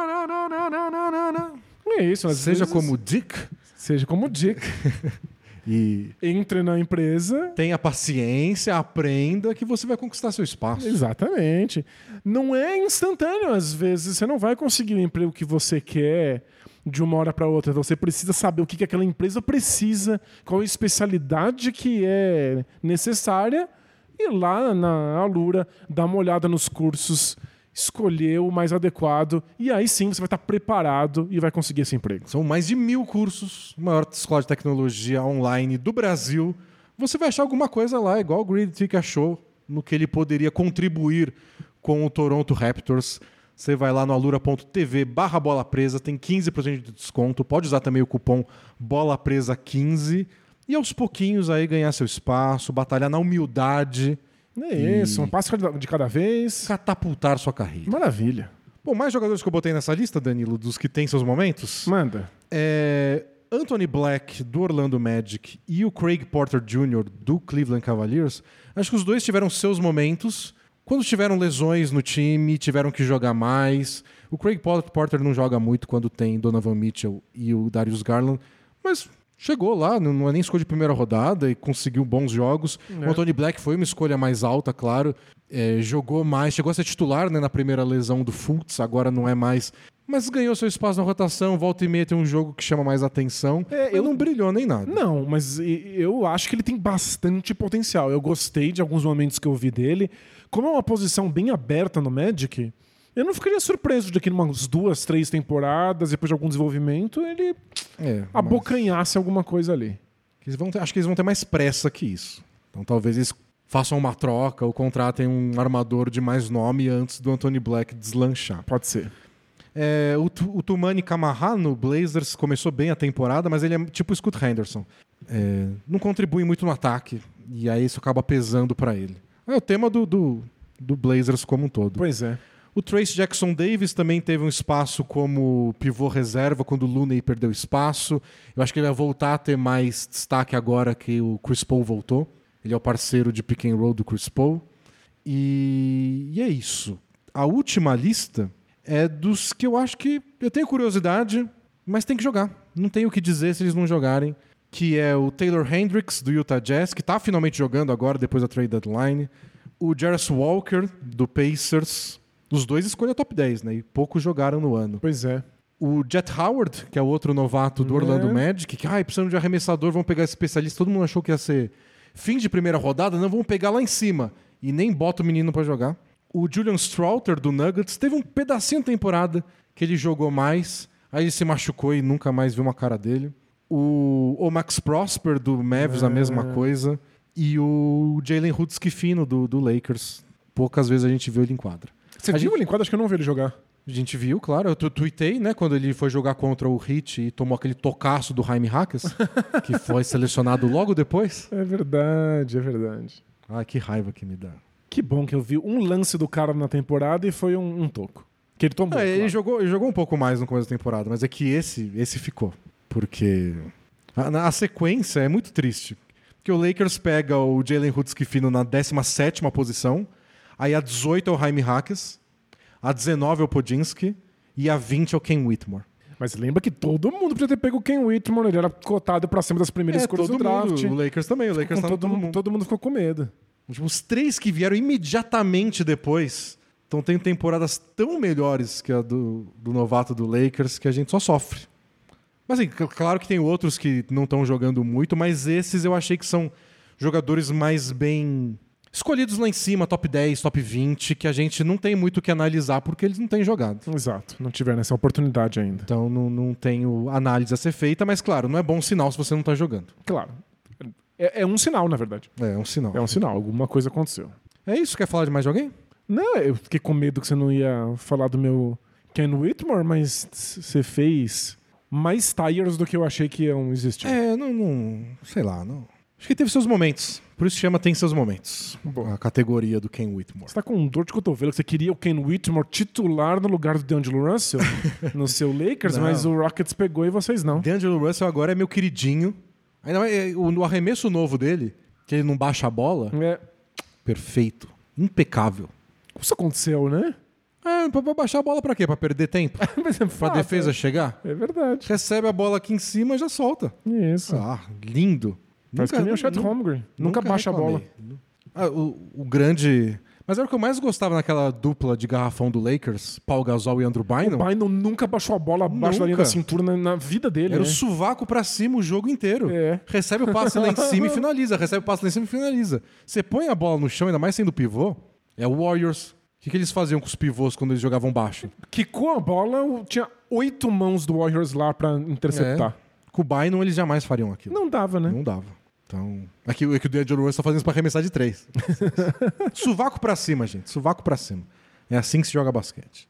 É isso, Seja vezes- como Dick seja como Dick, e entre na empresa tenha paciência, aprenda que você vai conquistar seu espaço. Exatamente. Não é instantâneo, às vezes. Você não vai conseguir o emprego que você quer de uma hora para outra. Você precisa saber o que que aquela empresa precisa, qual a especialidade que é necessária, e lá na Alura dar uma olhada nos cursos, escolher o mais adequado, e aí sim você vai estar preparado e vai conseguir esse emprego. São mais de mil cursos, maior escola de tecnologia online do Brasil. Você vai achar alguma coisa lá, igual o Grid Tick achou, no que ele poderia contribuir com o Toronto Raptors. Você vai lá no alura.tv barra bola presa, tem 15% de desconto. Pode usar também o cupom bola presa 15 e aos pouquinhos aí ganhar seu espaço, batalhar na humildade, É isso, um passo de cada vez. catapultar sua carreira. Maravilha. Bom, mais jogadores que eu botei nessa lista, Danilo, dos que têm seus momentos. Manda. É, Anthony Black, do Orlando Magic, e o Craig Porter Jr., do Cleveland Cavaliers, acho que os dois tiveram seus momentos. Quando tiveram lesões no time, tiveram que jogar mais. O Craig Porter não joga muito quando tem Donovan Mitchell e o Darius Garland, mas chegou lá, não é nem escolha de primeira rodada e conseguiu bons jogos. É. O Anthony Black foi uma escolha mais alta, claro. É, jogou mais, chegou a ser titular né, na primeira lesão do Fultz, agora não é mais. Mas ganhou seu espaço na rotação, volta e meia tem um jogo que chama mais atenção. É, eu- não brilhou nem nada. Não, mas eu acho que ele tem bastante potencial. Eu gostei de alguns momentos que eu vi dele. Como é uma posição bem aberta no Magic, eu não ficaria surpreso de que em umas duas, três temporadas, depois de algum desenvolvimento, ele É, abocanhasse alguma coisa ali. eles vão ter- acho que eles vão ter mais pressa que isso. Então talvez eles façam uma troca ou contratem um armador de mais nome antes do Anthony Black deslanchar. Pode ser. É, o, o Tumani Kamaha no Blazers começou bem a temporada, mas ele é tipo o Scott Henderson. É, não contribui muito no ataque, e aí isso acaba pesando pra ele. É o tema do, do, do Blazers como um todo. Pois é. O Trace Jackson Davis também teve um espaço como pivô reserva quando o Looney perdeu espaço. Eu acho que ele vai voltar a ter mais destaque agora que o Chris Paul voltou. Ele é o parceiro de pick and roll do Chris Paul. E, e é isso. A última lista é dos que eu acho que eu tenho curiosidade, mas tem que jogar. Não tenho o que dizer se eles não jogarem. Que é o Taylor Hendricks, do Utah Jazz, que está finalmente jogando agora, depois da trade deadline. O Jarvis Walker, do Pacers. Os dois escolha top 10, né? E poucos jogaram no ano. Pois é. O Jet Howard, que é o outro novato do É. Orlando Magic, que, ai, precisamos de arremessador, vamos pegar esse especialista. Todo mundo achou que ia ser fim de primeira rodada, não, vamos pegar lá em cima. E nem bota o menino pra jogar. O Julian Strouter, do Nuggets, teve um pedacinho de temporada que ele jogou mais, aí ele se machucou e nunca mais viu uma cara dele. O, o Max Prosper, do Mavs, a mesma coisa. E o Jalen Hudskifino, do, do Lakers. Poucas vezes a gente viu ele em quadra. Você A viu gente- ele em quadra? Acho que eu não vi ele jogar. A gente viu, claro. Eu tu- tuitei, né, quando ele foi jogar contra o Hit e tomou aquele tocaço do Jaime Hackers, que foi selecionado logo depois. É verdade, é verdade. Ai, que raiva que me dá. Que bom que eu vi um lance do cara na temporada e foi um, um toco. Que ele tomou. É, ele, claro. jogou, ele jogou um pouco mais no começo da temporada, mas é que esse, esse ficou. Porque a, a sequência é muito triste. Porque o Lakers pega o Jalen Hudskifino na 17ª posição, aí a 18 é o Jaime Hackers, a 19 é o Podinski e a 20 é o Ken Whitmore. Mas lembra que todo mundo podia ter pego o Ken Whitmore, ele era cotado pra cima das primeiras É, escolhas do draft. mundo. O Lakers também, o Lakers tá todo, todo mundo, todo mundo ficou com medo. Tipo, os três que vieram imediatamente depois estão tendo temporadas tão melhores que a do, do novato do Lakers que a gente só sofre. Mas assim, cl- claro que tem outros que não estão jogando muito, mas esses eu achei que são jogadores mais bem escolhidos lá em cima, top 10, top 20, que a gente não tem muito o que analisar porque eles não têm jogado. Exato, não tiveram essa oportunidade ainda. Então não, não tenho análise a ser feita, mas claro, não é bom sinal se você não está jogando. Claro. É, é um sinal, na verdade. É, é um sinal. É um sinal, alguma coisa aconteceu. É isso? Quer falar de mais de alguém? Não, eu fiquei com medo que você não ia falar do meu Ken Whitmore, mas você fez mais tires do que eu achei que iam existir. É, não, não. Sei lá, não. Acho que teve seus momentos. Por isso chama Tem Seus Momentos. Bom. A categoria do Ken Whitmore. Você tá com dor de cotovelo, que você queria o Ken Whitmore titular no lugar do D'Angelo Russell no seu Lakers, Não. mas o Rockets pegou e vocês não. D'Angelo Russell agora é meu queridinho. Ainda mais é, o, no arremesso novo dele, que ele não baixa a bola, É, perfeito. Impecável. isso aconteceu, né? É, pra, baixar a bola pra quê? Pra perder tempo? Mas é Pra defesa chegar? É verdade. Recebe a bola aqui em cima e já solta. Isso. Ah, lindo. Faz que nem o Chet nu- Holmgren. Nunca, baixa a bola. reclamei. Ah, o, o grande. Mas era o que eu mais gostava naquela dupla de garrafão do Lakers, Paul Gasol e Andrew Bynum. O Bynum nunca baixou a bola abaixo da linha Nunca. da cintura na, na vida dele. Era né? o sovaco pra cima o jogo inteiro. É. Recebe o passe lá em cima e finaliza. Recebe o passe lá em cima e finaliza. Você põe a bola no chão, ainda mais sendo pivô, é o Warriors. O que, que eles faziam com os pivôs quando eles jogavam baixo? Quicou a bola, tinha oito mãos do Warriors lá pra interceptar. Com o Bynum, eles jamais fariam aquilo. Não dava, né? Não dava. Então. É que, é que o D'Angelo Russell tá fazendo isso pra arremessar de três. Sovaco pra cima, gente. Sovaco pra cima. É assim que se joga basquete.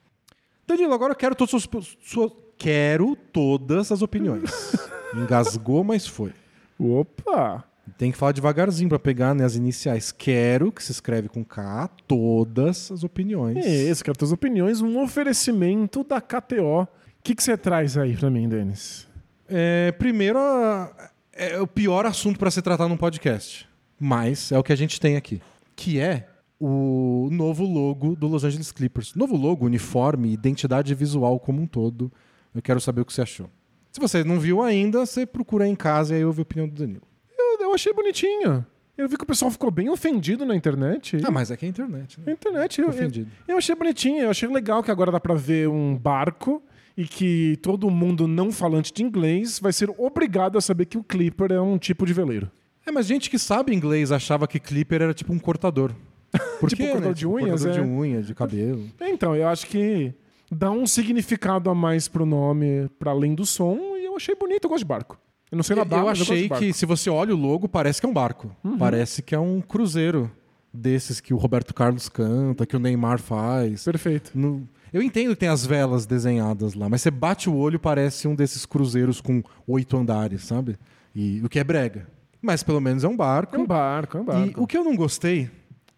Danilo, agora eu quero todas as suas, suas- Quero todas as opiniões. Engasgou, mas foi. Opa! Tem que falar devagarzinho pra pegar né, as iniciais. Quero, que se escreve com K, todas as opiniões. É esse, cara, tuas opiniões, um oferecimento da KTO. O que você traz aí pra mim, Denis? É, primeiro, a- é o pior assunto pra se tratar num podcast. Mas é o que a gente tem aqui. Que é o novo logo do Los Angeles Clippers. Novo logo, uniforme, identidade visual como um todo. Eu quero saber o que você achou. Se você não viu ainda, você procura aí em casa e aí ouve a opinião do Danilo. Eu, eu achei bonitinho. Eu vi que o pessoal ficou bem ofendido na internet. Ah, mas é que é a internet, né? Internet, eu, eu, Ofendido. eu achei bonitinho. Eu achei legal que agora dá pra ver um barco e que todo mundo não falante de inglês vai ser obrigado a saber que o Clipper é um tipo de veleiro. É, mas gente que sabe inglês achava que Clipper era tipo um cortador. Por Tipo quê, cortador né? de unhas, cortador é. de unha, de cabelo. Então, eu acho que dá um significado a mais pro nome, pra além do som, e eu achei bonito, eu gosto de barco. Eu não sei nadar, eu eu achei. Uhum. que se você olha o logo, parece que é um barco. Parece que é um cruzeiro desses que o Roberto Carlos canta, que o Neymar faz. Perfeito. No- Eu entendo que tem as velas desenhadas lá, mas você bate o olho parece um desses cruzeiros com oito andares, sabe? E o que é brega. Mas pelo menos é um barco. É um barco, é um E barco. o que eu não gostei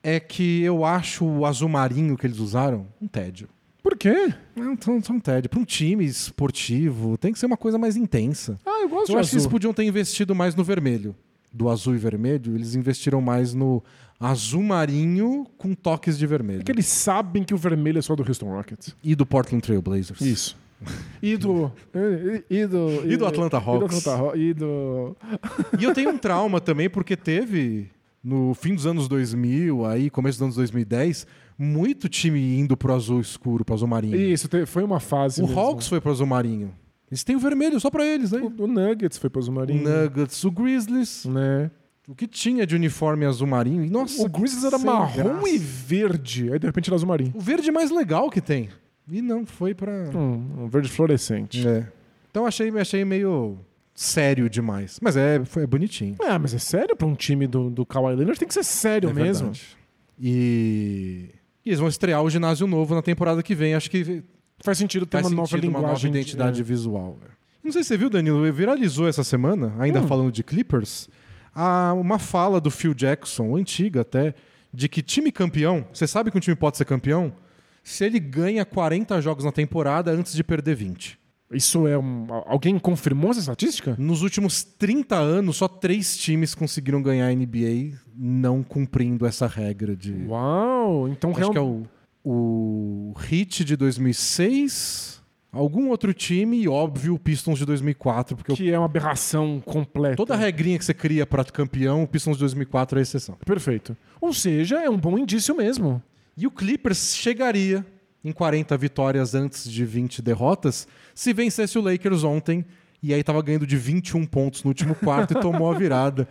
é que eu acho o azul marinho que eles usaram um tédio. Por quê? Não, só só um tédio. Para um time esportivo, tem que ser uma coisa mais intensa. Ah, eu gosto Eu de acho que eles azul. podiam ter investido mais no vermelho. Do azul e vermelho, eles investiram mais no azul marinho com toques de vermelho. É que eles sabem que o vermelho é só do Houston Rockets. E do Portland Trail Blazers. Isso. E do. E, e do. E do Atlanta E do Hawks. Atlanta Hawks. E do. E eu tenho um trauma também, porque teve, no fim dos anos 2000, aí, começo dos anos 2010, muito time indo pro azul escuro, pro azul marinho. Isso, foi uma fase. o mesmo. Hawks foi pro azul marinho. Eles têm o vermelho só pra eles, né? O, o Nuggets foi pro O Zumarinho. Nuggets, o Grizzlies, Né? O que tinha de uniforme azul marinho. Nossa, O Grizzlies era marrom graça. e verde. Aí de repente era azul marinho. O verde mais legal que tem. E não, foi pra. Um, um verde fluorescente. É. Então achei, achei meio sério demais. Mas é, foi bonitinho. Ah, mas é sério pra um time do, do Kawhi Leonard? Tem que ser sério É mesmo. verdade. E... e eles vão estrear o ginásio novo na temporada que vem. Acho que Faz sentido ter faz uma nova sentido uma linguagem. nova de- identidade é. visual. Não sei se você viu, Danilo, viralizou essa semana, ainda Hum. falando de Clippers, a- uma fala do Phil Jackson, antiga até, de que time campeão, você sabe que um time pode ser campeão se ele ganha 40 jogos na temporada antes de perder 20. Isso é um. Alguém confirmou essa estatística? Nos últimos 30 anos, só três times conseguiram ganhar a NBA não cumprindo essa regra de. Uau! Então Acho real- que é o, o Heat de 2006, algum outro time e, óbvio, o Pistons de 2004, porque que é uma aberração completa. toda a regrinha que você cria para campeão, o Pistons de 2004 é a exceção. Perfeito. Ou seja, é um bom indício mesmo. E o Clippers chegaria em 40 vitórias antes de 20 derrotas se vencesse o Lakers ontem e aí tava ganhando de 21 pontos no último quarto e tomou a virada.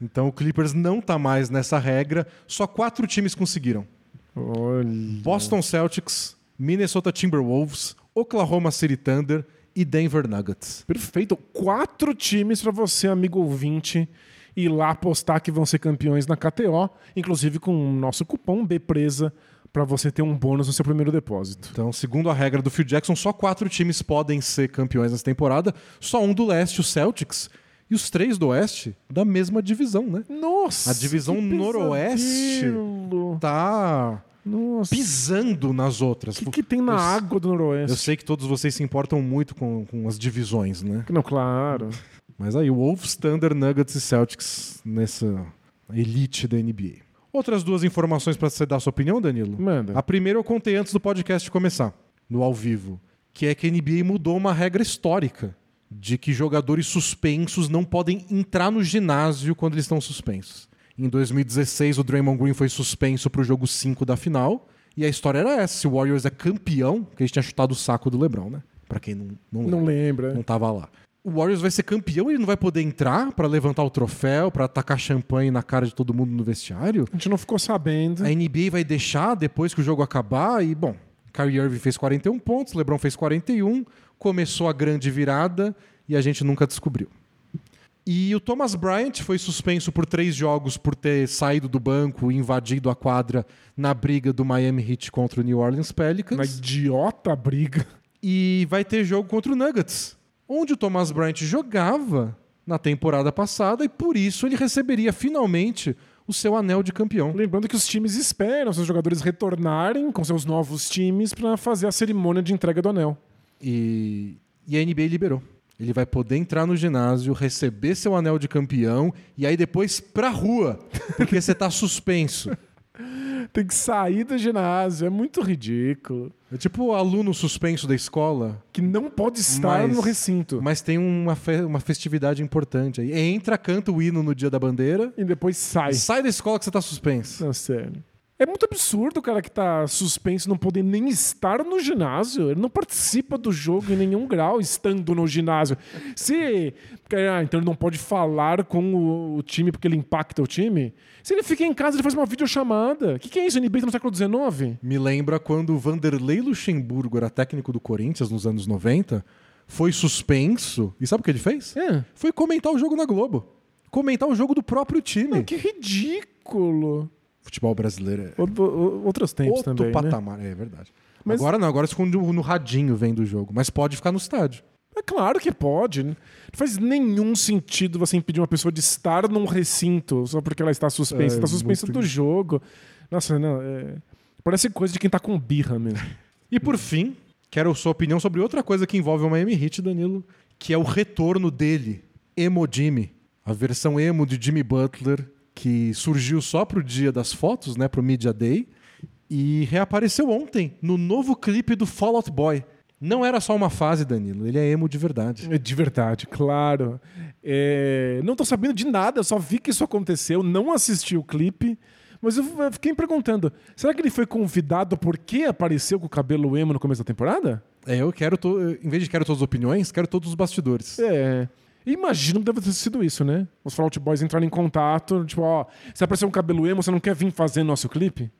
Então o Clippers não tá mais nessa regra, só quatro times conseguiram. Olha. Boston Celtics, Minnesota Timberwolves, Oklahoma City Thunder e Denver Nuggets. Perfeito. Quatro times para você, amigo ouvinte, ir lá apostar que vão ser campeões na KTO, inclusive com o nosso cupom BPRESA, para você ter um bônus no seu primeiro depósito. Então, segundo a regra do Phil Jackson, só quatro times podem ser campeões nessa temporada, só um do leste, o Celtics, e os três do oeste da mesma divisão, né? Nossa! A divisão noroeste. Tá Nossa. pisando nas outras. O que, que tem na Eu- água do Eu noroeste? sei que todos vocês se importam muito com, com as divisões, né? Não, claro. Mas aí, Wolves, Thunder, Nuggets e Celtics nessa elite da NBA. Outras duas informações para você dar sua opinião, Danilo? Manda. A primeira eu contei antes do podcast começar, no ao vivo, que é que a NBA mudou uma regra histórica de que jogadores suspensos não podem entrar no ginásio quando eles estão suspensos. Em 2016, o Draymond Green foi suspenso para o jogo 5 da final, e a história era essa: se o Warriors é campeão, que a gente tinha chutado o saco do LeBron, né? Para quem não, não lembra Não lembra. não tava lá. O Warriors vai ser campeão e ele não vai poder entrar pra levantar o troféu, pra tacar champanhe na cara de todo mundo no vestiário. A gente não ficou sabendo. A NBA vai deixar depois que o jogo acabar e, bom, Kyrie Irving fez 41 pontos, LeBron fez 41, começou a grande virada e a gente nunca descobriu. E o Thomas Bryant foi suspenso por três jogos por ter saído do banco e invadido a quadra na briga do Miami Heat contra o New Orleans Pelicans. Na idiota briga. E vai ter jogo contra o Nuggets, onde o Thomas Bryant jogava na temporada passada e por isso ele receberia finalmente o seu anel de campeão. Lembrando que os times esperam seus jogadores retornarem com seus novos times para fazer a cerimônia de entrega do anel. E, e a NBA liberou. Ele vai poder entrar no ginásio, receber seu anel de campeão e aí depois pra rua, porque você tá suspenso. Tem que sair do ginásio, é muito ridículo. É tipo o aluno suspenso da escola, Que não pode estar Mas- no recinto. mas tem uma, fe- uma festividade importante aí. Entra, canta o hino no dia da bandeira, E depois sai. sai da escola que você tá suspenso. Não, sério. É muito absurdo o cara que tá suspenso não poder nem estar no ginásio. Ele não participa do jogo em nenhum grau estando no ginásio. Se. Ah, então ele não pode falar com o, time porque ele impacta o time. Se ele fica em casa, ele faz uma videochamada. O que, que é isso? NBA tá no século XIX? Me lembra quando o Vanderlei Luxemburgo era técnico do Corinthians nos anos 90, foi suspenso. E sabe o que ele fez? É. Foi comentar o jogo na Globo. Comentar o jogo do próprio time. Ah, que ridículo. Futebol brasileiro é O- o- outros tempos outro também. Né? patamar, é verdade. Mas- Agora não, agora esconde no radinho vendo o jogo, mas pode ficar no estádio. É claro que pode. né? Não faz nenhum sentido você impedir uma pessoa de estar num recinto só porque ela está suspensa. É, está suspensa muito- do jogo. Nossa, não. é- Parece coisa de quem tá com birra mesmo. E por fim, quero a sua opinião sobre outra coisa que envolve o Miami Heat, Danilo, que é o retorno dele, Emo Jimmy, a versão emo de Jimmy Butler, que surgiu só pro dia das fotos, né, pro Media Day, e reapareceu ontem no novo clipe do Fall Out Boy. Não era só uma fase, Danilo, ele é emo de verdade. É De verdade, claro. É, Não tô sabendo de nada, eu só vi que isso aconteceu, não assisti o clipe. Mas eu eu fiquei me perguntando: será que ele foi convidado porque apareceu com o cabelo emo no começo da temporada? É, eu quero, to... em vez de quero todas as opiniões, quero todos os bastidores. É. Imagino que deve ter sido isso, né? Os Fallout Boys entraram em contato, tipo, ó, se aparecer um cabelo emo, você não quer vir fazer nosso clipe?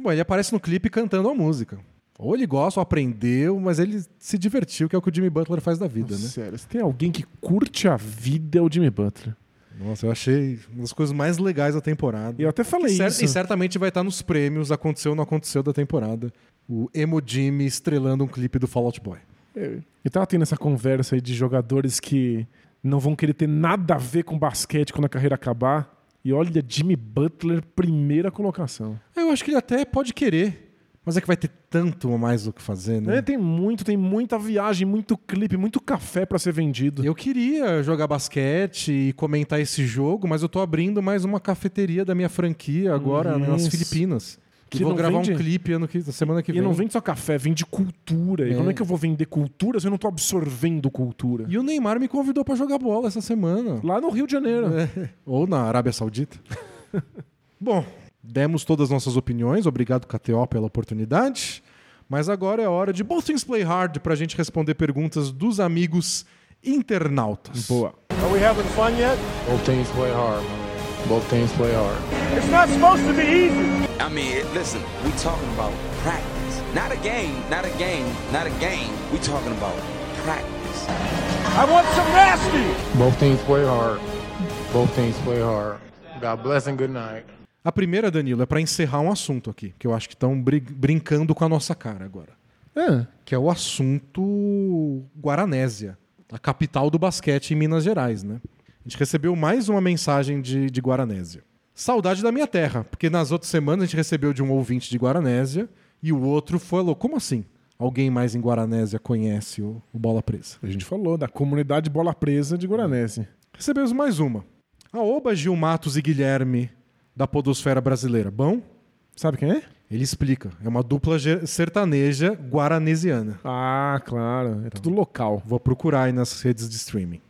Bom, ele aparece no clipe cantando a música. Ou ele gosta, ou aprendeu, mas ele se divertiu, que é o que o Jimmy Butler faz da vida, né? Sério, se tem alguém que curte a vida, é o Jimmy Butler. Nossa, eu achei uma das coisas mais legais da temporada. E eu até falei E, isso. e certamente vai estar nos prêmios, aconteceu ou não aconteceu da temporada. O Emo Jimmy estrelando um clipe do Fallout Boy. Eu eu tava tendo essa conversa aí de jogadores que não vão querer ter nada a ver com basquete quando a carreira acabar. E olha, Jimmy Butler, primeira colocação. Eu acho que ele até pode querer, mas é que vai ter tanto mais o que fazer, né? É, tem muito, tem muita viagem, muito clipe, muito café pra ser vendido. Eu queria jogar basquete e comentar esse jogo, mas eu tô abrindo mais uma cafeteria da minha franquia agora nas Isso. Filipinas. Que vou não gravar vende- um clipe ano que, semana que E vem. não vende só café, vende cultura. E É. como é que eu vou vender cultura se eu não tô absorvendo cultura? E o Neymar me convidou pra jogar bola essa semana. Lá no Rio de Janeiro. Ou na Arábia Saudita. Bom, demos todas as nossas opiniões. Obrigado, KTO, pela oportunidade. Mas agora é hora de Both Things Play Hard pra gente responder perguntas dos amigos internautas. Boa. Are we having fun yet? Both teams play hard. Both teams play hard. It's not supposed to be easy. I mean, it- listen, we talking about practice. Not a game, not a game, not a game. We talking about practice. I want some nasty. Both teams play hard. Both teams play hard. God bless and good night. A primeira, Danilo, é pra encerrar um assunto aqui, que eu acho que estão brincando com a nossa cara agora. É. Que é o assunto Guaranésia, a capital do basquete em Minas Gerais, né? A gente recebeu mais uma mensagem de, de Guaranésia. Saudade da minha terra, porque nas outras semanas a gente recebeu de um ouvinte de Guaranésia e o outro falou: como assim? Alguém mais em Guaranésia conhece o, o Bola Presa? A gente falou da comunidade bola presa de Guaranese. Recebemos mais uma. A Oba Gil Matos e Guilherme da Podosfera Brasileira. Bom? Sabe quem é? Ele explica. É uma dupla sertaneja guaranesiana. Ah, claro. É tudo local. Vou procurar aí nas redes de streaming.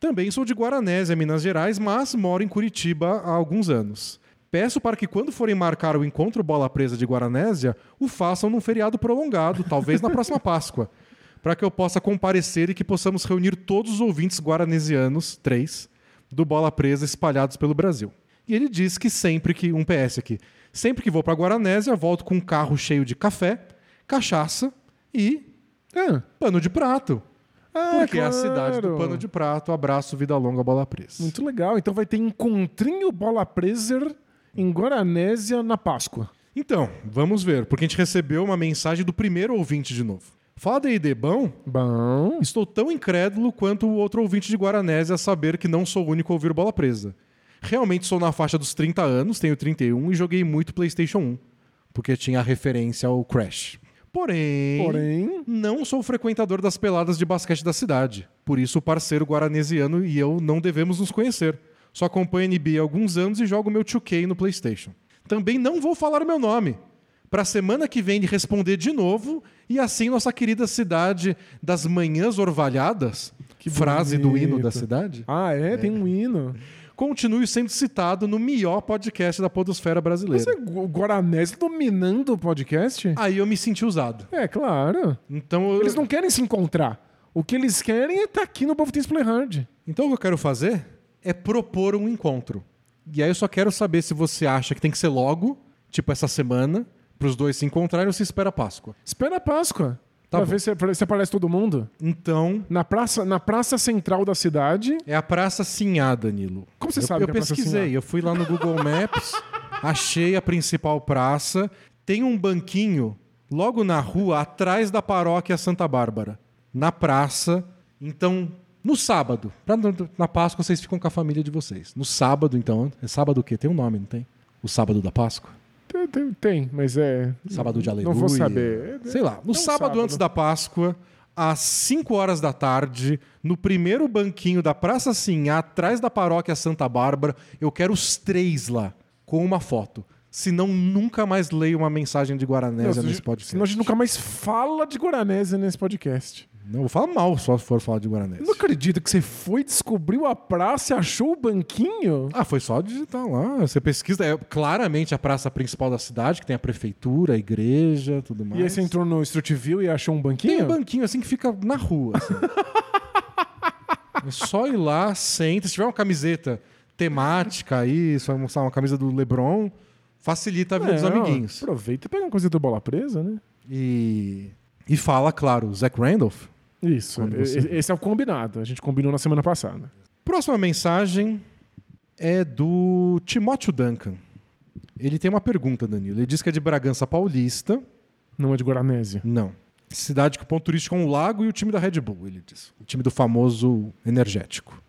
Também sou de Guaranésia, Minas Gerais, mas moro em Curitiba há alguns anos. Peço para que quando forem marcar o encontro Bola Presa de Guaranésia, o façam num feriado prolongado, talvez na próxima Páscoa, para que eu possa comparecer e que possamos reunir todos os ouvintes guaranesianos, três, do Bola Presa espalhados pelo Brasil. E ele diz que sempre que, um PS aqui, sempre que vou para Guaranésia, volto com um carro cheio de café, cachaça e É. pano de prato. Ah, Porque é a cidade do claro. pano de prato. Abraço, vida longa, bola presa. Muito legal. Então vai ter encontrinho bola presa em Guaranésia na Páscoa. Então, vamos ver, porque a gente recebeu uma mensagem do primeiro ouvinte de novo. Fala D&D, bom? Bom. Estou tão incrédulo quanto o outro ouvinte de Guaranésia a saber que não sou o único a ouvir Bola Presa. Realmente sou na faixa dos 30 anos, tenho 31 e joguei muito PlayStation 1, porque tinha a referência ao Crash. Porém, Porém. não sou frequentador das peladas de basquete da cidade. Por isso o parceiro guaranesiano e eu não devemos nos conhecer. Só acompanho a NBA há alguns anos e jogo meu 2K no PlayStation. Também não vou falar meu nome. Para semana que vem responder de novo e assim nossa querida cidade das manhãs orvalhadas, frase do hino da bonito. cidade, Ah, é? Tem um hino. Continue sendo citado no melhor podcast da podosfera brasileira. Você é Gu- Guaranés dominando o podcast? Aí eu me senti usado. É, claro. Então eu... Eles não querem se encontrar. O que eles querem é estar aqui no Both Things Play Hard. Então o que eu quero fazer é propor um encontro. E aí eu só quero saber se você acha que tem que ser logo, tipo essa semana, para os dois se encontrarem ou se espera a Páscoa. Espera a Páscoa. Tá pra bom. ver se, se aparece todo mundo. Então, Na praça, na praça central da cidade. é a Praça Sinhá, Danilo. Como você eu, sabe Eu que é a Praça pesquisei, Sinhá? eu fui lá no Google Maps, achei a principal praça, tem um banquinho logo na rua, atrás da paróquia Santa Bárbara, na praça. Então, no sábado, pra- na Páscoa vocês ficam com a família de vocês. No sábado, então, é sábado o quê? Tem um nome, não tem? O sábado da Páscoa? Tem, tem- mas é. Sábado de aleluia. Não vou saber. Sei lá. No É um sábado, sábado. antes da Páscoa, às 5 horas da tarde, no primeiro banquinho da Praça Sinhá, atrás da paróquia Santa Bárbara, eu quero os três lá, com uma foto. Senão, nunca mais leio uma mensagem de Guaranésia nesse podcast. Senão a gente nunca mais fala de Guaranésia nesse podcast. Não, vou falar mal só se for falar de Eu Guaranésia. não acredito que você foi, descobriu a praça e achou o banquinho. Ah, foi só digitar lá. Você pesquisa. É claramente a praça principal da cidade, que tem a prefeitura, a igreja, tudo mais. E aí você entrou no Street View e achou um Tem banquinho? um banquinho assim que fica na rua. assim. é só ir lá, senta. Se tiver uma camiseta temática aí, só mostrar uma camisa do LeBron, facilita a vida dos Não, amiguinhos. Aproveita e pega uma coisa do bola presa, né? E, e fala, claro, Zach Randolph. Isso. Você- Esse é o combinado. A gente combinou na semana passada. Próxima mensagem é do Timóteo Duncan. Ele tem uma pergunta, Danilo. Ele diz que é de Bragança Paulista. Não é de Guaranésia. Não. Cidade que o ponto turístico é um lago e o time da Red Bull, ele diz. O time do famoso energético.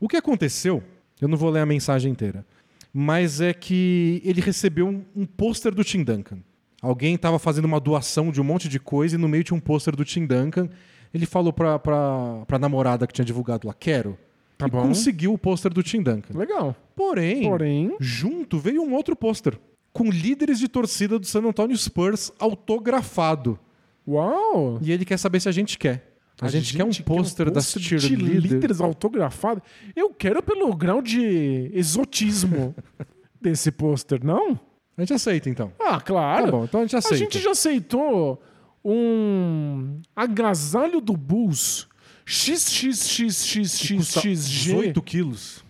O que aconteceu, eu não vou ler a mensagem inteira, mas é que ele recebeu um, um pôster do Tim Duncan. Alguém estava fazendo uma doação de um monte de coisa e no meio tinha um pôster do Tim Duncan. Ele falou pra, pra, pra namorada que tinha divulgado lá, quero. Tá e bom. conseguiu o pôster do Tim Duncan. Legal. Porém, Porém, junto veio um outro pôster com líderes de torcida do San Antonio Spurs autografado. uau! E ele quer saber se a gente quer. A, gente, quer um pôster das de cheerleaders. líderes autografado. Eu quero pelo grau de exotismo desse pôster, não? A gente aceita, então. Ah, claro. Tá bom, então a gente A aceita. gente já aceitou um agasalho do Bulls XXXXXXG. 18 quilos.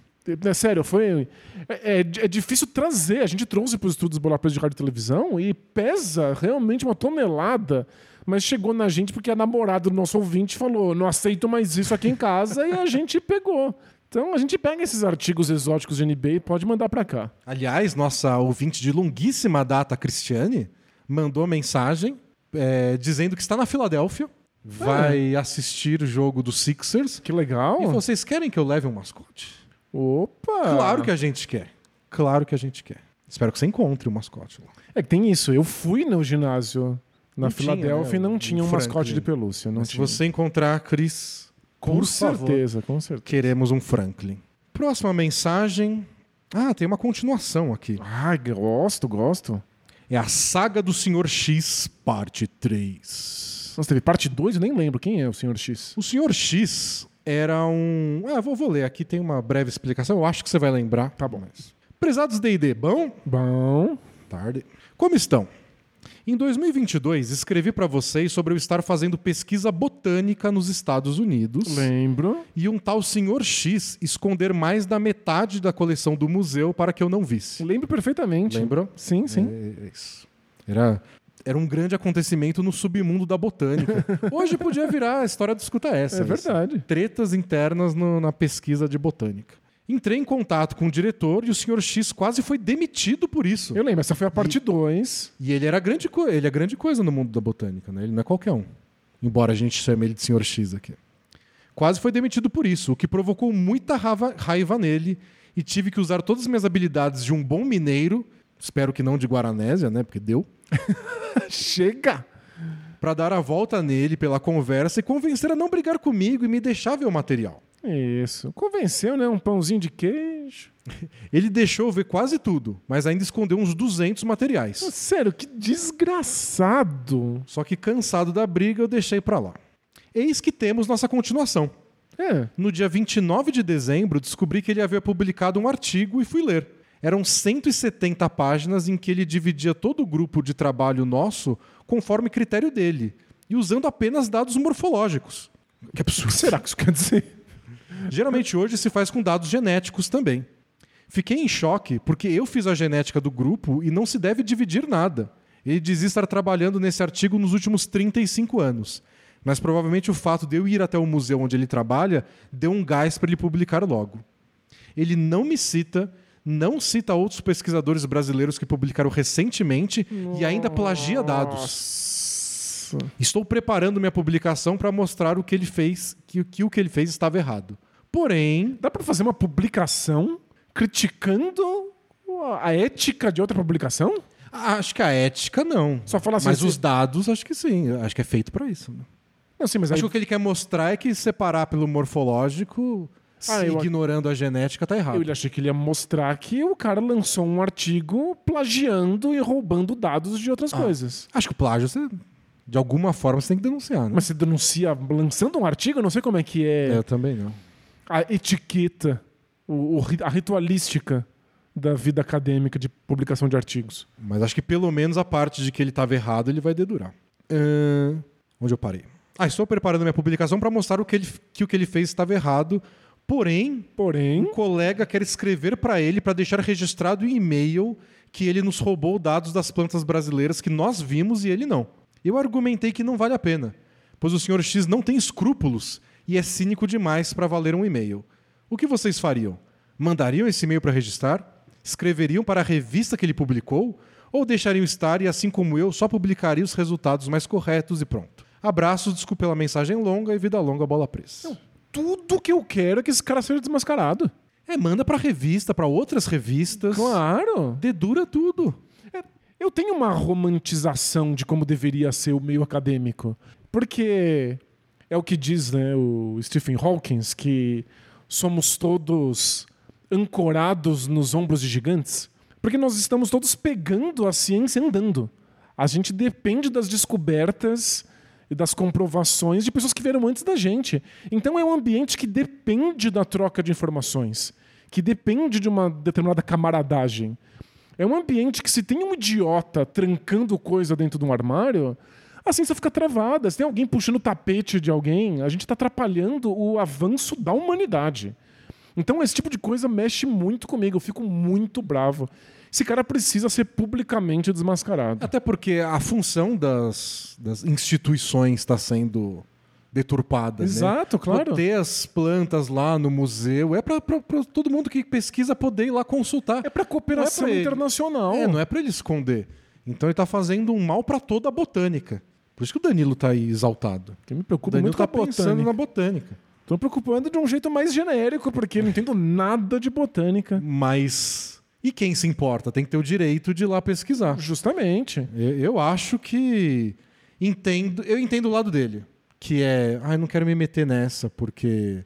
É sério, foi. É, é- é difícil trazer. A gente trouxe para os estudos Bola Presa de rádio e televisão e pesa realmente uma tonelada. Mas chegou na gente porque a namorada do nosso ouvinte falou: não aceito mais isso aqui em casa e a gente pegou. Então a gente pega esses artigos exóticos de NBA e pode mandar para cá. Aliás, nossa ouvinte de longuíssima data, Cristiane, mandou mensagem é, dizendo que está na Filadélfia, vai assistir o jogo do Sixers. Que legal. E vocês querem que eu leve um mascote? Opa! Claro que a gente quer. Claro que a gente quer. Espero que você encontre o mascote lá. É que tem isso. Eu fui no ginásio na Não tinha, Filadélfia né, e não tinha um Franklin. mascote de pelúcia. Se tinha. você encontrar, Cris, Com por favor, certeza, com certeza. queremos um Franklin. Próxima mensagem. Ah, tem uma continuação aqui. Ai, gosto, gosto. É a Saga do Senhor X, parte 3. Nossa, teve parte 2, eu nem lembro. Quem é o Sr. X? O Senhor X era um. Ah, vou, vou ler. Aqui tem uma breve explicação. Eu acho que você vai lembrar. Tá bom. Prezados DD, bom? Bom. Tarde. Como estão? Em 2022, escrevi para vocês sobre eu estar fazendo pesquisa botânica nos Estados Unidos Lembro. e um tal Senhor X esconder mais da metade da coleção do museu para que eu não visse. Lembro perfeitamente. Lembram? Sim, sim. É isso. Era, era um grande acontecimento no submundo da botânica. Hoje podia virar a história do Escuta Essa. É verdade. Tretas internas no- na pesquisa de botânica. Entrei em contato com o diretor e o Sr. X quase foi demitido por isso. Eu lembro, essa foi a parte 2. E ele era grande, ele é grande coisa no mundo da botânica, né? Ele não é qualquer um. embora a gente chame ele de Sr. X aqui. Quase foi demitido por isso, o que provocou muita raiva, raiva nele e tive que usar todas as minhas habilidades de um bom mineiro, espero que não de Guaranésia, né, porque deu, Chega! para dar a volta nele pela conversa e convencer a não brigar comigo e me deixar ver o material. Isso. Convenceu, né? Um pãozinho de queijo. Ele deixou ver quase tudo, mas ainda escondeu uns 200 materiais. Sério, que desgraçado. Só que cansado da briga, eu deixei pra lá. Eis que temos nossa continuação. É. No dia 29 de dezembro, descobri que ele havia publicado um artigo e fui ler. Eram 170 páginas em que ele dividia todo o grupo de trabalho nosso conforme critério dele e usando apenas dados morfológicos. Que O que absurdo. será que isso quer dizer? Geralmente hoje se faz com dados genéticos também. Fiquei em choque porque eu fiz a genética do grupo e não se deve dividir nada. Ele dizia estar trabalhando nesse artigo nos últimos 35 anos. Mas provavelmente o fato de eu ir até o museu onde ele trabalha deu um gás para ele publicar logo. Ele não me cita, não cita outros pesquisadores brasileiros que publicaram recentemente e ainda plagia dados. Nossa. Estou preparando minha publicação para mostrar o que ele fez, que, que o que ele fez estava errado. Porém, Dá pra fazer uma publicação criticando a ética de outra publicação? Acho que a ética não. Só falar assim, Mas se- os dados, acho que sim. Acho que é feito pra isso. né? Não, sim, mas Acho aí... que o que ele quer mostrar é que separar pelo morfológico, Ah, ignorando a genética, tá errado. eu achei que ele ia mostrar que o cara lançou um artigo plagiando e roubando dados de Ah. outras coisas. Acho que o plágio, você, de alguma forma, você tem que denunciar, né? Mas você denuncia lançando um artigo? Eu não sei como é que é, É, eu também não. A etiqueta, o- o a ritualística da vida acadêmica de publicação de artigos. Mas acho que pelo menos a parte de que ele estava errado, ele vai dedurar. Ahn, onde eu parei? Ah, estou preparando minha publicação para mostrar o que, ele, que o que ele fez estava errado. Porém, Porém, Um colega quer escrever para ele para deixar registrado em e-mail que ele nos roubou dados das plantas brasileiras que nós vimos e ele não. Eu argumentei que não vale a pena, pois o Sr. X não tem escrúpulos e é cínico demais para valer um e-mail. O que vocês fariam? Mandariam esse e-mail para registrar? Escreveriam para a revista que ele publicou? Ou deixariam estar e, assim como eu, só publicaria os resultados mais corretos e pronto? Abraços, desculpe pela mensagem longa e vida longa, bola presa. tudo que eu quero é que esse cara seja desmascarado. É, manda pra revista, pra outras revistas. Claro. Dedura tudo. Eu tenho uma romantização de como deveria ser o meio acadêmico. Porque é o que diz né, o Stephen Hawking, que somos todos ancorados nos ombros de gigantes. Porque nós estamos todos pegando a ciência andando. A gente depende das descobertas e das comprovações de pessoas que vieram antes da gente. Então é um ambiente que depende da troca de informações, que depende de uma determinada camaradagem. É um ambiente que se tem um idiota trancando coisa dentro de um armário, a ciência fica travada. Se tem alguém puxando o tapete de alguém, a gente está atrapalhando o avanço da humanidade. Então esse tipo de coisa mexe muito comigo, eu fico muito bravo. Esse cara precisa ser publicamente desmascarado. Até porque a função das, das instituições está sendo deturpada. Exato, né? claro. Ter as plantas lá no museu é para todo mundo que pesquisa poder ir lá consultar. É para cooperação é pra internacional. É, não é para ele esconder. Então ele tá fazendo um mal para toda a botânica. Por isso que o Danilo tá aí exaltado. Que me preocupa Danilo muito com tá a pensando botânica. na botânica. Tô me preocupando de um jeito mais genérico, porque não entendo nada de botânica. Mas. E quem se importa? Tem que ter o direito de ir lá pesquisar. Justamente. Eu, eu acho que entendo, eu entendo o lado dele, que é, ai, não quero me meter nessa porque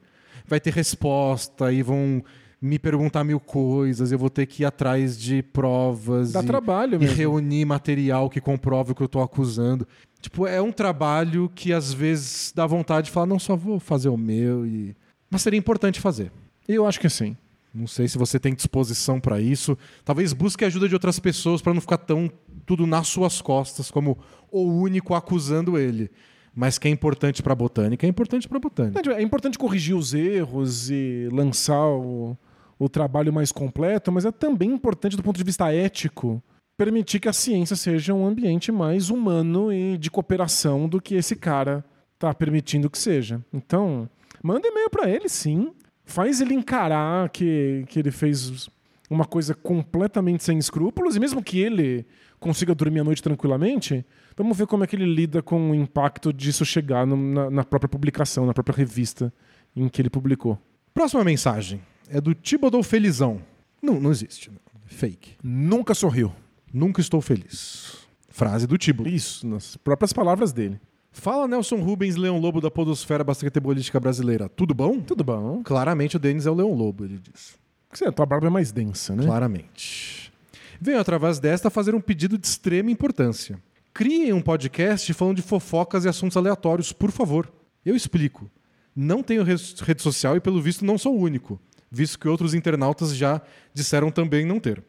vai ter resposta e vão me perguntar mil coisas, eu vou ter que ir atrás de provas Dá e, trabalho e mesmo. reunir material que comprove o que eu tô acusando. Tipo, é um trabalho que às vezes dá vontade de falar, não, só vou fazer o meu e mas seria importante fazer. Eu acho que sim. Não sei se você tem disposição para isso. Talvez busque a ajuda de outras pessoas para não ficar tão tudo nas suas costas como o único acusando ele. Mas que é importante para botânica, é importante para botânica. É importante corrigir os erros e lançar o, o trabalho mais completo, mas é também importante, do ponto de vista ético, permitir que a ciência seja um ambiente mais humano e de cooperação do que esse cara tá permitindo que seja. Então, manda e-mail para ele, sim. Faz ele encarar que, que ele fez uma coisa completamente sem escrúpulos, e mesmo que ele consiga dormir à noite tranquilamente, vamos ver como é que ele lida com o impacto disso chegar no- na, na própria publicação, na própria revista em que ele publicou. Próxima mensagem é do Tibodou Felizão. Não, não existe. Fake. Nunca sorriu. Nunca estou feliz. Frase do Tibo. Isso, nas próprias palavras dele. Fala Nelson Rubens, Leão Lobo da Podosfera Basquetebolística Brasileira. Tudo bom? Tudo bom. Claramente o Denis é o Leão Lobo, ele diz. Você, a tua barba é mais densa, né? Claramente. Venho através desta fazer um pedido de extrema importância. Criem um podcast falando de fofocas e assuntos aleatórios, por favor. Eu explico. Não tenho rede social e, pelo visto, não sou o único, visto que outros internautas já disseram também não ter.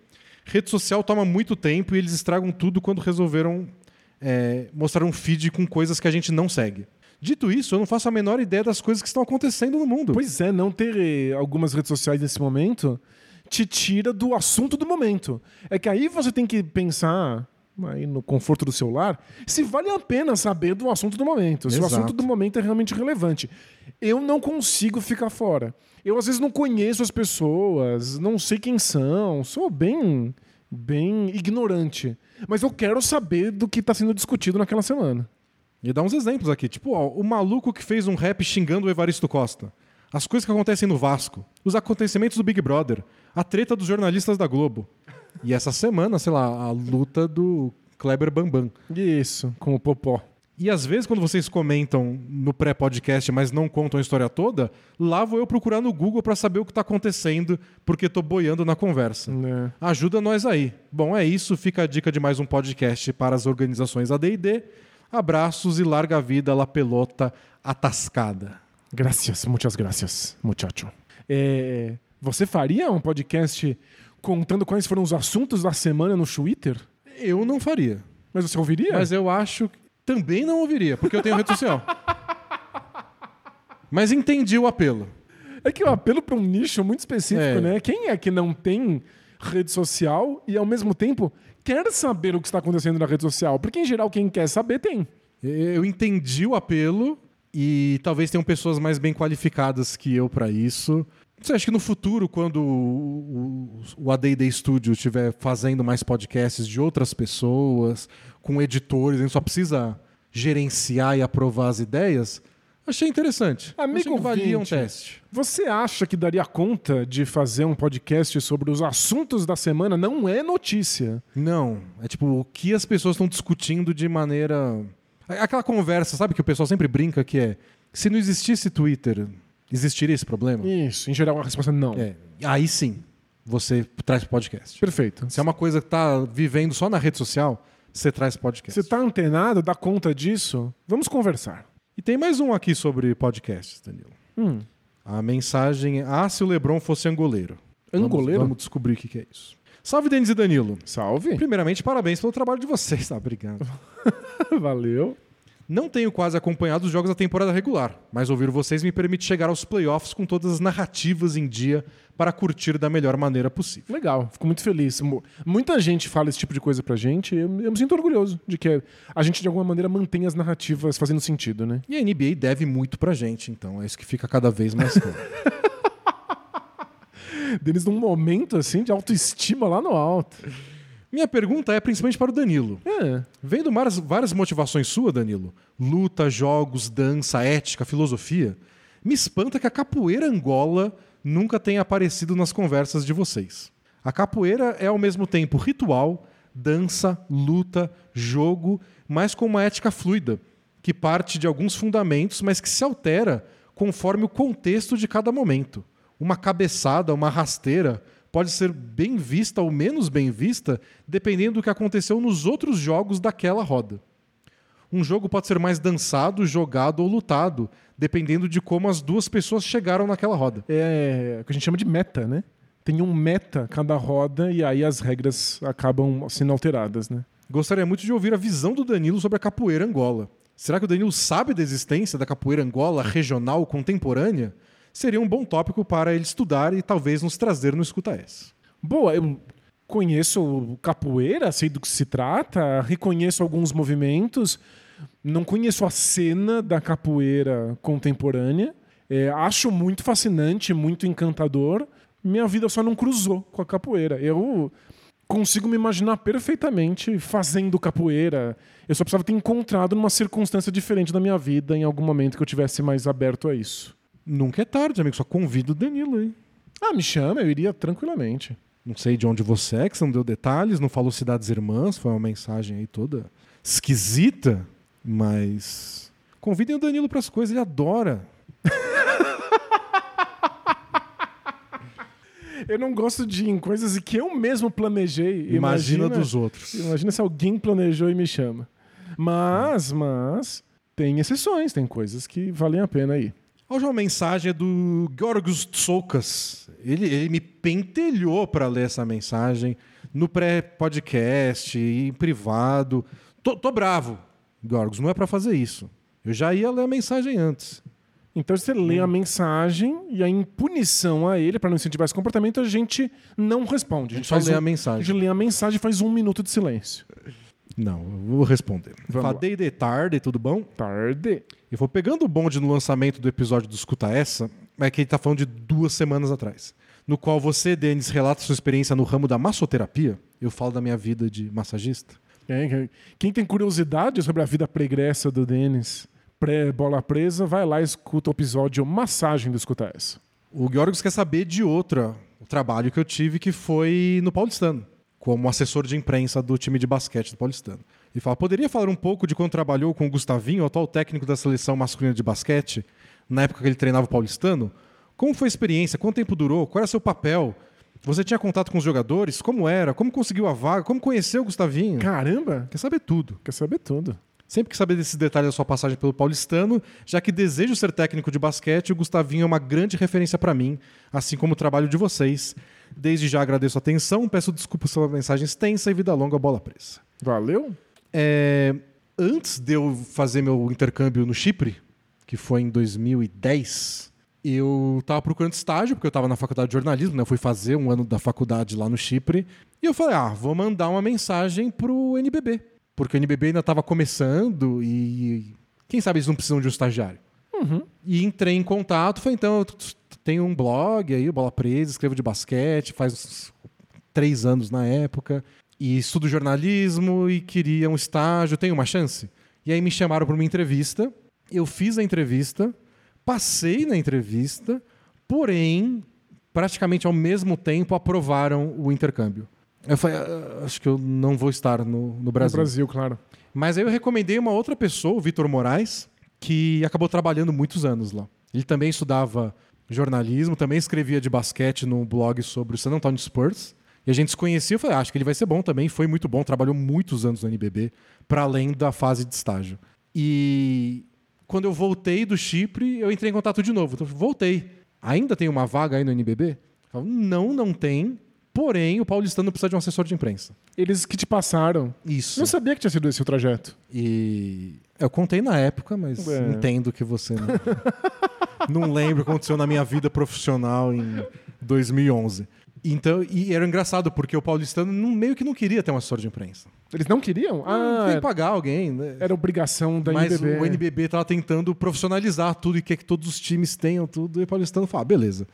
Rede social toma muito tempo e eles estragam tudo quando resolveram é, mostrar um feed com coisas que a gente não segue. Dito isso, eu não faço a menor ideia das coisas que estão acontecendo no mundo. Pois é, não ter eh, algumas redes sociais nesse momento te tira do assunto do momento. É que aí você tem que pensar, aí no conforto do seu lar, se vale a pena saber do assunto do momento. Se o Exato. assunto do momento é realmente relevante. Eu não consigo ficar fora. Eu às vezes não conheço as pessoas, não sei quem são, sou bem, bem ignorante. Mas eu quero saber do que está sendo discutido naquela semana. E dar uns exemplos aqui. Tipo, ó, o maluco que fez um rap xingando o Evaristo Costa. As coisas que acontecem no Vasco. Os acontecimentos do Big Brother. A treta dos jornalistas da Globo. E essa semana, sei lá, a luta do Kleber Bambam. Isso, com o Popó. E às vezes, quando vocês comentam no pré-podcast, mas não contam a história toda, lá vou eu procurar no Google pra saber o que tá acontecendo, porque tô boiando na conversa. Né? Ajuda nós aí. Bom, é isso. Fica a dica de mais um podcast para as organizações AD&D. Abraços e larga a vida, la pelota atascada. Gracias, muitas gracias, muchacho. É, você faria um podcast contando quais foram os assuntos da semana no Twitter? Eu não faria. Mas você ouviria? Mas eu acho que também não ouviria, porque eu tenho rede social. Mas entendi o apelo. É que o apelo para um nicho muito específico, É. né? Quem é que não tem rede social e ao mesmo tempo quer saber o que está acontecendo na rede social? Porque em geral quem quer saber tem. Eu entendi o apelo e talvez tenham pessoas mais bem qualificadas que eu para isso. Você acha que no futuro, quando o, o, o AD&D Studio estiver fazendo mais podcasts de outras pessoas, com editores, a gente só precisa gerenciar e aprovar as ideias, achei interessante. Amigo achei valia um teste. Você acha que daria conta de fazer um podcast sobre os assuntos da semana? Não é notícia. Não, é tipo o que as pessoas estão discutindo de maneira. Aquela conversa, sabe, que o pessoal sempre brinca que é: se não existisse Twitter, existiria esse problema? Isso, em geral a resposta é não. É, aí sim, você traz podcast. Perfeito. Se é uma coisa que tá vivendo só na rede social, você traz podcast. Você tá antenado, dá conta disso? Vamos conversar. E tem mais um aqui sobre podcasts, Danilo. Hum. A mensagem é: Ah, se o Lebron fosse angoleiro. Vamos- Angoleiro? Vamos, descobrir o que, que é isso. Salve, Denis e Danilo. Salve. Primeiramente, parabéns pelo trabalho de vocês, tá? Obrigado. Valeu. Não tenho quase acompanhado os jogos da temporada regular, mas ouvir vocês me permite chegar aos playoffs com todas as narrativas em dia para curtir da melhor maneira possível. Legal, fico muito feliz. Mu- Muita gente fala esse tipo de coisa pra gente e eu, eu me sinto orgulhoso de que a gente, de alguma maneira, mantém as narrativas fazendo sentido, né? E a NBA deve muito pra gente, então é isso que fica cada vez mais claro. Deles num momento, assim, de autoestima lá no alto. Minha pergunta é principalmente para o Danilo. É, Vendo várias, várias motivações suas, Danilo, luta, jogos, dança, ética, filosofia, me espanta que a capoeira angola nunca tenha aparecido nas conversas de vocês. A capoeira é ao mesmo tempo ritual, dança, luta, jogo, mas com uma ética fluida, que parte de alguns fundamentos, mas que se altera conforme o contexto de cada momento. Uma cabeçada, uma rasteira pode ser bem vista ou menos bem vista, dependendo do que aconteceu nos outros jogos daquela roda. Um jogo pode ser mais dançado, jogado ou lutado, dependendo de como as duas pessoas chegaram naquela roda. é o que a gente chama de meta, né? Tem um meta cada roda e aí as regras acabam sendo alteradas, né? Gostaria muito de ouvir a visão do Danilo sobre a capoeira Angola. Será que o Danilo sabe da existência da capoeira Angola regional contemporânea? Seria um bom tópico para ele estudar e talvez nos trazer no Escuta S. Boa, eu conheço capoeira, sei do que se trata, reconheço alguns movimentos, não conheço a cena da capoeira contemporânea. É, acho muito fascinante, muito encantador. Minha vida só não cruzou com a capoeira. Eu consigo me imaginar perfeitamente fazendo capoeira. Eu só precisava ter encontrado numa circunstância diferente da minha vida em algum momento que eu tivesse mais aberto a isso. Nunca é tarde, amigo. Só convido o Danilo aí. Ah, me chama, eu iria tranquilamente. Não sei de onde você é, que você não deu detalhes, não falou Cidades Irmãs, foi uma mensagem aí toda esquisita, mas. Convidem o Danilo para as coisas, ele adora. Eu não gosto de ir em coisas que eu mesmo planejei. Imagina, dos outros. Imagina se alguém planejou e me chama. Mas, mas, tem exceções, tem coisas que valem a pena ir. Hoje uma mensagem é do Georgios Tsoukas. Ele, ele me pentelhou para ler essa mensagem no pré-podcast, em privado. Tô, tô bravo, Georgios, não é para fazer isso. Eu já ia ler a mensagem antes. Então você lê a mensagem e aí, em punição a ele, para não incentivar esse comportamento, a gente não responde. A gente só lê a mensagem. A gente lê a mensagem e faz um minuto de silêncio. Não, eu vou responder. Vamos lá. Fadei de tarde, tudo bom? Tarde. E vou pegando o bonde no lançamento do episódio do Escuta Essa, é que ele tá falando de duas semanas atrás. No qual você, Denis, relata sua experiência no ramo da massoterapia. Eu falo da minha vida de massagista. Quem, quem tem curiosidade sobre a vida pregressa do Denis, pré-bola presa, vai lá e escuta o episódio Massagem do Escuta Essa. O Georgios quer saber de outra, o trabalho que eu tive que foi no Paulistano, como assessor de imprensa do time de basquete do Paulistano. E fala: poderia falar um pouco de quando trabalhou com o Gustavinho, o atual técnico da seleção masculina de basquete, na época que ele treinava o Paulistano? Como foi a experiência? Quanto tempo durou? Qual era seu papel? Você tinha contato com os jogadores? Como era? Como conseguiu a vaga? Como conheceu o Gustavinho? Caramba! Quer saber tudo. Quer saber tudo. Sempre que saber desses detalhes da sua passagem pelo Paulistano, já que desejo ser técnico de basquete, o Gustavinho é uma grande referência para mim, assim como o trabalho de vocês. Desde já agradeço a atenção, peço desculpas pela mensagem extensa e vida longa bola presa. Valeu? É, antes de eu fazer meu intercâmbio no Chipre, que foi em 2010, eu estava procurando estágio, porque eu estava na faculdade de jornalismo, né? Eu fui fazer um ano da faculdade lá no Chipre. E eu falei, ah, vou mandar uma mensagem pro NBB. Porque o NBB ainda estava começando e quem sabe eles não precisam de um estagiário. E entrei em contato, falei, então, eu tenho um blog aí, Bola Presa, escrevo de basquete, faz uns três anos na época, e estudo jornalismo e queria um estágio, tem uma chance? E aí me chamaram para uma entrevista, eu fiz a entrevista, passei na entrevista, porém, praticamente ao mesmo tempo aprovaram o intercâmbio. Eu falei, "Ah, acho que eu não vou estar no, no Brasil. No Brasil, claro. Mas aí eu recomendei uma outra pessoa, o Vitor Moraes, que acabou trabalhando muitos anos lá. Ele também estudava jornalismo, também escrevia de basquete num blog sobre o San Antonio Spurs. E a gente se conhecia, eu falei, ah, acho que ele vai ser bom também. Foi muito bom, trabalhou muitos anos no NBB, para além da fase de estágio. E quando eu voltei do Chipre, eu entrei em contato de novo. Então, eu voltei. Ainda tem uma vaga aí no NBB? Eu falo, não, não tem. Porém, o Paulistano precisa de um assessor de imprensa. Eles que te passaram. Isso. Não sabia que tinha sido esse o trajeto. E eu contei na época, mas É. entendo que você não, não lembra o que aconteceu na minha vida profissional em 2011. Então, e era engraçado porque o paulistano não- meio que não queria ter um assessor de imprensa. Eles não queriam? Ah, tem que pagar alguém, né? era obrigação da Mas NBB. o NBB estava tentando profissionalizar tudo e quer que todos os times tenham tudo. E o paulistano falou, ah, beleza.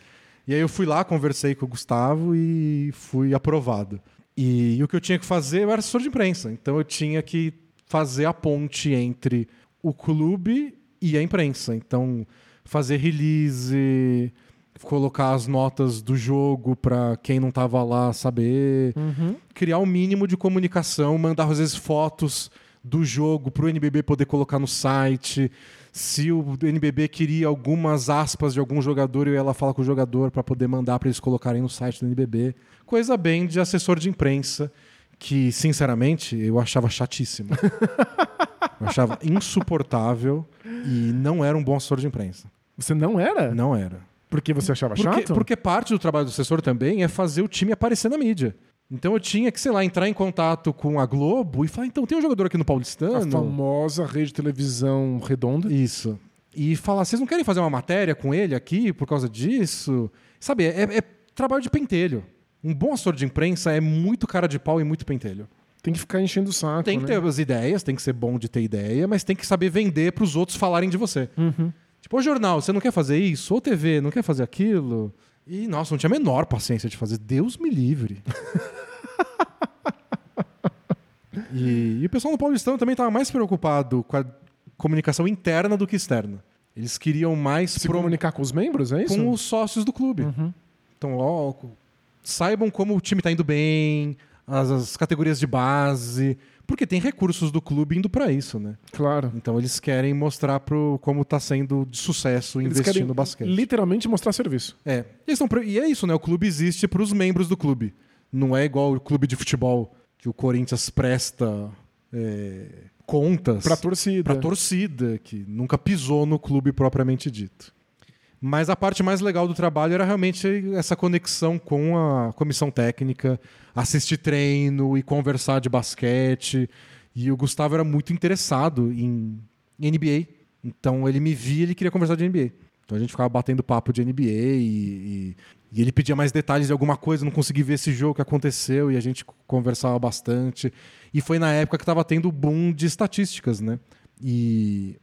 E aí eu fui lá, conversei com o Gustavo e fui aprovado. E, o que eu tinha que fazer, eu era assessor de imprensa. Então eu tinha que fazer a ponte entre o clube e a imprensa. Então, fazer release, colocar as notas do jogo para quem não estava lá saber, criar um mínimo de comunicação, mandar às vezes fotos do jogo para o NBB poder colocar no site. Se o NBB queria algumas aspas de algum jogador, eu ia lá falar com o jogador para poder mandar para eles colocarem no site do NBB. Coisa bem de assessor de imprensa, que, sinceramente, eu achava chatíssimo. eu achava insuportável e não era um bom assessor de imprensa. Você não era? Não era. Porque você achava Porque, chato? porque parte do trabalho do assessor também é fazer o time aparecer na mídia. Então eu tinha que, sei lá, entrar em contato com a Globo e falar, então tem um jogador aqui no A Paulistano. famosa rede de televisão redonda. Isso. E falar, vocês não querem fazer uma matéria com ele aqui por causa disso? Sabe, é, é trabalho de pentelho. Um bom assessor de imprensa é muito cara de pau e muito pentelho. Tem que ficar enchendo o saco. Tem que né? ter as ideias, tem que ser bom de ter ideia, mas tem que saber vender para os outros falarem de você. Tipo, ô jornal, você não quer fazer isso? Ou TV, não quer fazer aquilo? E, nossa, não tinha a menor paciência de fazer. Deus me livre. E, e o pessoal no Paulistano também estava mais preocupado com a comunicação interna do que externa. Eles queriam mais Se pro- comunicar com os membros, é isso? com os sócios do clube. Uhum. Então, ó, saibam como o time está indo bem, as, as categorias de base, porque tem recursos do clube indo para isso, né? Claro. Então eles querem mostrar pro, como está sendo de sucesso Eles investir no basquete. literalmente mostrar serviço. É. Pro- e é isso, né? O clube existe para os membros do clube. Não é igual o clube de futebol que o Corinthians presta é, contas Pra torcida. para torcida, que nunca pisou no clube propriamente dito. Mas a parte mais legal do trabalho era realmente essa conexão com a comissão técnica, assistir treino e conversar de basquete. E o Gustavo era muito interessado em NBA. Então ele me via e ele queria conversar de NBA. Então a gente ficava batendo papo de NBA e, e- e ele pedia mais detalhes de alguma coisa, não consegui ver esse jogo que aconteceu e a gente conversava bastante. E foi na época que estava tendo o boom de estatísticas, né? E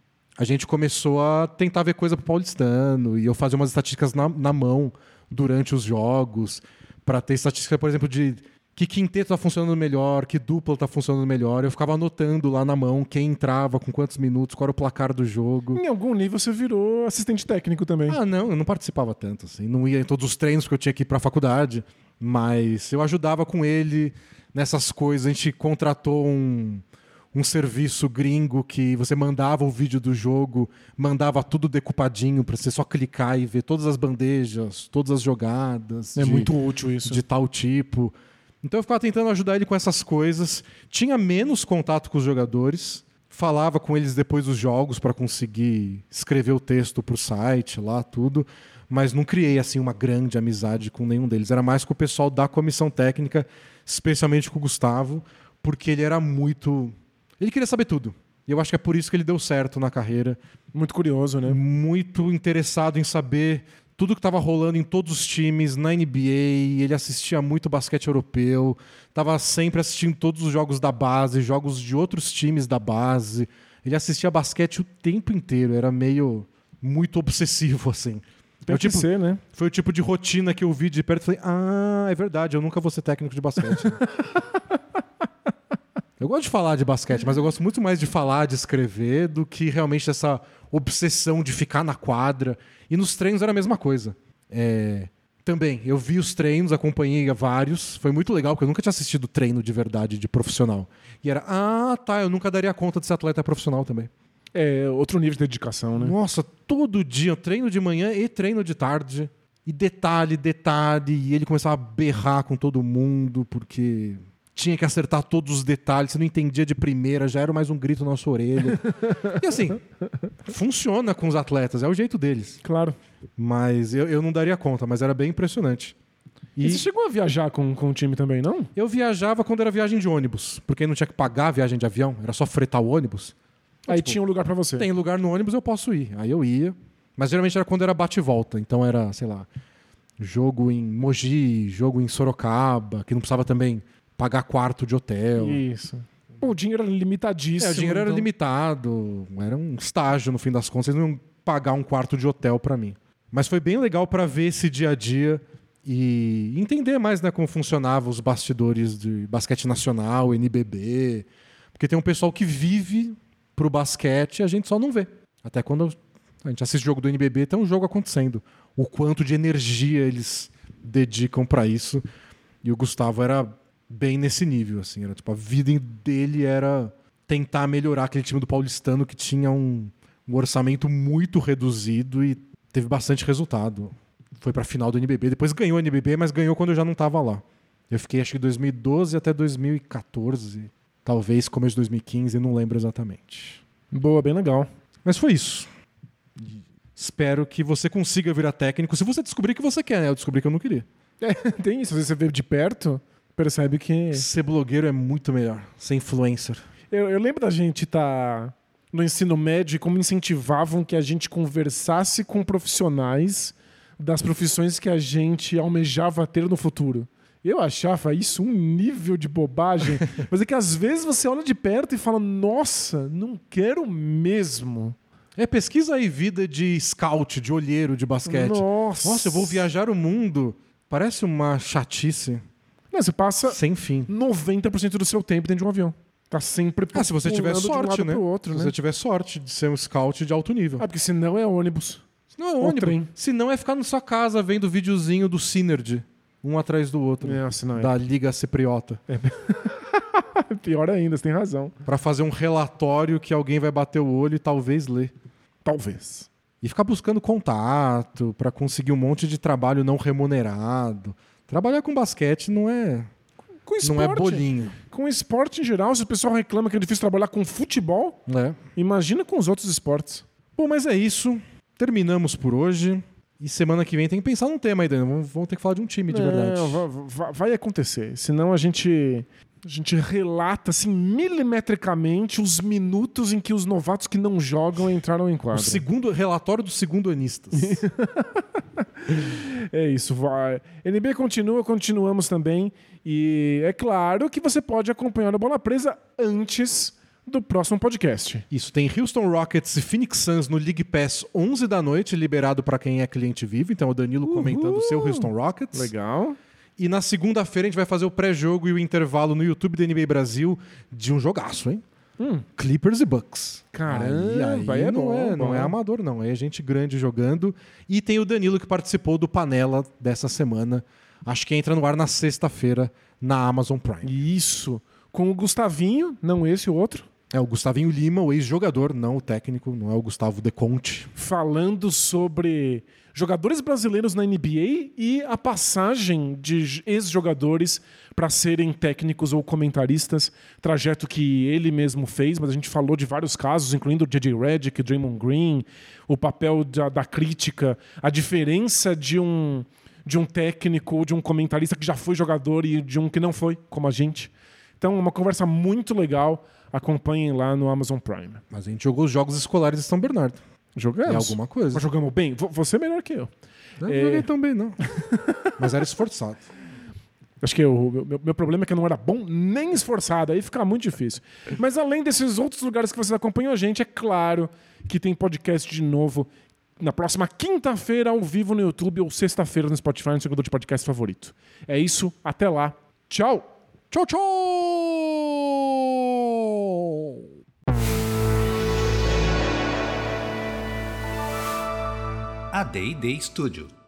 a gente começou a tentar ver coisa pro paulistano e eu fazia umas estatísticas na, na mão durante os jogos para ter estatística, por exemplo, de que quinteto tá funcionando melhor, que dupla tá funcionando melhor. Eu ficava anotando lá na mão quem entrava, com quantos minutos, qual era o placar do jogo. Em algum nível você virou assistente técnico também. Ah, não, eu não participava tanto, assim. Não ia em todos os treinos porque eu tinha que ir pra faculdade. Mas eu ajudava com ele nessas coisas. A gente contratou um, um serviço gringo que você mandava o vídeo do jogo, mandava tudo decupadinho pra você só clicar e ver todas as bandejas, todas as jogadas. é de- muito útil isso. de tal tipo. Então eu ficava tentando ajudar ele com essas coisas. Tinha menos contato com os jogadores. Falava com eles depois dos jogos para conseguir escrever o texto pro site lá, tudo. Mas não criei assim uma grande amizade com nenhum deles. Era mais com o pessoal da comissão técnica, especialmente com o Gustavo, porque ele era muito. Ele queria saber tudo. E eu acho que é por isso que ele deu certo na carreira Muito curioso, né? muito interessado em saber tudo que estava rolando em todos os times, na NBA, ele assistia muito basquete europeu, estava sempre assistindo todos os jogos da base, jogos de outros times da base. Ele assistia basquete o tempo inteiro, era meio muito obsessivo assim. Tem É tipo- ser, né? Foi o tipo de rotina que eu vi de perto e falei: "Ah, é verdade, eu nunca vou ser técnico de basquete". Eu gosto de falar de basquete, mas eu gosto muito mais de falar, de escrever, do que realmente essa obsessão de ficar na quadra. E nos treinos era a mesma coisa. É, Também, eu vi os treinos, acompanhei vários. Foi muito legal, porque eu nunca tinha assistido treino de verdade, de profissional. E era, ah, tá, eu nunca daria conta de ser atleta profissional também. É outro nível de dedicação, né? Nossa, todo dia, treino de manhã e treino de tarde. E detalhe, detalhe. E ele começava a berrar com todo mundo, porque tinha que acertar todos os detalhes. Você não entendia de primeira, já era mais um grito na sua orelha. e assim, funciona com os atletas, é o jeito deles. Claro. Mas eu, eu não daria conta, mas era bem impressionante. E, E você chegou a viajar com, com o time também, não? eu viajava quando era viagem de ônibus, porque não tinha que pagar a viagem de avião, era só fretar o ônibus. Aí tipo, tinha um lugar pra você. Tem lugar no ônibus, eu posso ir. Aí eu ia. Mas geralmente era quando era bate e volta. Então era, sei lá, jogo em Mogi, jogo em Sorocaba, que não precisava também pagar quarto de hotel. Isso. O dinheiro era limitadíssimo. É, o dinheiro era então- limitado, era um estágio no fim das contas, eles não iam pagar um quarto de hotel pra mim. Mas foi bem legal pra ver esse dia a dia e entender mais né, como funcionava os bastidores de basquete nacional, NBB, porque tem um pessoal que vive pro basquete e a gente só não vê. Até quando a gente assiste jogo do NBB, tem um jogo acontecendo. O quanto de energia eles dedicam pra isso. E o Gustavo era bem nesse nível, assim. Era, tipo, a vida dele era tentar melhorar aquele time do Paulistano que tinha um, um orçamento muito reduzido e teve bastante resultado. Foi pra final do NBB. Depois ganhou o NBB, mas ganhou quando eu já não tava lá. Eu fiquei, acho que 2012 até 2014. Talvez começo de 2015, não lembro exatamente. Boa, bem legal. Mas foi isso. Espero que você consiga virar técnico. Se você descobrir que você quer, né? Eu descobri que eu não queria. É, tem isso. Você vê de perto, percebe que. Ser blogueiro é muito melhor. Ser influencer. Eu, eu lembro da gente estar no ensino médio e como incentivavam que a gente conversasse com profissionais das profissões que a gente almejava ter no futuro. Eu achava isso um nível de bobagem, mas é que às vezes você olha de perto e fala: Nossa, não quero mesmo. É, pesquisa aí vida de scout, de olheiro de basquete. Nossa. Nossa, eu vou viajar o mundo. Parece uma chatice Não, você passa sem fim. 90% do seu tempo dentro de um avião. Tá sempre Ah, se você tiver um sorte, lado né? outro, se né? você tiver sorte de ser um scout de alto nível. Ah, porque senão é ônibus. Se não é ônibus. trem. Se não é ficar na sua casa vendo videozinho do Synergy, um atrás do outro. É, assim não é. Da Liga Cipriota. Pior ainda, você tem razão. Pra fazer um relatório que alguém vai bater o olho e talvez ler. Talvez. E ficar buscando contato pra conseguir um monte de trabalho não remunerado. Trabalhar com basquete não é, Com esporte. não é bolinho. Com esporte em geral, se o pessoal reclama que é difícil trabalhar com futebol, né? imagina com os outros esportes. Bom, mas é isso. Terminamos por hoje. E semana que vem tem que pensar num tema aí, Dan. Vamos, vamos ter que falar de um time de verdade. Não, va- va- vai, acontecer. Senão a gente. A gente relata assim milimetricamente os minutos em que os novatos que não jogam entraram em O quadra. segundo relatório dos segundo anistas. É isso, vai. NBA continua, continuamos também. E é claro que você pode acompanhar o Bola Presa antes do próximo podcast. Isso, tem Houston Rockets e Phoenix Suns no League Pass 11 da noite, liberado pra quem é cliente vivo. Então o Danilo comentando o seu Houston Rockets. Legal. E na segunda-feira a gente vai fazer o pré-jogo e o intervalo no YouTube da NBA Brasil de um jogaço, hein? Clippers e Bucks. Caramba, aí, aí é não, bom, é, não bom. é amador, não. É gente grande jogando. E tem o Danilo que participou do Panela dessa semana. Acho que entra no ar na sexta-feira na Amazon Prime. Isso. Com o Gustavinho, não esse, o outro, É o Gustavinho Lima, o ex-jogador, não o técnico, não é o Gustavo De Conte. falando sobre jogadores brasileiros na NBA e a passagem de ex-jogadores para serem técnicos ou comentaristas, trajeto que ele mesmo fez, mas a gente falou de vários casos, incluindo o J.J. Redick, Draymond Green, o papel da, da crítica, a diferença de um de um técnico ou de um comentarista que já foi jogador e de um que não foi, como a gente. Então, uma conversa muito legal. Acompanhem lá no Amazon Prime. Mas a gente jogou os jogos escolares de São Bernardo. Jogamos. É alguma coisa. Mas jogamos bem? Vo- Você é melhor que eu. Não É. joguei tão bem, não. Mas era esforçado. Acho que o meu, meu problema é que eu não era bom nem esforçado, aí fica muito difícil. Mas além desses outros lugares que vocês acompanham a gente, é claro que tem podcast de novo na próxima quinta-feira ao vivo no YouTube ou sexta-feira no Spotify, no segundo de podcast favorito. É isso, até lá. Tchau! Tchau, tchau! A D&D Studio.